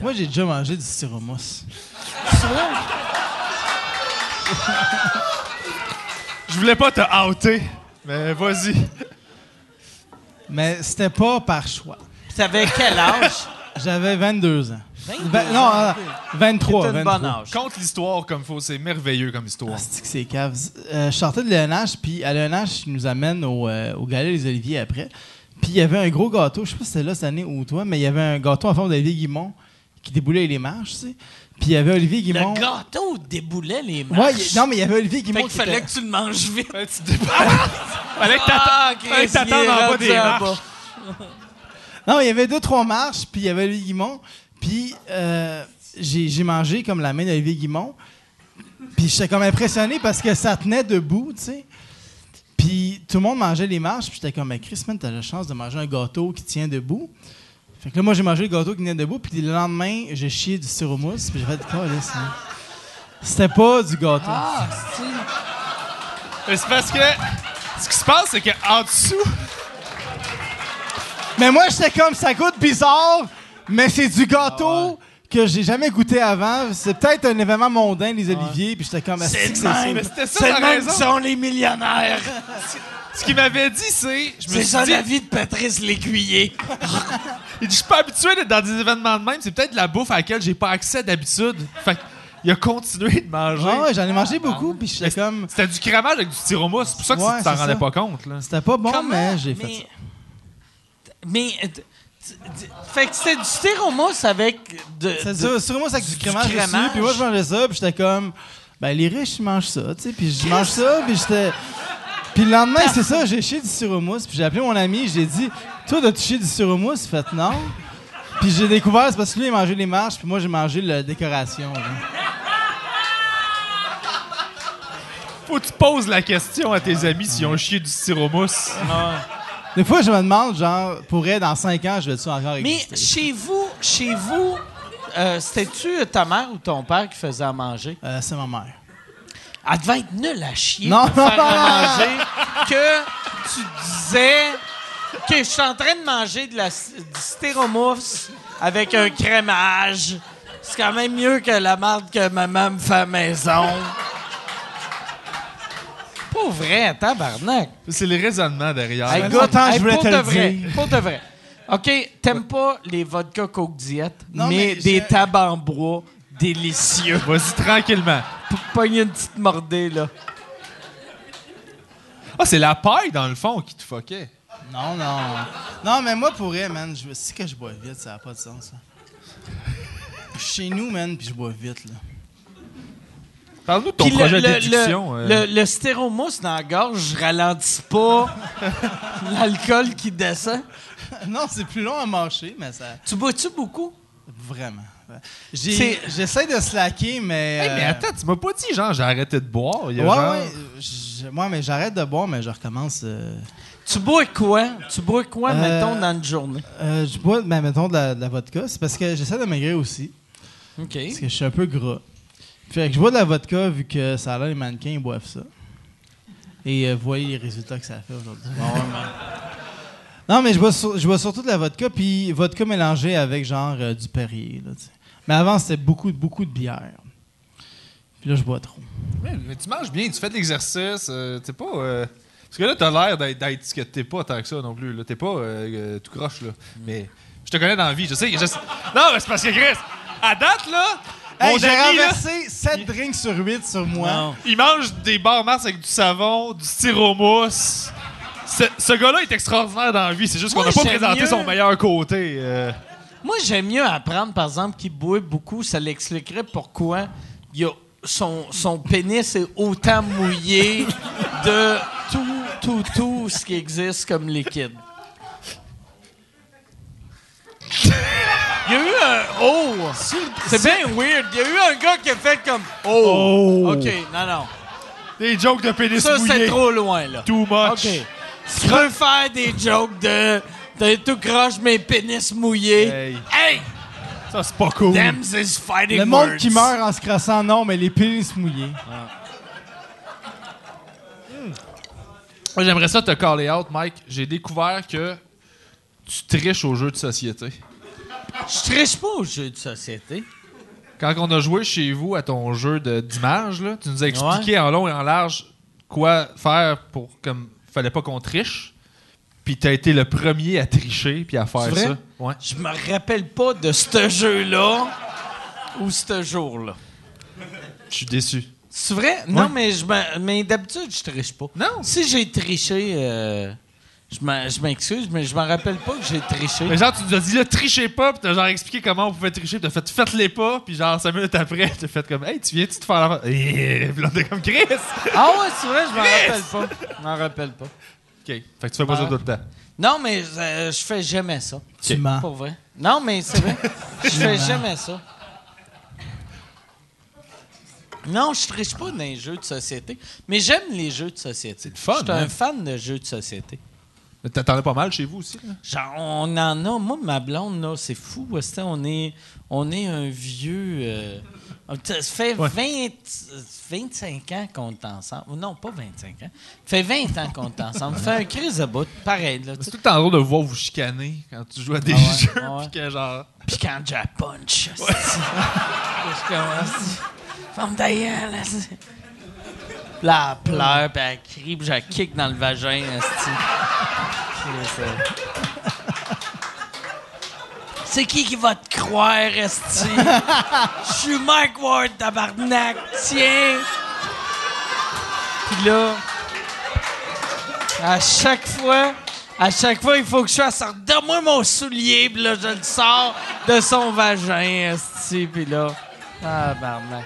Moi, j'ai déjà mangé du styromousse. Je voulais pas te outer, mais vas-y. Mais c'était pas par choix. T'avais quel âge? J'avais 22 ans. Ben, non, euh, 23. C'est un 23. bon âge. Conte l'histoire comme faut, c'est merveilleux comme histoire. Ah, c'est que c'est cave. Euh, je sortais de l'ENH, puis à l'ENH, ils nous amènent au, euh, au Galet des Oliviers après. Puis il y avait un gros gâteau, je sais pas si c'était là cette année ou toi, mais il y avait un gâteau en forme d'Olivier Guimont qui déboulait les marches, tu sais. Puis il y avait Olivier Guimont. Le gâteau déboulait les marches. Ouais, non, mais il y avait Olivier Guimont Fait qu'il qui fallait était- que tu le manges vite. Fallait que t'attends- Ah, fallait que Chris, t'attendes en bas des marches. Non, il y avait deux, trois marches, puis il y avait Olivier Guimont. Puis euh, j'ai mangé comme la main d'Olivier Guimont. Puis j'étais comme impressionné parce que ça tenait debout, tu sais. Puis tout le monde mangeait les marches, puis j'étais comme, mais Chris, man, t'as la chance de manger un gâteau qui tient debout. Fait que là, moi, j'ai mangé le gâteau qui tenait debout, puis le lendemain, j'ai chié du sirop-mousse, puis j'ai fait, quoi, là, c'est- C'était pas du gâteau. Ah, c'est- Mais C'est parce que ce qui se passe, c'est qu'en dessous, Mais moi, j'étais comme, ça goûte bizarre, mais c'est du gâteau que j'ai jamais goûté avant. C'est peut-être un événement mondain, les oliviers, puis j'étais comme, C'est le que c'est ça. même. Mais c'était ça, C'est la le même raison. qui sont les millionnaires. ce qu'il m'avait dit, c'est. Je me C'est suis ça dit, la vie de Patrice Lécuyer. il dit, je suis pas habitué d'être dans des événements de même. C'est peut-être de la bouffe à laquelle j'ai pas accès d'habitude. Fait il a continué de manger. Ah ouais, j'en ai mangé beaucoup, puis j'étais comme, C'était du crémage avec du styromousse. C'est pour ça que Ouais, tu t'en c'est rendais ça. pas compte. Là. c'était pas bon, Comment? mais j'ai fait mais, ça. Mais. euh, t- Fait que c'était du styromousse avec de. C'est ça, c'est avec du crémage, dessus, crémage. puis moi, je mangeais ça, puis j'étais comme, ben, les riches, ils mangent ça, tu sais, puis je mange ça, puis j'étais... Puis le lendemain, c'est ça, j'ai chié du sirop-mousse, puis j'ai appelé mon ami, j'ai dit, toi, t'as-tu chié du sirop-mousse? Il fait non. Puis j'ai découvert, c'est parce que lui, il mangeait les marches, puis moi, j'ai mangé la décoration. là. Faut que tu poses la question à tes amis s'ils ont chié du styromousse. Des fois, je me demande, genre, pourrait, dans 5 ans, je vais-tu encore Mais exister? chez vous, chez vous, euh, c'était-tu ta mère ou ton père qui faisait à manger? Euh, c'est ma mère. Elle devait être nulle à chier Non. faire à manger que tu disais que je suis en train de manger de la, du styromousse avec un crémage. C'est quand même mieux que la marde que maman me fait à la maison. Pas vrai, tabarnak. C'est le raisonnement derrière. Hey, je voulais pour te de le vrai, dire. Pour de vrai. OK, t'aimes pas les vodka Coke Diet, Non, mais, mais des tables en bois délicieux. Vas-y tranquillement. Pour pogner une petite mordée, là. Ah, c'est la paille dans le fond qui te fuckait. Non, non. Non, mais moi, pour vrai, man, je sais que je bois vite, ça n'a pas de sens, ça. Je suis Chez nous, man, puis je bois vite, là. Parle-nous de ton Puis projet le, d'éducation. le, euh. le, le stéromousse dans la gorge, je ralentis pas l'alcool qui descend. non, c'est plus long à marcher, mais ça. Tu bois-tu beaucoup? Vraiment. J'ai- J'essaie de slacker, mais. Hey, mais euh, attends, tu m'as pas dit, genre, j'ai arrêté de boire. Il y a Ouais, genre- ouais. je- Moi, mais j'arrête de boire, mais je recommence. euh, Tu bois quoi? Tu bois quoi, Euh, mettons, dans une journée? euh, je bois, ben, mettons, de la, de la vodka. C'est parce que j'essaie de maigrir aussi. OK. Parce que je suis un peu gras. Fait que je bois de la vodka vu que ça a l'air les mannequins, ils boivent ça. Et euh, voyez les résultats que ça a fait aujourd'hui. non, mais je bois, sur- je bois surtout de la vodka, puis vodka mélangée avec genre euh, du Perrier. Là, mais avant, c'était beaucoup, beaucoup de bière. Puis là, je bois trop. Mais, mais tu manges bien, tu fais de l'exercice. euh, t'es pas. Parce que là, t'as l'air d'être, ce que t'es pas tant que ça non plus. Là. T'es pas tout croche, là. Mais je te connais dans la vie, je sais. je sais- Non, mais c'est parce que Chris, à date, là, Hey, j'ai renversé 7 drinks sur 8 sur moi. Non. il mange des barres Mars avec du savon, du styromousse. Ce, ce gars-là est extraordinaire dans la vie. C'est juste qu'on n'a pas présenté mieux- son meilleur côté. euh. Moi, j'aime mieux apprendre, par exemple, qu'il boit beaucoup. Ça l'expliquerait pourquoi il y a son, son pénis est autant mouillé de tout, tout, tout ce qui existe comme liquide. Il y a eu un oh! C'est bien weird. Il y a eu un gars qui a fait comme oh. OK, non, non. Des jokes de pénis Ça, c'est trop loin, là. Too much. OK. Tu peux faire des jokes de. T'es tout croche, mes pénis mouillés. Hey. Hey! Ça, c'est pas cool. Them is fighting Le monde words. qui meurt en se crassant, non, mais les pénis mouillés. Moi, j'aimerais ça te caller out, Mike. J'ai découvert que tu triches aux jeux de société. Je triche pas aux jeux de société. Quand on a joué chez vous à ton jeu de- d'image, là, tu nous as expliqué en long et en large quoi faire pour comme fallait pas qu'on triche. puis t'as été le premier à tricher puis à faire vrai? ça. Ouais. Je me rappelle pas de ce jeu-là ou ce jour-là. Je suis déçu. C'est vrai? Non, mais, je mais d'habitude, je triche pas. Non. Si j'ai triché, euh, je m'en- m'excuse, mais je me rappelle pas que j'ai triché. Mais genre, tu nous as dit, là, trichez pas, puis t'as genre expliqué comment on pouvait tricher, puis t'as fait, faites-les pas, puis genre, cinq minutes après, t'as fait comme, hey, tu viens-tu te faire la. Et puis là, t'es comme Chris! Ah ouais, c'est vrai, je m'en rappelle pas. Je m'en rappelle pas. Ok, fait que tu fais pas ça tout le temps. Non, mais euh, je fais jamais ça. Tu mens. Pour vrai. Non, mais c'est vrai. Je fais jamais ça. Non, je triche pas dans les jeux de société. Mais j'aime les jeux de société. C'est le fun, Je suis hein? un fan de jeux de société. T'en as pas mal chez vous aussi, là? Genre, on en a. Moi, ma blonde, là, c'est fou. On est, on est un vieux. euh, ça fait Ouais. 20, 25 ans qu'on est ensemble. Non, pas 25 ans. Ça fait 20 ans qu'on est ensemble. Ça fait un crise de bout. Pareil, là. C'est tout le temps drôle de voir vous chicaner quand tu joues à des Ah ouais, jeux, ah ouais. puis que genre. Puis quand la punch, je commence. Femme d'ailleurs, Là, elle pleure, puis elle crie, puis je la kick dans le vagin. C'est qui qui va te croire, esti? Je suis Mike Ward, tabarnak, tiens! Puis là, à chaque fois, à chaque fois, il faut que je fasse « Donne-moi mon soulier! » Puis là, je le sors de son vagin, esti. Puis là, ah, barnac.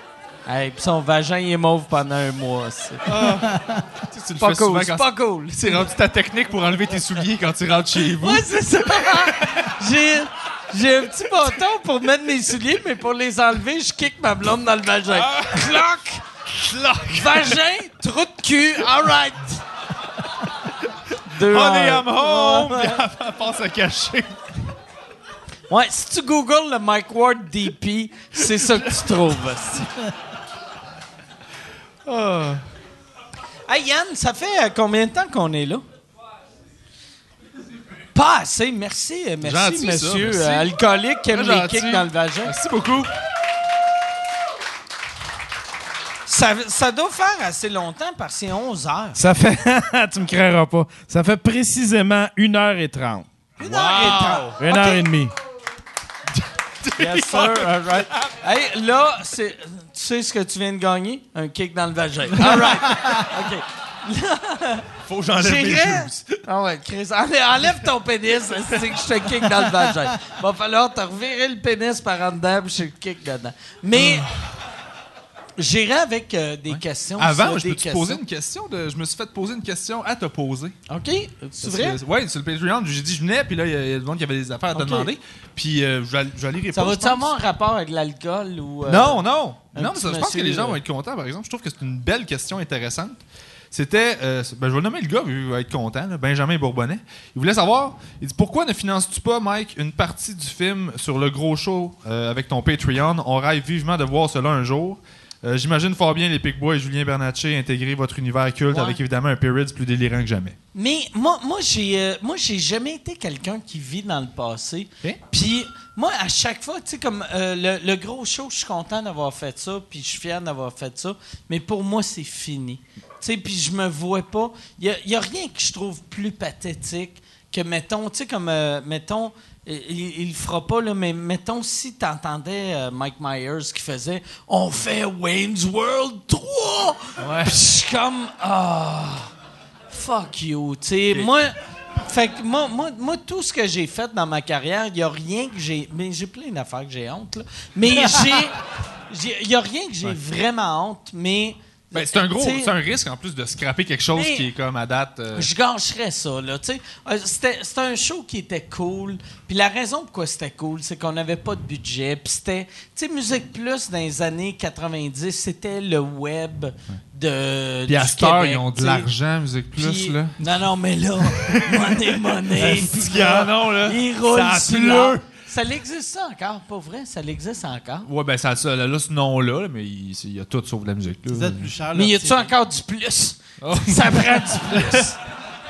Hey, puis son vagin, il est mauve pendant un mois, c'est Tu sais, tu le pas cool, c'est quand pas cool. c'est rendu ta technique pour enlever tes souliers quand tu rentres chez vous. Ouais, c'est ça. J'ai, j'ai un petit bâton pour mettre mes souliers, mais pour les enlever, je kick ma blonde dans le vagin. Cloc! Cloc! Vagin, trou de cul, all right! Deux Honey, heures. I'm home! Elle passe à cacher. Ouais, si tu googles le Mike Ward DP, c'est ça que tu trouves. Aussi. Hey Yann, ça fait euh, combien de temps qu'on est là? Pas assez, merci, euh, merci Gentil, ça, monsieur merci. euh, alcoolique qui aime les gentil. kicks dans le vagin. Merci beaucoup. Ça, ça doit faire assez longtemps parce que c'est 11 heures. Ça fait. tu me créeras pas. Ça fait précisément 1h30. Une heure et trente. 1 OK. heure et demie. Yes, sir. All right. Hey, là, c'est, tu sais ce que tu viens de gagner? Un kick dans le vagin. All right. OK. Faut que j'enlève mes shoes. Ah ouais, Chris, enlève, enlève ton pénis, c'est que je te kick dans le vagin. Va falloir te revirer le pénis par en dedans puis je te kick dedans. Mais j'irai avec euh, des questions. Avant, je peux poser une question? De, je me suis fait poser une question à te poser. OK, c'est vrai? Oui, sur le Patreon, j'ai dit je venais, puis là, il y a- y a monde qui avait des affaires à te demander. Puis euh, je vais- aller répondre. Ça va-tu avoir un rapport avec l'alcool ou... euh, Non, non. Non, mais ça, je pense que les gens euh, vont être contents, par exemple. Je trouve que c'est une belle question intéressante. C'était, euh, ben, je vais nommer le gars, il va être content, là, Benjamin Bourbonnais. Il voulait savoir, il dit pourquoi ne finances-tu pas, Mike, une partie du film sur le gros show euh, avec ton Patreon? On rêve vivement de voir cela un jour. Euh, J'imagine fort bien les Picbois et Julien Bernatchez intégrer votre univers culte Ouais. avec évidemment un Periods plus délirant que jamais. Mais moi, moi j'ai euh, moi j'ai jamais été quelqu'un qui vit dans le passé. Puis moi, à chaque fois, tu sais, comme euh, le, le gros show, je suis content d'avoir fait ça, puis je suis fier d'avoir fait ça. Mais pour moi, c'est fini. Tu sais, puis je me vois pas. Il y a, rien que je trouve plus pathétique que, mettons, tu sais, comme, mettons, il, le fera pas, là, mais mettons, si tu entendais Mike Myers qui faisait « On fait Wayne's World 3! Puis je suis comme « Ah... Fuck you. Tu sais, moi, fait que moi, moi, moi, tout ce que j'ai fait dans ma carrière, il n'y a rien que j'ai. Mais j'ai plein d'affaires que j'ai honte, là. Mais j'ai. Il n'y a rien que j'ai vraiment honte, mais. Ben, c'est un gros, c'est un risque en plus de scraper quelque chose Mais- qui est comme à date. euh, je gâcherais ça, là, tu sais. Euh, C'était c'était un show qui était cool. Puis la raison pourquoi c'était cool, c'est qu'on n'avait pas de budget. Puis c'était... Tu sais, Musique Plus, dans les années 90, c'était le web de Puis à heure, Québec, ils ont de l'argent, Musique Plus, là. Non, non, mais là, money, money. Asti puis là, que non, là. Il roule Ça sur. Ça l'existe ça encore, pas vrai? Ça l'existe encore? Ouais, ben, ça, ça là, ce nom-là, là, mais il, y a tout sauf de la musique. là. Vous êtes plus cher. Mais y a-tu encore du plus? Oh. Ça prend du plus.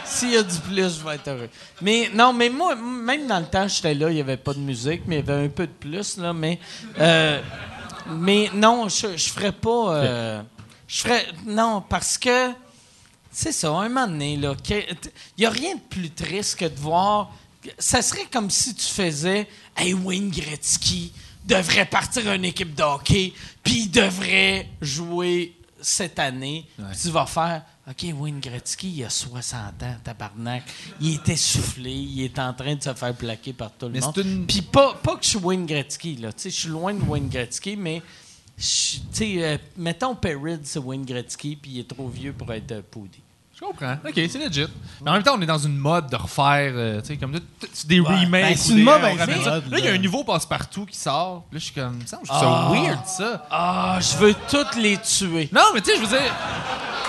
S'il y a du plus, je vais être heureux. Mais non, mais moi, même dans le temps, j'étais là, il n'y avait pas de musique, mais il y avait un peu de plus, là, mais... euh, mais non, je, je ferais pas... euh, je ferais... Non, parce que... c'est ça, un moment donné, là, il n'y a rien de plus triste que de voir. Ça serait comme si tu faisais Hey, Wayne Gretzky devrait partir une équipe de hockey, puis il devrait jouer cette année. Tu vas faire OK, Wayne Gretzky, il a 60 ans, tabarnak. Il est essoufflé, il est en train de se faire plaquer par tout le Mais monde. une- Puis pas, pas que je suis Wayne Gretzky, là. Tu sais, je suis loin de Wayne Gretzky, mais. je- Tu sais, euh, mettons Perrid, c'est Wayne Gretzky, puis il est trop vieux pour être euh, Poudy. Je comprends. OK, c'est legit. Mais en même temps, on est dans une mode de refaire euh, tu sais, comme de- de- des remakes. Ben, ou c'est une des- mauvaise on ramène ça. mode, Là, il y a un nouveau passe-partout qui sort. Là, je suis comme. Ça, je trouve Ah. ça weird, ça. Ah, je veux toutes les tuer. Non, mais tu sais, je veux dire.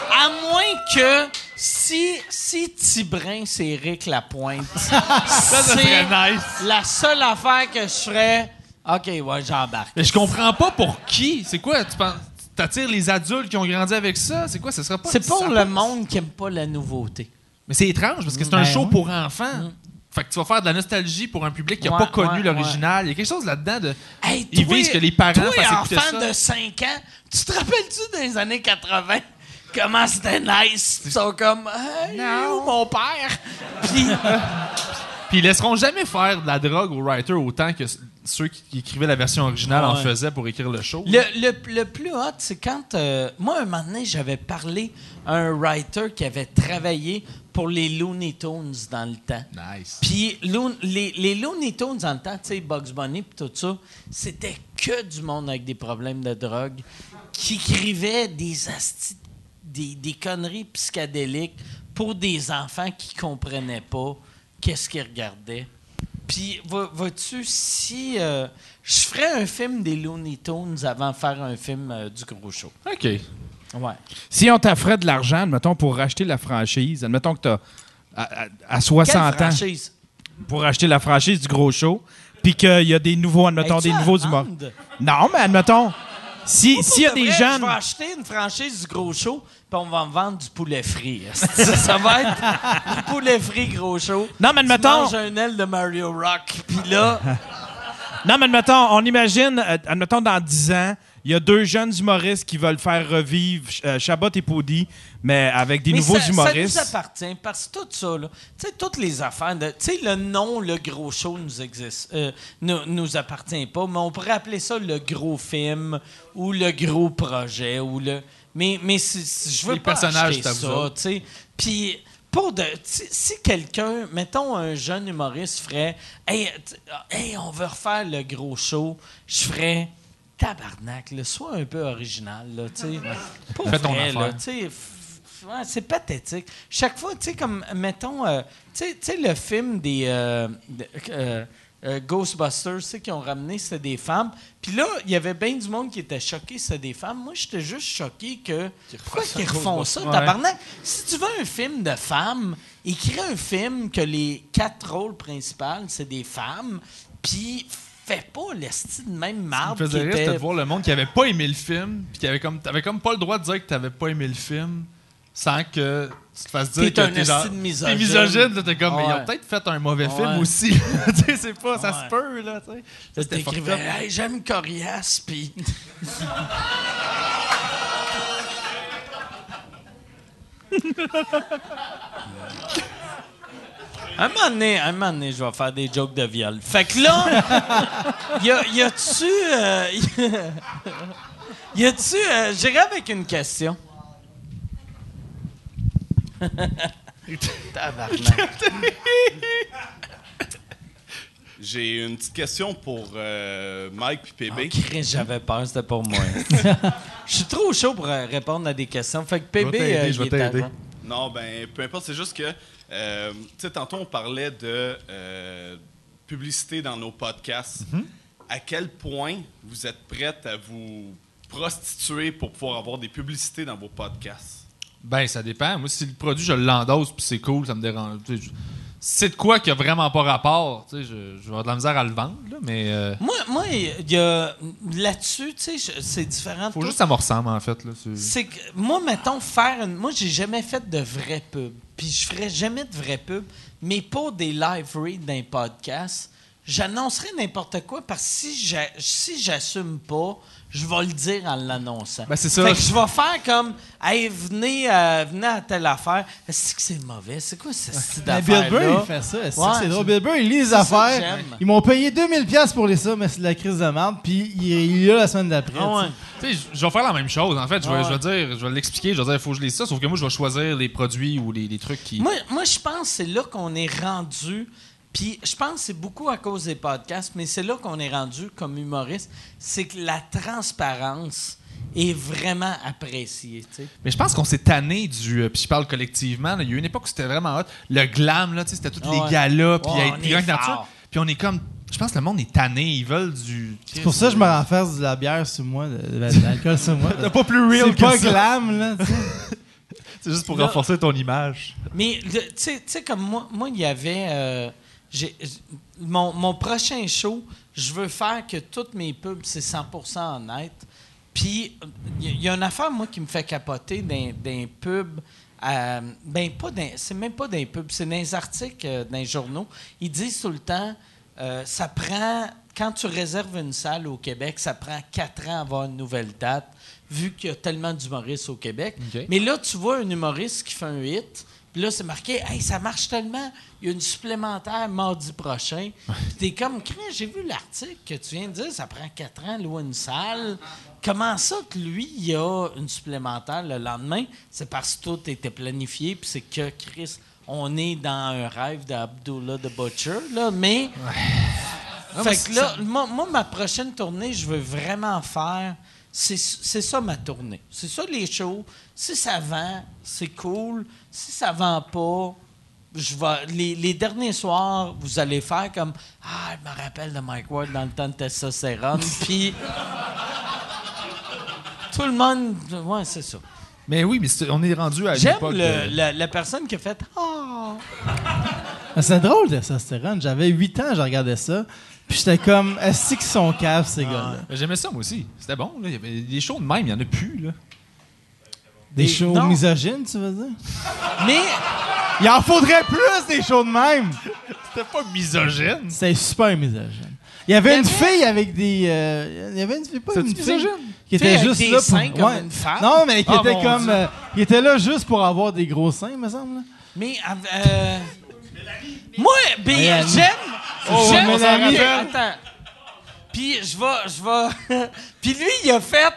À moins que si, si Tibrin, c'est Eric Lapointe, Ça, ça c'est serait nice. la seule affaire que je ferais. OK, ouais, j'embarque. Mais je comprends pas pour qui. C'est quoi? Tu penses? T'attires les adultes qui ont grandi avec ça? C'est quoi? Ce serait pas. C'est pour le monde qui aime pas la nouveauté. Mais c'est étrange parce que c'est un Ben show pour enfants. Fait que tu vas faire de la nostalgie pour un public qui n'a Mm. Ouais, pas connu ouais, l'original. Il y a quelque chose là-dedans de. Hey, Ils toi- visent que les parents toi, fassent écouter enfant ça. de 5 ans, tu te rappelles-tu dans les années 80? Comment c'était nice? Ils sont comme, hey, où mon père? Puis, Puis ils laisseront jamais faire de la drogue aux writers autant que ceux qui, écrivaient la version originale en faisaient pour écrire le show. le, le- le plus hot, c'est quand. euh, moi, un moment donné, j'avais parlé à un writer qui avait travaillé pour les Looney Tunes dans le temps. Nice. Puis Loon- les, les Looney Tunes dans le temps, tu sais, Bugs Bunny puis tout ça, c'était que du monde avec des problèmes de drogue qui écrivait des, asti- des, des conneries psychédéliques pour des enfants qui comprenaient pas qu'est-ce qu'ils regardaient. Puis, va- vois-tu, si euh, je ferais un film des Looney Tunes avant de faire un film euh, du gros show? OK. Ouais. Si on t'offrait de l'argent, admettons, pour racheter la franchise, admettons que tu as à, à- à 60 Quelle ans franchise? pour acheter la franchise du gros show, puis qu'il y a des nouveaux, admettons, Es-tu des à nouveaux vendre? humoristes. Non, mais admettons, si- s'il y a des vrai, jeunes. Je vais acheter une franchise du gros show, puis on va me vendre du poulet frit. ça, va être du poulet frit gros show? Non, mais Tu admettons- manges un aile de Mario Rock, puis là, Non, mais admettons, on imagine, euh, admettons, dans 10 ans, il y a deux jeunes humoristes qui veulent faire revivre euh, Chabot et Poudy, mais avec des mais nouveaux ça, humoristes. ça nous appartient parce que tout ça, là, tu sais, toutes les affaires, de- tu sais, le nom, le gros show nous existe, euh, nous, nous appartient pas, mais on pourrait appeler ça le gros film ou le gros projet ou le. Mais, mais si- si- je veux Les pas personnages, acheter ça, tu sais. Puis pour de, si quelqu'un, mettons un jeune humoriste ferait, hey, t- hey, on veut refaire le gros show, je ferais. Tabarnak, là, sois un peu original, là, tu sais. Pour Fais ton vrai, affaire. là, tu sais, f- f- ouais, c'est pathétique. Chaque fois, tu sais, comme, mettons, euh, tu sais- le film des euh, de- euh, euh, Ghostbusters, tu sais, qui ont ramené, c'était des femmes. Puis là, il y avait bien du monde qui était choqué, c'était des femmes. Moi, j'étais juste choqué que. Pourquoi qu'ils refont ça, Ouais. tabarnak? Si tu veux un film de femmes, écris un film que les quatre rôles principaux, c'est des femmes, puis fais pas l'esti de même Ce qui me marde qui faisait rire, de voir le monde qui avait pas aimé le film, puis qui avait comme, t'avais comme pas le droit de dire que t'avais pas aimé le film, sans que tu te fasses dire T'es que un t'es genre... esti de misogyne. T'es misogyne, là, t'es comme, mais ils Ouais. ont peut-être fait un mauvais Ouais. film aussi. tu sais, c'est pas, ça Ouais. se peut, là, tu sais. Ça, T'écrivais, hey, j'aime Corias, puis. Un moment donné, un moment donné, je vais faire des jokes de viol. Fait que là, y, a, y a-tu. euh, y a-tu. euh, J'irai avec une question. Tabarnak. J'ai une petite question pour euh, Mike puis PB. Chris, j'avais peur, c'était pour moi. Je suis trop chaud pour euh, répondre à des questions. Fait que PB, Je vais t'aider, euh. Non, ben, peu importe, c'est juste que, euh, tu sais, tantôt on parlait de euh, publicité dans nos podcasts. Mm-hmm. À quel point vous êtes prête à vous prostituer pour pouvoir avoir des publicités dans vos podcasts? Ben, ça dépend. Moi, si le produit, je l'endosse, puis c'est cool, ça me dérange. C'est de quoi qui a vraiment pas rapport, tu sais, je, je vais avoir de la misère à le vendre, là, mais... euh, Moi, moi, il y a. Là-dessus, tu sais, je- c'est différent. faut Tout- juste que ça me ressemble, en fait. Là, C'est que, moi, mettons, faire une. Moi, j'ai jamais fait de vraie pub. Puis je ferai jamais de vraie pub. Mais pour des live reads d'un podcast, j'annoncerai n'importe quoi parce que si j'a- si j'assume pas, je vais le dire en l'annonçant. Ben, c'est ça. Fait que je vais faire comme, hey, venez, euh, venez à telle affaire. Est-ce que c'est mauvais? C'est quoi ce style d'affaire Bill Burr, il fait ça. C'est Ouais, c'est drôle? c'est- Bill Burr, il lit les c'est affaires. Ils m'ont payé 2000$ piastres pour les ça, mais c'est de la crise de merde. Puis il, il est là la semaine d'après. Ah ouais. Tu sais, je- vais faire la même chose. En fait, je vais, Ouais. vais dire, je vais l'expliquer, je vais dire, il faut que je lise ça, sauf que moi, je vais choisir les produits ou les, les trucs qui. Moi, moi je pense que c'est là qu'on est rendu. Puis je pense que c'est beaucoup à cause des podcasts, mais c'est là qu'on est rendu comme humoriste. C'est que la transparence est vraiment appréciée. tu sais. Mais je pense qu'on s'est tanné du. euh, puis je parle collectivement. là, il y a eu une époque où c'était vraiment hot. Le glam, là, tu sais, c'était tous les galas, puis Ouais, on grand que nature. fort. Puis on est comme. Je pense que le monde est tanné. Ils veulent du. C'est pour ça que je me renferse de la bière sur moi, de, de l'alcool sur moi. T'as pas plus real C'est que pas ça. glam, là. tu sais. C'est juste pour Là- renforcer ton image. Mais le- tu sais- tu sais, comme moi, moi, il y avait. euh, mon, mon prochain show, je veux faire que toutes mes pubs, c'est 100% honnête. Puis, il y, a une affaire, moi, qui me fait capoter d'un pub. euh, ben, pas d'un- c'est même pas d'un pub, c'est dans les articles, euh, dans les journaux. Ils disent tout le temps, euh, ça prend, quand tu réserves une salle au Québec, ça prend quatre ans à avoir une nouvelle date, vu qu'il y a tellement d'humoristes au Québec. Mais là, tu vois un humoriste qui fait un hit, puis là, c'est marqué, hey, ça marche tellement, il y a une supplémentaire mardi prochain. Puis t'es comme, j'ai vu l'article que tu viens de dire, ça prend quatre ans, louer une salle. Comment ça que lui, il y a une supplémentaire le lendemain? C'est parce que tout était planifié, puis c'est que Chris, on est dans un rêve d'Abdullah the Butcher, là, mais. Fait que là, moi, moi, ma prochaine tournée, je veux vraiment faire. C'est c'est ça ma tournée. C'est ça les shows. Si ça vend, c'est cool. Si ça vend pas, je vais. Les, les derniers soirs, vous allez faire comme Ah, je me rappelle de Mike Ward dans le temps de testostérone. Puis. Tout le monde. Ouais, c'est ça. Mais oui, mais on est rendu à J'aime euh, la, la personne qui a fait Ah. Mais C'est drôle, testostérone. J'avais 8 ans, je regardais ça. Puis j'étais comme, est-ce qu'ils sont caves, ces gars-là? J'aimais ça, moi aussi. C'était bon. Là. Il y avait des shows de même, il y en a plus. Là. Des shows non. misogynes, tu veux dire? Mais. Il en faudrait plus des shows de même! C'était pas misogyne. C'était super misogyne. Il y avait une fille avec des. euh, il y avait une fille, pas une fille. misogyne? Qui était juste là pour. comme une femme? Non, mais qui Ah, était comme. Euh, il était là juste pour avoir des gros seins, me semble. Mais. euh, moi, ben, j'aime. Oh, j'aime. Attends. Puis je vais. Je vais. Puis lui, il a fait.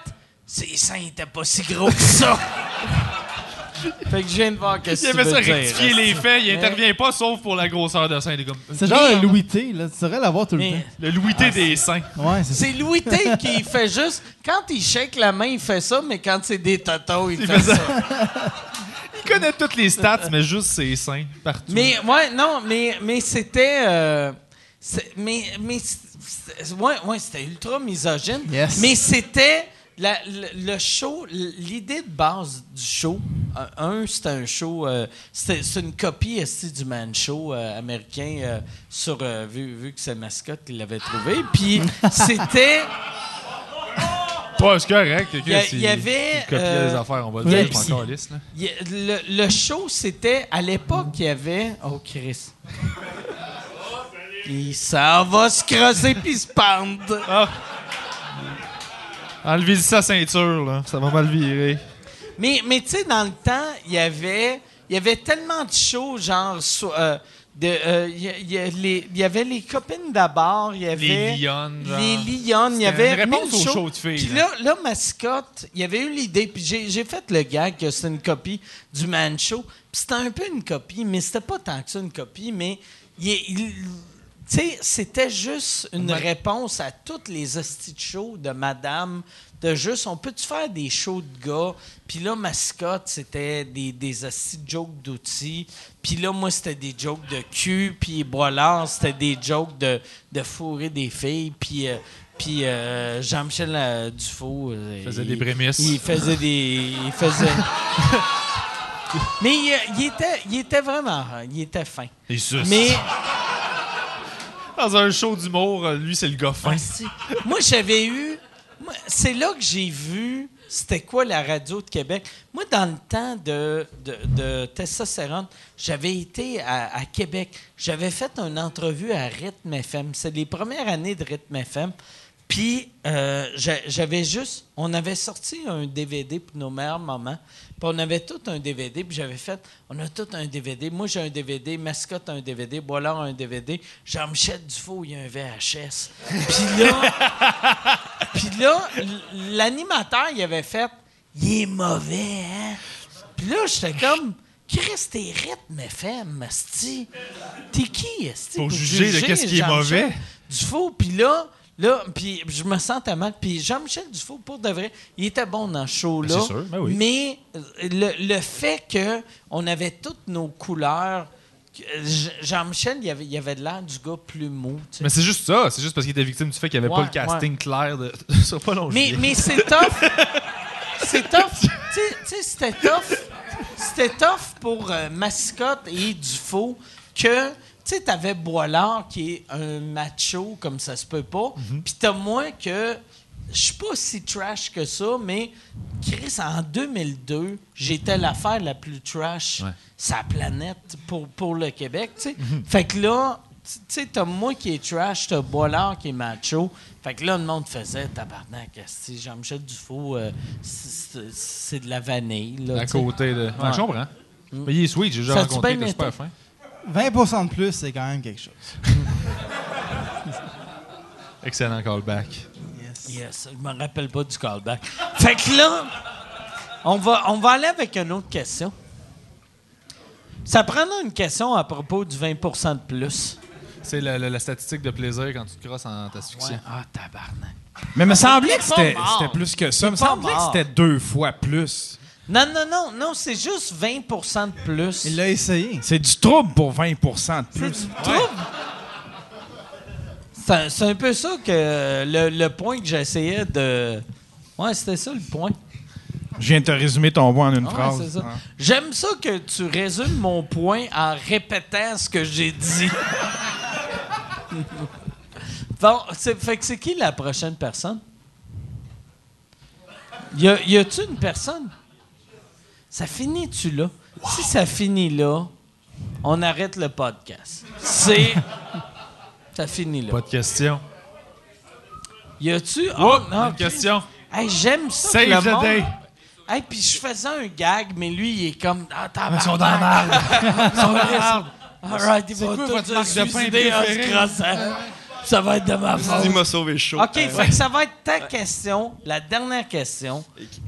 Ses seins étaient pas si gros que ça. fait que je viens de voir que Il tu aimait veux ça dire, rectifier les faits. Il Mais- intervient pas sauf pour la grosseur de sein. Il est comme, C'est genre un Louis T, là. Tu saurais l'avoir tout le Mais- temps. le Louis T des seins. Ouais, c'est ça. C'est Louis T qui fait juste. Quand il shake la main, il fait ça, mais quand c'est des totos, il, fait, fait ça. Il connaît toutes les stats, mais juste ses seins partout. Mais, ouais, non, mais, mais c'était. euh, c'est- mais, mais, c'est- ouais, ouais, c'était ultra misogyne. Yes. Mais c'était. La- le, le show, l'idée de base du show, un, c'était un show, euh, c'est une copie du Man Show euh, américain euh, sur, vu, vu que c'est mascotte qu'il l'avait trouvé. Puis c'était, Ouais, c'est correct. Il y a- il y avait, Il les affaires, on va le dire. Encore a- le, le show, c'était à l'époque, il y avait. Oh, Chris. Il s'en va se creuser puis se pendre. Enlevez sa ceinture, là. Ça va mal virer. Mais, mais tu sais, dans le temps, il y avait, il y avait tellement de shows, genre. so- euh, de, euh, il y, y les- avait les copines d'abord, il y avait. Les Lyonnes, genre. Les Lyonnes, il y avait. une réponse aux shows. de filles, Puis là. là, Mascotte, il y avait eu l'idée, puis j'ai fait le gag que c'était une copie du Man Show. Puis c'était un peu une copie, mais c'était pas tant que ça une copie, mais il, il- tu sais, c'était juste une réponse à toutes les hosties de shows de madame, de juste, on peut-tu faire des shows de gars? Puis là, mascotte, c'était des, des hosties de jokes d'outils. Puis là, moi, c'était des jokes de cul. Puis Boilard, c'était des jokes de, de fourrer des filles. Puis... euh, puis euh, Jean-Michel euh, Dufault... euh, Faisait il- des prémices. Il faisait des... Il faisait... Mais il, il était, il était vraiment... Il était fin. Et sus. Mais... Dans un show d'humour, euh, lui, c'est le gars. Asti. Moi, j'avais eu. C'est là que j'ai vu c'était quoi la radio de Québec. Moi, dans le temps de, de, de j'avais été à, à Québec. J'avais fait une entrevue à Rythme FM. C'est les premières années de Rythme FM. Puis, euh, j'a- j'avais juste. On avait sorti un DVD pour nos meilleurs moments. Puis, on avait tout un DVD. Puis, j'avais fait. On a tout un DVD. Moi, j'ai un DVD. Mascotte a un DVD. Boilard a un DVD. Jean-Michel Dufault, il y a un VHS. Puis là. Puis là, l'animateur, il avait fait. Il est mauvais, hein? Puis là, j'étais comme. Chris, t'es rythme FM, esti. T'es qui, esti? Pour juger de qu'est-ce qui est mauvais? Dufault, puis là, là, puis je me sentais mal. Puis Jean-Michel Dufault, pour de vrai, il était bon dans ce show-là. Ben, c'est sûr, ben oui. Mais euh, le, le fait qu'on avait toutes nos couleurs, Jean-Michel, il avait, il avait de l'air du gars plus mou. tu sais. Mais c'est juste ça. C'est juste parce qu'il était victime du fait qu'il n'y avait Ouais, pas le casting clair de. sur pas long Mais, mais c'est tough. c'est tough. Tu sais- tu sais, c'était tough. C'était tough pour euh, Mascotte et Dufault que, tu sais, t'avais Boilard qui est un macho comme ça se peut pas. Puis t'as moi que, je suis pas si trash que ça, mais Chris, en 2002, j'étais l'affaire la plus trash Ouais. la planète pour, pour le Québec, tu sais. Fait que là, tu sais, t'as moi qui est trash, t'as Boilard qui est macho. Fait que là, le monde faisait tabarnak. Jean-Michel Dufault, euh, c'est de la vanille. Là, À côté de. Ouais, je comprends. Mais il est sweet, j'ai déjà rencontré, était super fin. 20% de plus, c'est quand même quelque chose. Excellent callback. Yes, je me rappelle pas du callback. Fait que là, on va, on va aller avec une autre question. Ça prendra une question à propos du 20% de plus. C'est la, la- la statistique de plaisir quand tu te crosses en asphyxiant. Ah, tabarnak. Mais me semblait que c'était plus que ça. Me semblait que c'était deux fois plus. Non, non, non, non, c'est juste 20% de plus. Il l'a essayé. C'est du trouble pour 20% de C'est plus. du trouble? C'est un- C'est un peu ça que le, le point que j'essayais de. Ouais, c'était ça le point. Je viens de te résumer ton voix en une ouais, phrase. c'est ça. J'aime ça que tu résumes mon point en répétant ce que j'ai dit. bon, c'est- fait que c'est qui la prochaine personne? Y, a, y a-tu une personne? Ça finit-tu là? Si ça finit là, on arrête le podcast. C'est. ça finit là. Pas de question. Y a-tu. Oh, Oh, non, une ok. question. Hey, j'aime ça. que Save le monde- day. Hey, puis je faisais un gag, mais lui, il est comme. Ah, Ils sont dans la merde. Ils sont dans la merde. All right, ils vont tous se suicider en se. Ça va être de ma faute. Il m'a sauvé chaud. OK, fait que ça va être ta question, la dernière question.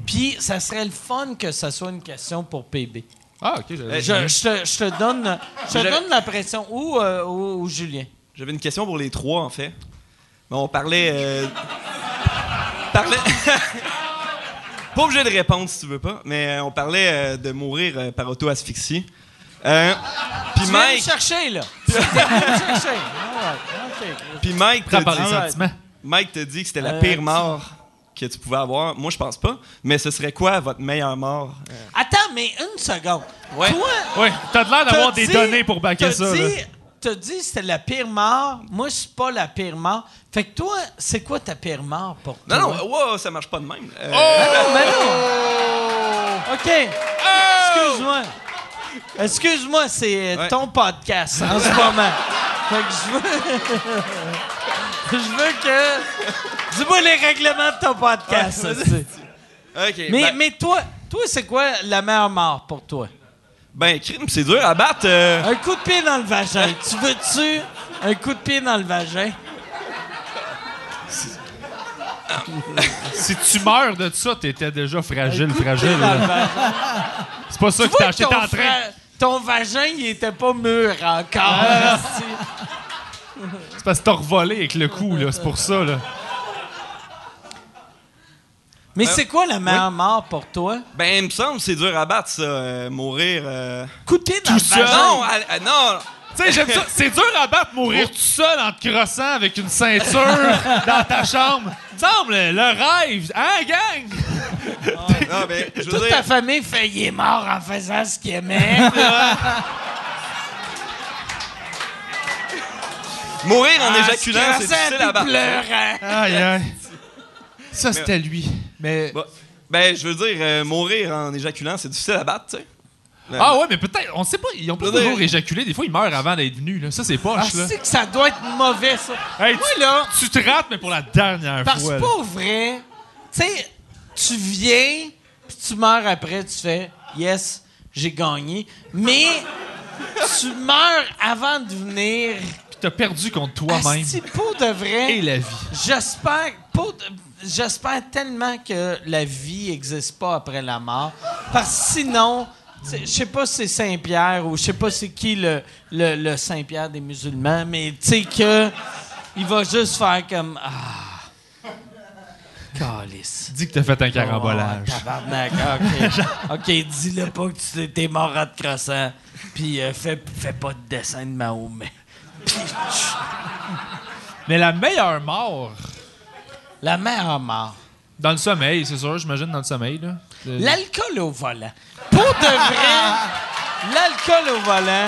Puis ça serait le fun que ça soit une question pour PB. Ah, ok. j'avais- Je, je te, je te donne, je te donne la pression. Ou, euh, ou, ou Julien? J'avais une question pour les trois, en fait. Mais on parlait. euh, parlait. pas obligé de répondre si tu veux pas, mais euh, on parlait de mourir par auto-asphyxie. Euh, Puis Tu viens me Mike, chercher, là. Tu viens me chercher. Right, OK. puis Mike les dit, sentiments. Mike t'a dit que c'était la Euh, pire mort que tu pouvais avoir. Moi, je pense pas. Mais ce serait quoi votre meilleure mort? Euh, Attends, mais une seconde. Ouais. Toi, Oui, t'as de l'air d'avoir des dit- données pour t'as ça. dit- là. T'as dit que c'était la pire mort. Moi, c'est pas la pire mort. Fait que toi, c'est quoi ta pire mort pour toi? Non, non, wow, ça marche pas de même. Euh, non, mais non. OK. Excuse-moi. Excuse-moi, c'est Ouais. ton podcast en ce moment. Fait que je veux... je veux que... Dis-moi les règlements de ton podcast. Ouais, mais, ben, mais toi, toi c'est quoi la meilleure mort pour toi? ben, crime, c'est dur à battre. euh. Un coup de pied dans le vagin. tu veux-tu un coup de pied dans le vagin? Si tu meurs de ça, t'étais déjà fragile, fragile. Là. C'est pas ça Tu que t'as acheté. T'es en train. ton vagin, il était pas mûr encore. Ah. C'est parce que t'as revolé avec le coup, là. C'est pour ça, là. Mais c'est quoi la meilleure mort pour toi? Ben, il me semble que c'est dur à battre, ça. euh, mourir. euh. Pied dans le vagin. Non, à- à- non. Tu sais, j'aime ça. C'est dur à battre mourir tout seul en te crossant avec une ceinture dans ta chambre. Semble le rêve. Hein, gang? Non, je veux Toute dire. ta famille fait il est mort en faisant ce qu'il aimait. Mourir en En éjaculant, c'est difficile à battre. pleurant. Aïe, aïe. Ça, c'était lui. Mais. Bah, Ben, je veux dire, euh, mourir en éjaculant, c'est difficile à battre, tu sais. Ah ouais, mais peut-être, on sait pas, ils ont pas toujours éjaculé. Des fois, ils meurent avant d'être venus. Là. Ça, c'est Ah, poche. là. c'est que ça doit être mauvais, ça. Hey, Moi, tu, là, tu te rates, mais pour la dernière parce fois. que là. pas vrai, tu sais, tu viens, puis tu meurs après, tu fais « Yes, j'ai gagné », mais tu meurs avant de venir... Puis t'as perdu contre toi-même Asti, pour de vrai... et la vie. J'espère pour de- j'espère tellement que la vie n'existe pas après la mort. Parce que sinon, c'est- je sais pas si c'est Saint-Pierre ou je sais pas c'est qui le, le, le Saint-Pierre des musulmans, mais tu sais que il va juste faire comme Ah. Calice. Dis que t'as fait un carambolage. Oh, tabarnak, OK. OK, dis-le pas que tu t'es mort à te crossant. Puis euh, fais, fais pas de dessin de Mahomet. Puis, mais la meilleure mort, la mère mort. dans le sommeil, c'est sûr, j'imagine, dans le sommeil. Là. L'alcool au volant. Pour de vrai, l'alcool au volant.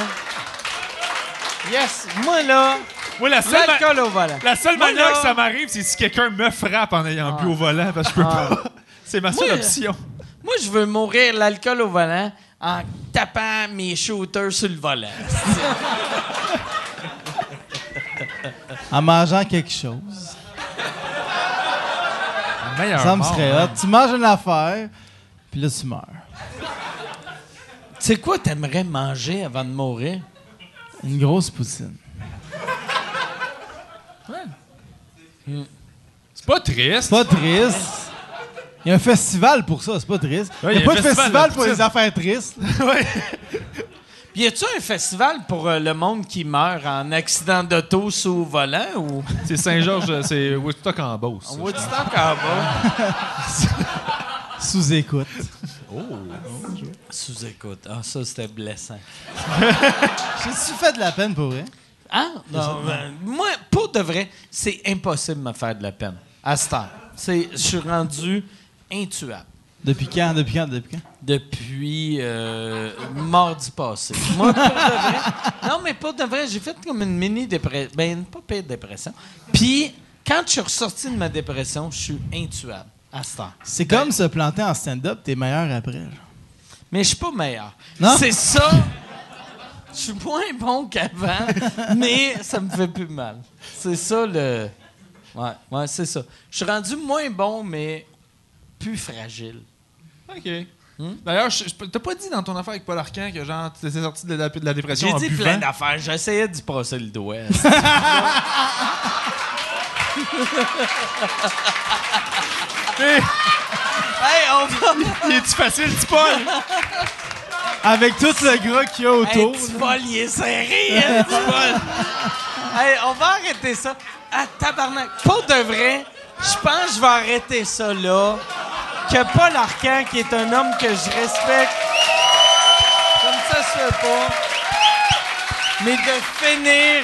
Yes, moi là, Ouais, la seule, l'alcool au volant. la seule Moi, manière là- que ça m'arrive, c'est si quelqu'un me frappe en ayant bu au volant, parce que je peux pas. C'est ma seule Moi, option. Moi, je veux mourir l'alcool au volant en tapant mes shooters sur le volant. En mangeant quelque chose. Ça me serait hein. hot. Tu manges une affaire, puis là, tu meurs. tu sais quoi, t'aimerais manger avant de mourir? Une grosse poutine. C'est pas triste. C'est pas triste. Il y a un festival pour ça, c'est pas triste. Ouais, il n'y a, pas de festival, pour les affaires tristes. Puis y a-tu un festival pour euh, le monde qui meurt en accident d'auto sous volant ou? C'est Saint-Georges, c'est Woodstock en Beauce. Woodstock en bas? Sous écoute. Sous écoute. Ah, ça c'était blessant. J'ai-tu fait de la peine pour vrai? Ah, non, ben, moi, pour de vrai, c'est impossible de me faire de la peine. À ce temps. C'est, je suis rendu intuable. Depuis quand? Depuis quand? Depuis quand? Depuis euh, mardi passé. Moi, pour de vrai. Non, mais pour de vrai, j'ai fait comme une mini dépression. Ben, une pas pire dépression. Puis, quand je suis ressorti de ma dépression, je suis intuable. À ce temps. C'est comme se planter en stand-up, t'es meilleur après. genre. Mais je suis pas meilleur. Non? C'est ça. Je suis moins bon qu'avant, mais ça me fait plus mal. C'est ça le. Ouais, ouais, c'est ça. Je suis rendu moins bon, mais plus fragile. OK. D'ailleurs, je- je- t'as pas dit dans ton affaire avec Paul Arcand que genre t'étais sorti de la, de la dépression J'ai dit buvant? plein d'affaires. J'essayais d'y passer le doigt. hey, on va. Il est-tu facile, tu Paul? Avec tout le gras qu'il y a Hey, autour. petit Paul, il est serré, hein, Paul. hey, on va arrêter ça. Ah, tabarnak. Pour de vrai, je pense que je vais arrêter ça là. Que Paul Arcan, qui est un homme que je respecte, comme ça se fait pas, mais de finir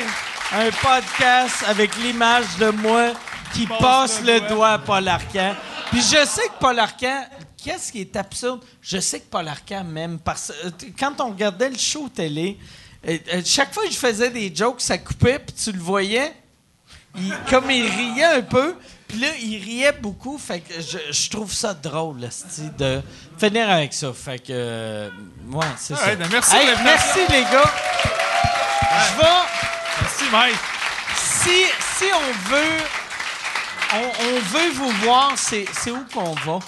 un podcast avec l'image de moi qui passe, le, doigt à Paul Arcan. Puis je sais que Paul Arcan, qu'est-ce qui est absurde, je sais que Paul Arcan m'aime parce euh, t- quand on regardait le show télé, euh, euh, chaque fois que je faisais des jokes, ça coupait, puis tu le voyais, il- comme il riait un peu, puis là, il riait beaucoup, fait que je, je trouve ça drôle, esti, de finir avec ça. Fait que, euh, ouais, c'est ça. Ouais, ben Hey, merci les gars. Je vais Merci, Mike. si, si on veut on, on veut vous voir, c'est où qu'on va?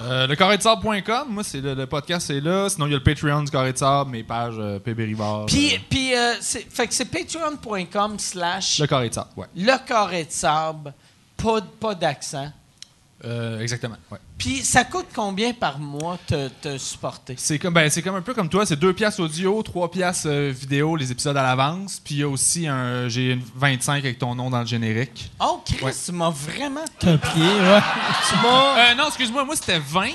Euh, le carré de sable.com, moi, c'est le, le podcast, c'est là. Sinon, il y a le Patreon du carré de sable, mes pages euh, PB Rivard. Puis, euh, puis euh, c'est, fait que c'est patreon.com slash le carré de sable, ouais. le carré de sable, pas, de- pas d'accent. Euh, exactement, ouais. Puis ça coûte combien par mois te, te supporter? C'est comme, ben, c'est comme un peu comme toi, c'est deux piastres audio, trois piastres euh, vidéo, les épisodes à l'avance. Puis il y a aussi un, j'ai une 25 avec ton nom dans le générique. Oh, Chris, Ouais. tu m'as vraiment... Pied, ouais. Tu m'as... Euh, non, excuse-moi, moi c'était 20.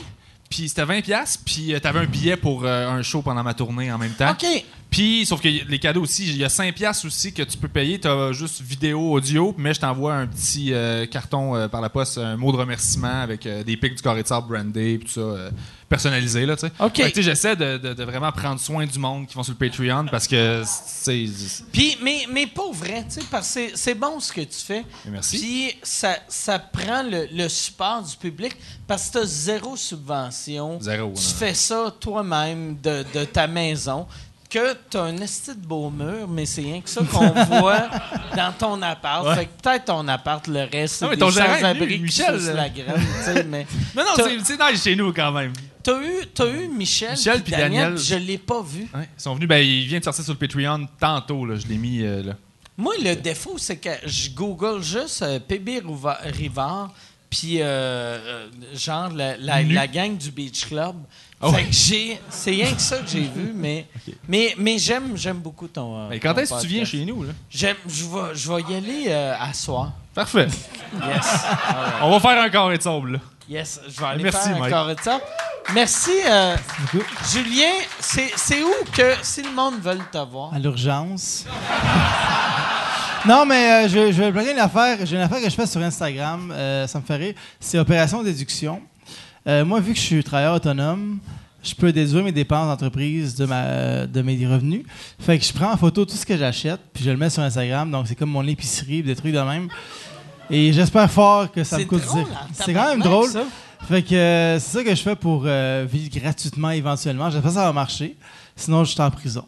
Puis c'était 20 piastres, puis euh, t'avais un billet pour euh, un show pendant ma tournée en même temps. OK. Puis, sauf que les cadeaux aussi, il y a 5 piastres aussi que tu peux payer. Tu as juste vidéo, audio, mais je t'envoie un petit euh, carton euh, par la poste, un mot de remerciement avec euh, des pics du carré de sable brandé, puis tout ça, personnalisé, là, tu sais. OK. Fait que, J'essaie de, de- de vraiment prendre soin du monde qui vont sur le Patreon parce que, c'est... Puis, mais, mais pas vrai, tu sais, parce que c'est- c'est bon ce que tu fais. Merci. Puis, ça, ça prend le, le support du public parce que tu as zéro subvention. Zéro, Tu non. fais ça toi-même de, de ta maison. Que tu as un esti de beau mur, mais c'est rien que ça qu'on voit dans ton appart. Ouais. Fait que peut-être ton appart, le reste, c'est mais des sans-abri qui Michel, là. la graine, tu sais, mais... Non, c'est nice chez nous quand même. T'as eu, t'as eu Michel, Michel puis Daniel, Daniel. je l'ai pas vu. Ouais, Ils sont venus, ben, il vient de sortir sur le Patreon tantôt, là. Je l'ai mis euh, là. Moi, le défaut, c'est que je google juste euh, PB Rivard, puis euh, euh, genre la, la- la gang du Beach Club. Ah fait ouais. que j'ai, c'est rien que ça que j'ai vu, mais, mais, mais j'aime, j'aime beaucoup ton. euh, Mais quand est-ce que tu viens chez nous, là? J'aime, je vais, je vais y aller euh, à soir. Parfait. Yes. On va faire un carré de sable, là. Yes, je vais aller Merci, faire un carré de ça. Merci, euh, Julien. C'est, c'est où que si le monde veut te voir? À l'urgence. non, mais euh, je, je vais plugger une affaire. J'ai une affaire que je fais sur Instagram. euh, ça me fait rire. C'est Opération Déduction. Euh, moi, vu que je suis travailleur autonome, je peux déduire mes dépenses d'entreprise de, ma, de mes revenus. Fait que je prends en photo tout ce que j'achète, puis je le mets sur Instagram. Donc, c'est comme mon épicerie, des trucs de même. Et j'espère fort que ça me coûte drôle, zéro. en C'est quand même drôle. ça. Fait que c'est ça que je fais pour vivre gratuitement éventuellement. J'espère que ça va marcher. Sinon, je suis en prison.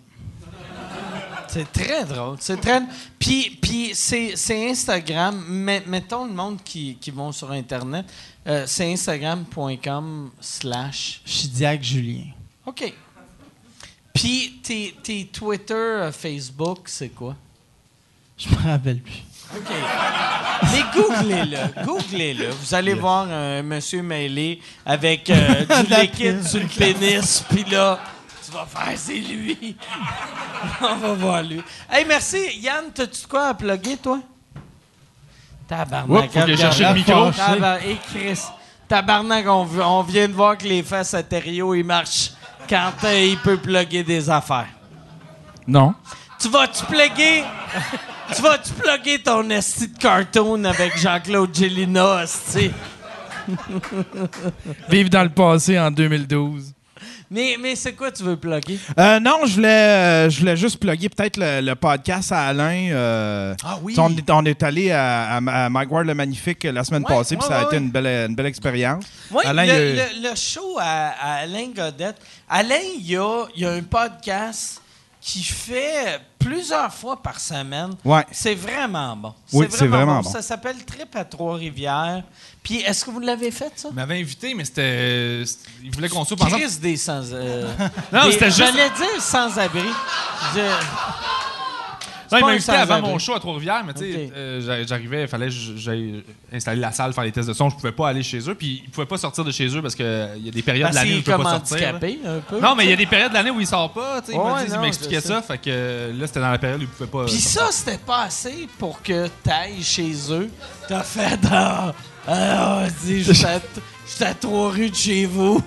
C'est très drôle. C'est très. Puis, puis c'est, Instagram. Mais, mettons le monde qui, qui vont sur Internet. euh, c'est Instagram.com slash. Chidiac Julien. OK. Puis tes, tes Twitter, euh, Facebook, c'est quoi? Je me rappelle plus. OK. Mais googlez-le. Googlez-le. Vous allez voir un monsieur mêlé avec euh, du liquide sur le pénis. Puis là, tu faire, c'est lui. On va voir lui. Hey, merci. Yann, t'as-tu quoi à plugger, toi? Tabarnak. Oups, faut chercher le micro. Et Chris. Tabarnak, on, vient de voir que les fesses à Thériault, ils marchent quand euh, il peut plugger des affaires. Non. Tu vas-tu plugger... tu vas-tu plugger ton esti de cartoon avec Jean-Claude Gélina, esti? Vive dans le passé en 2012. Mais, mais c'est quoi tu veux plugger? Euh, non, je voulais, euh, je voulais juste plugger peut-être le, le podcast à Alain. euh, Ah oui? on, est, on est allé à, à, à Mike Ward le Magnifique la semaine Ouais, passée, puis ça a ouais, été une belle, une belle expérience. Oui, il le- le show à, à Alain Godette. Alain, il y a, il y a un podcast qui fait plusieurs fois par semaine. Ouais. C'est vraiment bon. Oui, c'est vraiment bon. Ça s'appelle Trip à Trois-Rivières. Puis, est-ce que vous l'avez fait, ça? Il m'avait invité, mais c'était. Il voulait qu'on soit, par exemple. Chris des sans... euh, Non, c'était juste- J'allais dire sans-abri. Je- Non, il m'a invité avant mon show à Trois-Rivières, mais tu sais, euh, j'a- j'arrivais, il fallait j'aille installer la salle, faire les tests de son. Je pouvais pas aller chez eux, puis ils pouvaient pas sortir de chez eux parce qu'il y a des périodes Parce de l'année où ils peuvent comme pas sortir. handicapé, un peu. Non, mais il y a des périodes de l'année où il sort pas. tu sais, il m'a Ouais, dit- il non, m'expliquait je ça. Fait que euh, là, c'était dans la période où il pouvait pas. Puis ça, c'était pas assez pour que t'ailles chez eux. T'as fait dans. Ah, à- j'étais à trois rues de chez vous.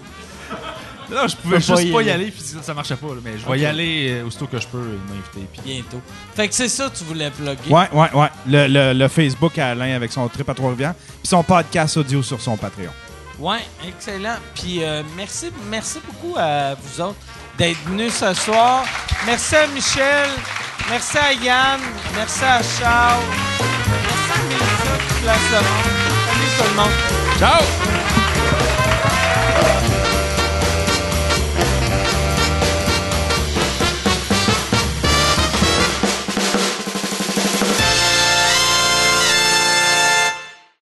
Non, je pouvais peux pas juste y pas y aller. aller, puis ça, ça marchait pas. là, mais je vais y aller euh, aussitôt que je peux. Il m'a invité. Puis... Bientôt. Fait que c'est ça que tu voulais plugger. Ouais, ouais, ouais. Le, le- le Facebook à Alain avec son trip à Trois-Rivières, puis son podcast audio sur son Patreon. Ouais, excellent. Puis euh, merci, merci beaucoup à vous autres d'être venus ce soir. Merci à Michel. Merci à Yann. Merci à Charles. Merci à Mélissa place le monde. Salut tout le monde. Ciao!